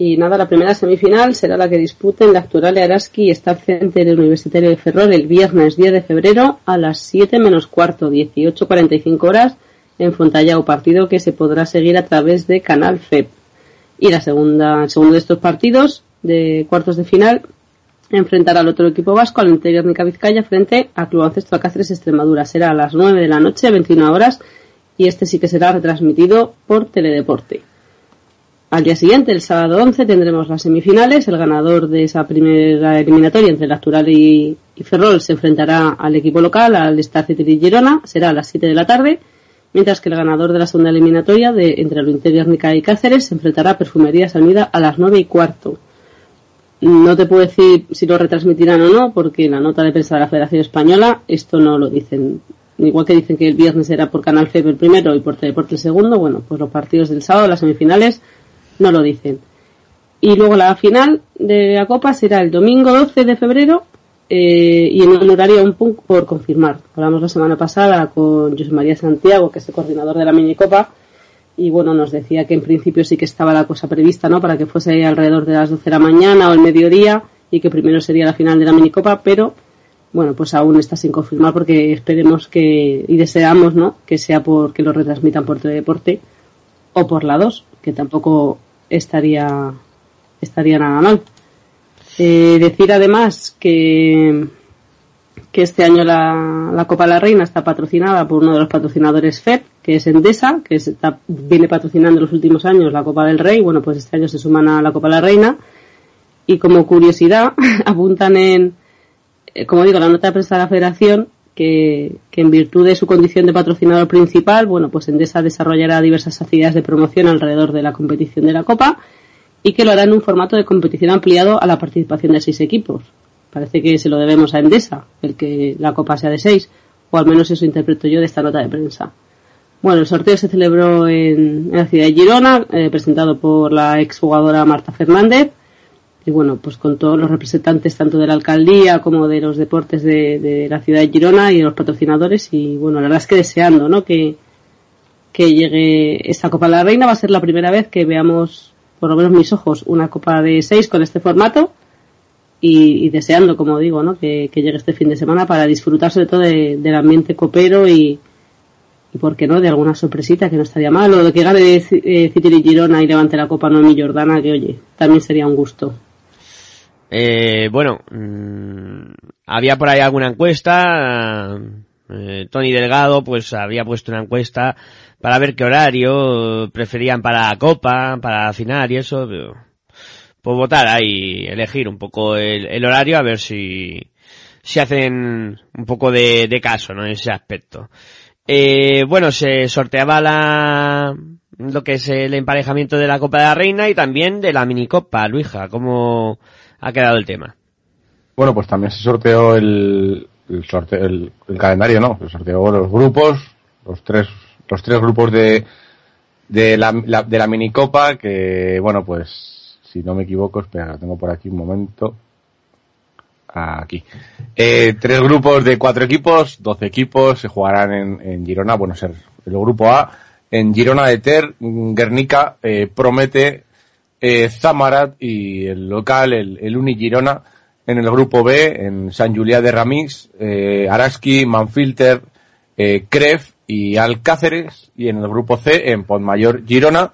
y nada la primera semifinal será la que disputen la actual Araski y Staff Center Universitario de Ferrol el viernes 10 de febrero a las 7 menos cuarto 18.45 horas en Fontallao partido que se podrá seguir a través de Canal FEP y la segunda el segundo de estos partidos de cuartos de final enfrentará al otro equipo vasco, al Interguernica Vizcaya, frente a Club Baloncesto Alcáceres Extremadura. Será a las 9 de la noche, 21 horas, y este sí que será retransmitido por Teledeporte. Al día siguiente, el sábado 11, tendremos las semifinales. El ganador de esa primera eliminatoria entre el Actual y, Ferrol se enfrentará al equipo local, al Star City y Girona. Será a las 7 de la tarde. Mientras que el ganador de la segunda eliminatoria de, entre el Interguernica y Cáceres se enfrentará a Perfumerías Unida a las 9 y cuarto. No te puedo decir si lo retransmitirán o no, porque en la nota de prensa de la Federación Española esto no lo dicen. Igual que dicen que el viernes será por Canal FEB el primero y por Teleporte el segundo, bueno, pues los partidos del sábado, las semifinales, no lo dicen. Y luego la final de la Copa será el domingo 12 de febrero eh, y en un horario un poco por confirmar. Hablamos la semana pasada con José María Santiago, que es el coordinador de la minicopa, y bueno, nos decía que en principio sí que estaba la cosa prevista, ¿no? Para que fuese alrededor de las 12 de la mañana o el mediodía y que primero sería la final de la minicopa, pero bueno, pues aún está sin confirmar porque esperemos que y deseamos, ¿no? Que sea porque lo retransmitan por Teledeporte o por la 2, que tampoco estaría estaría nada mal. Eh, decir además que que este año la, la, Copa de la Reina está patrocinada por uno de los patrocinadores FED, que es Endesa, que está, viene patrocinando los últimos años la Copa del Rey. Bueno, pues este año se suman a la Copa de la Reina. Y como curiosidad, apuntan en, eh, como digo, la nota de prensa de la Federación, que, que en virtud de su condición de patrocinador principal, bueno, pues Endesa desarrollará diversas actividades de promoción alrededor de la competición de la Copa y que lo hará en un formato de competición ampliado a la participación de seis equipos. Parece que se lo debemos a Endesa, el que la copa sea de seis, o al menos eso interpreto yo de esta nota de prensa. Bueno, el sorteo se celebró en, en la ciudad de Girona, eh, presentado por la exjugadora Marta Fernández, y bueno, pues con todos los representantes tanto de la alcaldía como de los deportes de, de la ciudad de Girona y de los patrocinadores, y bueno, la verdad es que deseando, ¿no? Que, que llegue esta Copa de la Reina, va a ser la primera vez que veamos, por lo menos mis ojos, una Copa de seis con este formato, y, y, deseando, como digo, ¿no? Que, que, llegue este fin de semana para disfrutar sobre todo de, del ambiente copero y, y, ¿por qué no?, de alguna sorpresita que no estaría mal, o de que gane eh, Citiri Girona y levante la Copa Noemi Jordana, que oye, también sería un gusto. Eh, bueno, mmm, había por ahí alguna encuesta, eh, Tony Delgado pues había puesto una encuesta para ver qué horario preferían para Copa, para final y eso, pero pues votar ahí, elegir un poco el, el, horario a ver si, si hacen un poco de, de caso, ¿no? En ese aspecto. Eh, bueno, se sorteaba la, lo que es el emparejamiento de la Copa de la Reina y también de la minicopa, Luija, ¿cómo ha quedado el tema? Bueno, pues también se sorteó el, calendario, ¿no? Se sorteó los grupos, los tres, los tres grupos de, de la, la, de la minicopa que, bueno, pues si no me equivoco, espera, tengo por aquí un momento. Aquí. Eh, tres grupos de cuatro equipos, doce equipos, se jugarán en, Girona, bueno, ser el grupo A, En Girona de Ter, Guernica eh, promete eh, Zamarat y el local, el, el Uni Girona, en el grupo B, en San Julià de Ramix, eh, Araski, Manfilter, eh, Cref y Alcáceres, y en el grupo C, en Pontmayor Girona,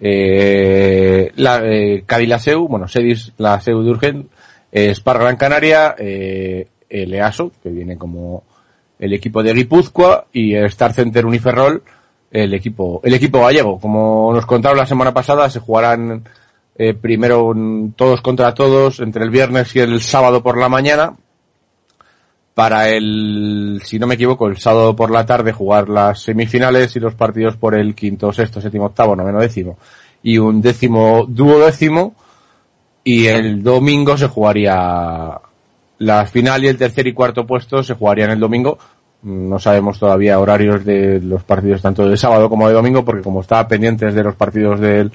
eh, la, eh, Cadillaceu, bueno, Sedis, la Seu de Urgent, eh, Spar Gran Canaria, eh, el EASO, que viene como el equipo de Guipúzcoa, y el Star Center Uniferrol, el equipo, el equipo gallego. Como nos contaron la semana pasada, se jugarán eh, primero todos contra todos entre el viernes y el sábado por la mañana. Para el, si no me equivoco, el sábado por la tarde jugar las semifinales y los partidos por el quinto, sexto, séptimo, octavo, noveno, décimo y un décimo, duodécimo. Y el domingo se jugaría la final y el tercer y cuarto puesto se jugarían el domingo. No sabemos todavía horarios de los partidos tanto de sábado como de domingo porque como está pendientes de los partidos del,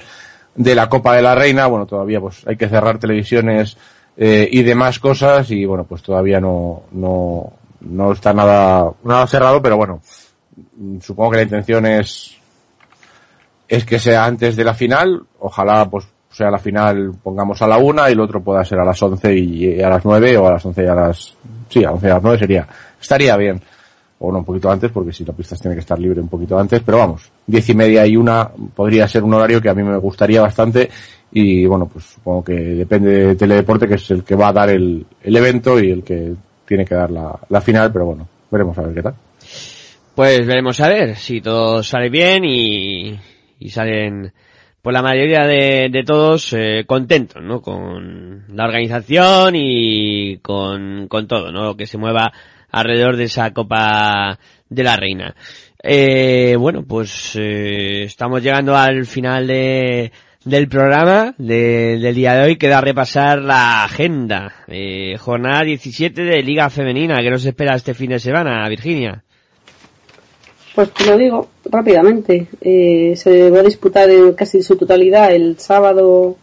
de la Copa de la Reina, bueno, todavía pues hay que cerrar televisiones eh, y demás cosas y bueno, pues todavía no, no, no está nada, nada cerrado, pero bueno, supongo que la intención es, es que sea antes de la final, ojalá pues sea la final pongamos a la una y el otro pueda ser a las once y a las nueve o a las once y a las, sí, a once y a las nueve sería, estaría bien. O no, un poquito antes, porque si la pista tiene que estar libre un poquito antes, pero vamos, diez y media y una podría ser un horario que a mí me gustaría bastante y bueno, pues supongo que depende de Teledeporte, que es el que va a dar el, el evento y el que tiene que dar la, la final, pero bueno, veremos a ver qué tal. Pues veremos a ver si todo sale bien y, y salen pues la mayoría de, de todos eh, contentos, ¿no? Con la organización y con, con todo, ¿no? Lo que se mueva alrededor de esa Copa de la Reina. Eh, bueno, pues eh, estamos llegando al final de, del programa de- del día de hoy. Queda repasar la agenda. Eh, jornada 17 de Liga Femenina. que nos espera este fin de semana, Virginia? Pues te lo digo rápidamente. Eh, se va a disputar en casi su totalidad el sábado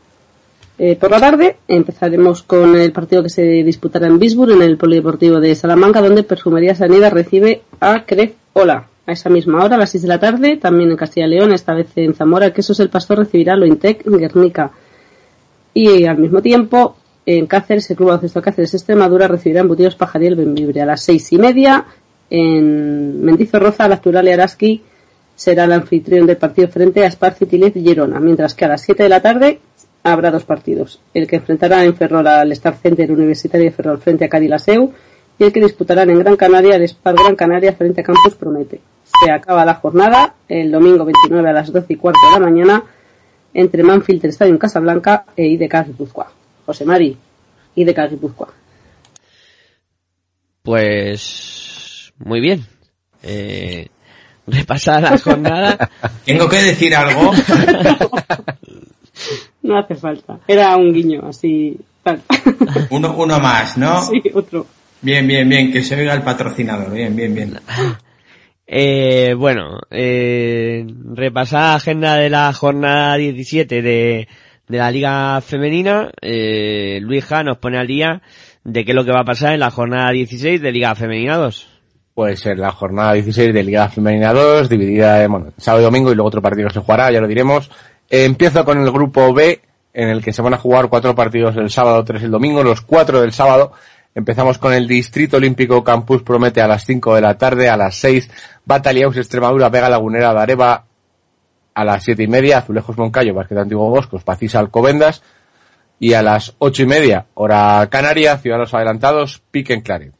eh, por la tarde. Empezaremos con el partido que se disputará en Bisburg, en el Polideportivo de Salamanca, donde Perfumería Sanidad recibe a Cref Ola. A esa misma hora, a las 6 de la tarde, también en Castilla y León, esta vez en Zamora, Quesos el Pastor recibirá a Lointec en Guernica. Y al mismo tiempo, en Cáceres, el Club Baloncesto Cáceres Extremadura recibirá embutidos Pajariel Benvibre. A las seis y media, en Mendizorroza, la Actual Araski será el anfitrión del partido frente a Spar Citilez Girona, mientras que a las 7 de la tarde habrá dos partidos. El que enfrentará en Ferrol al Star Center Universitario de Ferrol frente a Cadilaseu y el que disputarán en Gran Canaria el Spar Gran Canaria frente a Campus Promete. Se acaba la jornada el domingo 29 a las 12 y cuarto de la mañana entre Manfield Stadium Casablanca e IDK Guipúzcoa. José Mari, IDK Guipúzcoa. Pues muy bien. Eh, repasada la jornada. ¿Tengo que decir algo? No hace falta. Era un guiño así. Tal. Uno, uno más, ¿no? Sí, otro. Bien, bien, bien, que se oiga el patrocinador. Bien, bien, bien. Eh, bueno, eh, repasada la agenda de la jornada 17 de, de la Liga Femenina. Eh, Luija nos pone al día de qué es lo que va a pasar en la jornada 16 de Liga Femenina 2. Pues en la jornada 16 de Liga Femenina 2, dividida en, bueno, sábado y domingo y luego otro partido se jugará, ya lo diremos. Empiezo con el grupo B, en el que se van a jugar cuatro partidos el sábado, tres el domingo, los cuatro del sábado. Empezamos con el Distrito Olímpico Campus Promete a las 5 de la tarde, a las 6, Bataliaus Extremadura, Vega Lagunera, Dareva, a las siete y media, Azulejos Moncayo, Basquete Antiguo Boscos, Pacisa Alcobendas, y a las ocho y media, hora Canaria, Ciudadanos Adelantados, Piquen Claret.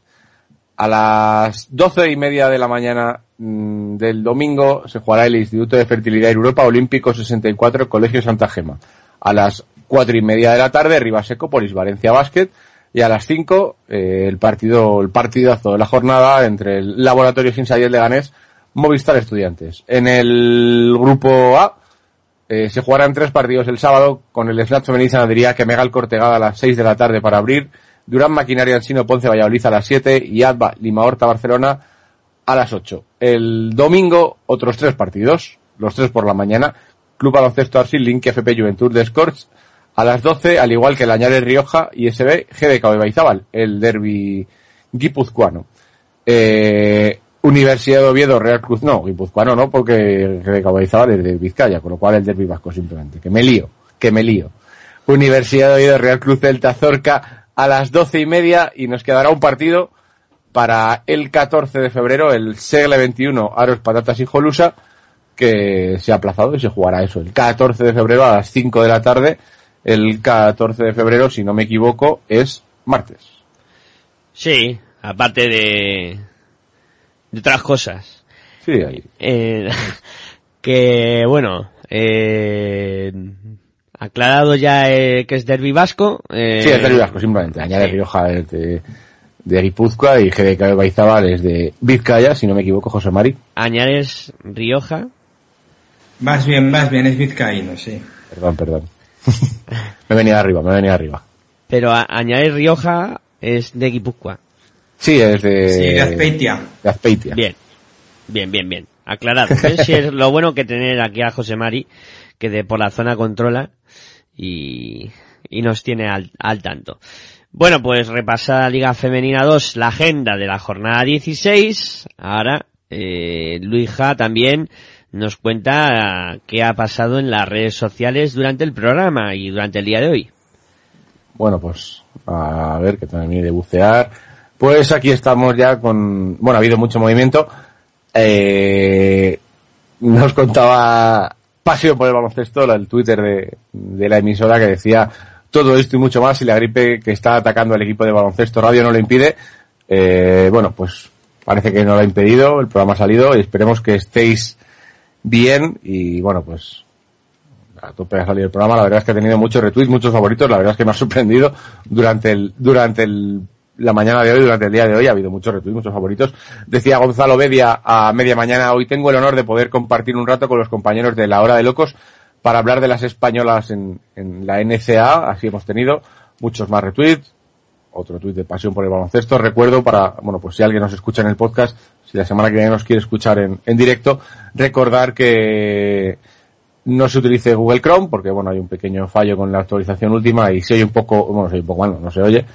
A las doce y media de la mañana mm, del domingo se jugará el Instituto de Fertilidad Europa Olímpico 64 Colegio Santa Gema. A las cuatro y media de la tarde, Ribasecopolis Valencia Basket. Y a las cinco, eh, el partido, el partidazo de la jornada entre el Laboratorio Ginsay Leganés, Movistar Estudiantes. En el grupo A, eh, se jugarán tres partidos el sábado con el Snatch Femenil que Megal Cortegada a las 6 de la tarde para abrir, Durán Maquinaria Ansino Ponce Valladolid a las 7 y Adva Lima Horta Barcelona a las 8. El domingo otros tres partidos, los tres por la mañana, Club Baloncesto Arsil Link FP Juventud de Scorch a las 12, al igual que el Añares Rioja y SB GDK de Baizábal, el derby guipuzcoano. Eh, Universidad de Oviedo, Real Cruz, no, Guipuzcoano no, porque recabalizaba desde Vizcaya, con lo cual el derbi vasco simplemente. Que me lío, que me lío. Universidad de Oviedo, Real Cruz Celta Zorca a las doce y media y nos quedará un partido para el 14 de febrero, el Segle 21, Aros, Patatas y Jolusa, que se ha aplazado y se jugará eso, el 14 de febrero a las 5 de la tarde. El 14 de febrero, si no me equivoco, es martes. Sí, aparte de, de otras cosas. Sí, ahí. Eh, que, bueno, eh, aclarado ya eh, que es derbi vasco. eh, Sí, es derbi vasco, simplemente. Añade sí. Rioja es de, Guipúzcoa y GDK Baizabal es de Vizcaya, si no me equivoco, José Mari. Añades Rioja. Más bien, más bien, es vizcaíno, sí. Perdón, perdón. me venía arriba, me venía arriba. Pero a- Añades Rioja es de Guipúzcoa. Sí, es de... Sí, de Azpeitia. de Azpeitia. Bien, bien, bien, bien. Aclarado. es lo bueno que tener aquí a José Mari, que de por la zona controla y, y nos tiene al, al tanto. Bueno, pues repasada Liga Femenina 2, la agenda de la jornada 16. Ahora, eh, Luija también nos cuenta qué ha pasado en las redes sociales durante el programa y durante el día de hoy. Bueno, pues a ver que termine de bucear. Pues aquí estamos ya con, bueno, ha habido mucho movimiento. Eh, nos contaba Pasión por el baloncesto, el Twitter de, de la emisora que decía todo esto y mucho más y la gripe que está atacando al equipo de baloncesto radio no lo impide. Eh, bueno, pues parece que no lo ha impedido, el programa ha salido y esperemos que estéis bien y bueno, pues a tope ha salido el programa, la verdad es que ha tenido muchos retweets, muchos favoritos, la verdad es que me ha sorprendido durante el, durante el, la mañana de hoy, durante el día de hoy, ha habido muchos retweets, muchos favoritos. Decía Gonzalo Bedia a media mañana, hoy tengo el honor de poder compartir un rato con los compañeros de La Hora de Locos para hablar de las españolas en, en la NCA, así hemos tenido muchos más retweets, otro tuit de pasión por el baloncesto. Recuerdo para, bueno, pues si alguien nos escucha en el podcast, si la semana que viene nos quiere escuchar en, en directo, recordar que no se utilice Google Chrome porque bueno hay un pequeño fallo con la actualización última y se oye un poco bueno se oye un poco mal no, se oye.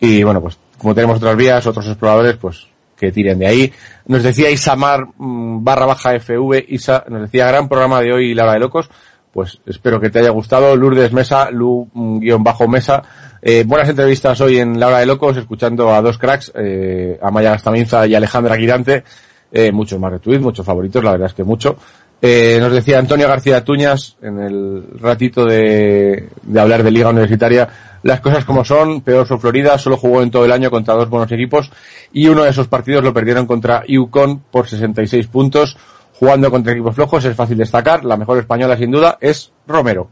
Y bueno pues como tenemos otras vías otros exploradores pues que tiren de ahí. Nos decía Isamar mm, barra baja FV Isa nos decía gran programa de hoy La Hora de Locos pues espero que te haya gustado. Lourdes Mesa Lu mm, guion bajo Mesa eh, buenas entrevistas hoy en La Hora de Locos escuchando a dos cracks eh, a Maya Gastaminza y Alejandra Girante eh, muchos más retweets muchos favoritos la verdad es que mucho. Eh, nos decía Antonio García Tuñas en el ratito de, de hablar de Liga Universitaria las cosas como son, peor son Florida, solo jugó en todo el año contra dos buenos equipos y uno de esos partidos lo perdieron contra Yukon por 66 puntos, jugando contra equipos flojos es fácil destacar, la mejor española sin duda es Romero.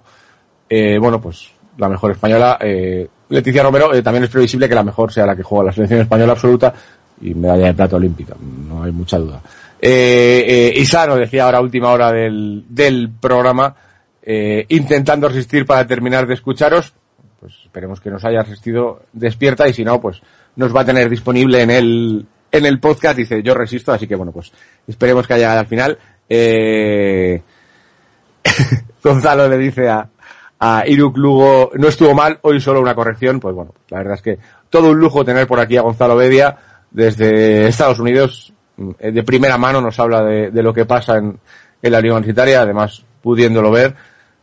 Eh, bueno, pues la mejor española, eh, Leticia Romero, eh, también es previsible que la mejor sea la que juega la selección española absoluta y medalla de plata olímpica, no hay mucha duda. Eh, eh, Isa nos decía ahora última hora del, del programa, eh, intentando resistir para terminar de escucharos, pues esperemos que nos haya resistido despierta y si no, pues nos va a tener disponible en el, en el podcast, dice yo resisto, así que bueno, pues esperemos que haya al final. Eh, Gonzalo le dice a, a Iruk Lugo, no estuvo mal, hoy solo una corrección, pues bueno, la verdad es que todo un lujo tener por aquí a Gonzalo Bedia desde Estados Unidos, mm, de primera mano nos habla de, de lo que pasa en, en la Liga Universitaria, además pudiéndolo ver,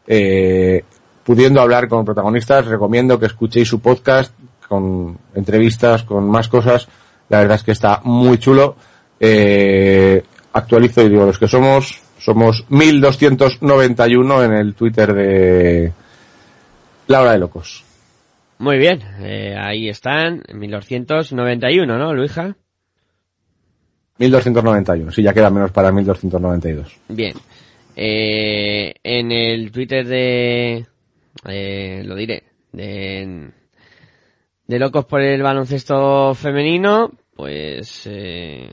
eh, pudiendo hablar con protagonistas, recomiendo que escuchéis su podcast con entrevistas, con más cosas, la verdad es que está muy chulo, eh, actualizo y digo los que somos, somos 1291 en el Twitter de La Hora de Locos. Muy bien, eh, ahí están, 1291, ¿no, Luija? 1291, sí, ya queda menos para 1292. Bien. Eh, en el Twitter de... Eh, lo diré. De, de Locos por el Baloncesto Femenino, pues... Eh,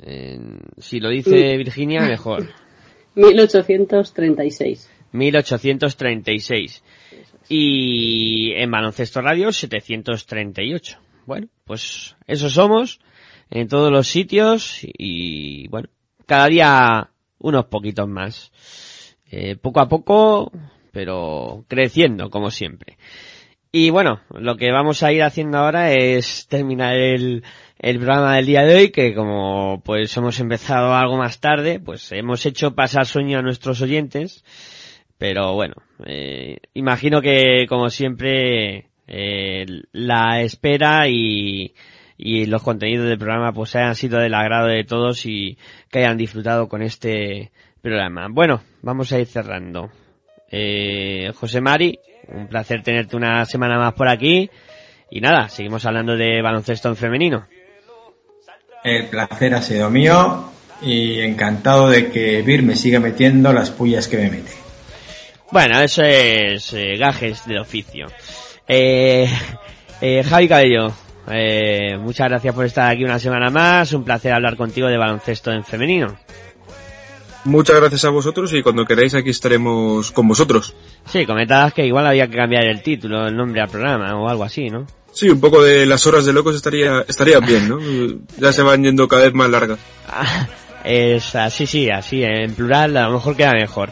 en- si lo dice Virginia, mejor. 1836. 1836. Y en Baloncesto Radio 738. Bueno, pues eso somos en todos los sitios y bueno, cada día unos poquitos más. Eh, poco a poco, pero creciendo como siempre. Y bueno, lo que vamos a ir haciendo ahora es terminar el, el programa del día de hoy, que como pues hemos empezado algo más tarde, pues hemos hecho pasar sueño a nuestros oyentes. Pero bueno, eh, imagino que como siempre eh, la espera y, y los contenidos del programa pues hayan sido del agrado de todos y que hayan disfrutado con este programa. Bueno, vamos a ir cerrando. Eh, José Mari, un placer tenerte una semana más por aquí. Y nada, seguimos hablando de baloncesto en femenino. El placer ha sido mío y encantado de que Vir me siga metiendo las pullas que me mete. Bueno, eso es eh, gajes del oficio. Eh, eh, Javi Cabello, eh, muchas gracias por estar aquí una semana más. Un placer hablar contigo de baloncesto en femenino. Muchas gracias a vosotros y cuando queráis aquí estaremos con vosotros. Sí, comentabas que igual había que cambiar el título, el nombre al programa o algo así, ¿no? Sí, un poco de las horas de locos estaría, estaría bien, ¿no? ya se van yendo cada vez más largas. Es así, sí, así, en plural a lo mejor queda mejor.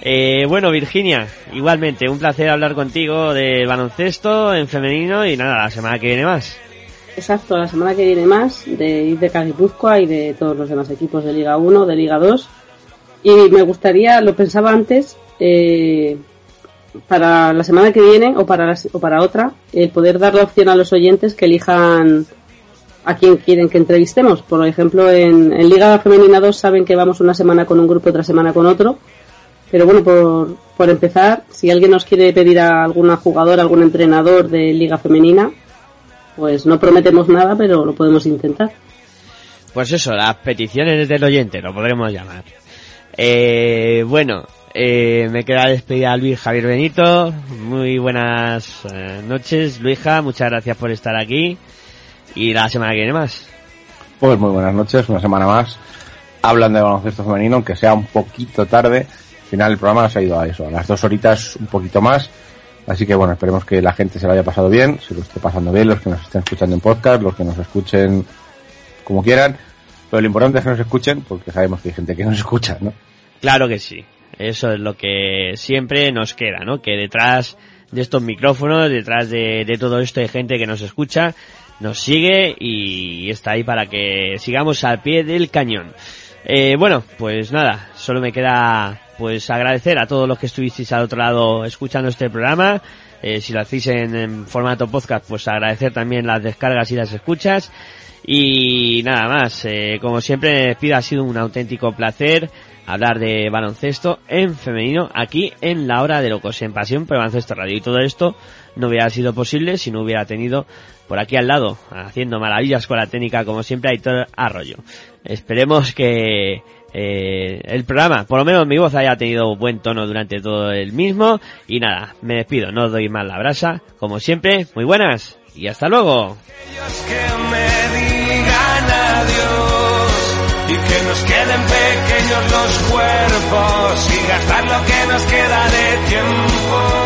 Eh, bueno, Virginia, igualmente, un placer hablar contigo de baloncesto en femenino y nada, la semana que viene más. Exacto, la semana que viene más de ir de Guipúzcoa y de todos los demás equipos de Liga 1, de Liga 2. Y me gustaría, lo pensaba antes, eh, para la semana que viene o para, o para otra, el poder dar la opción a los oyentes que elijan a quien quieren que entrevistemos. Por ejemplo, en, en Liga Femenina 2 saben que vamos una semana con un grupo, otra semana con otro. Pero bueno, por, por empezar, si alguien nos quiere pedir a alguna jugadora, algún entrenador de Liga Femenina, pues no prometemos nada, pero lo podemos intentar. Pues eso, las peticiones del oyente, lo podremos llamar. Eh, bueno, eh, me queda despedir a Luis Javier Benito. Muy buenas eh, noches, Luija. Muchas gracias por estar aquí. Y la semana que viene más. Pues muy buenas noches, una semana más. Hablan de baloncesto femenino, aunque sea un poquito tarde. Al final el programa se ha ido a eso, a las dos horitas un poquito más. Así que bueno, esperemos que la gente se lo haya pasado bien, se lo esté pasando bien, los que nos estén escuchando en podcast, los que nos escuchen como quieran. Pero lo importante es que nos escuchen, porque sabemos que hay gente que nos escucha, ¿no? Claro que sí. Eso es lo que siempre nos queda, ¿no? Que detrás de estos micrófonos, detrás de, de todo esto hay gente que nos escucha, nos sigue y está ahí para que sigamos al pie del cañón. Eh, bueno, pues nada, solo me queda pues agradecer a todos los que estuvisteis al otro lado escuchando este programa. Eh, si lo hacéis en, en formato podcast, pues agradecer también las descargas y las escuchas. Y nada más, eh, como siempre me despido, ha sido un auténtico placer hablar de baloncesto en femenino aquí en la hora de locos en Pasión por Baloncesto Radio. Y todo esto no hubiera sido posible si no hubiera tenido por aquí al lado, haciendo maravillas con la técnica como siempre, Aitor Arroyo. Esperemos que eh, el programa, por lo menos mi voz haya tenido buen tono durante todo el mismo. Y nada, me despido, no doy más la brasa. Como siempre, muy buenas y hasta luego. Que nos queden pequeños los cuerpos y gastar lo que nos queda de tiempo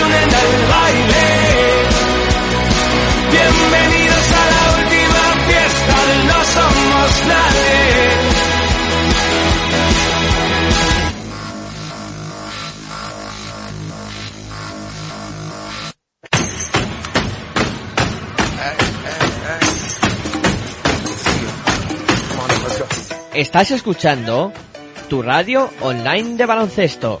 unen al baile. Bienvenidos a la última fiesta No Somos Nadie. Estás escuchando tu radio online de baloncesto.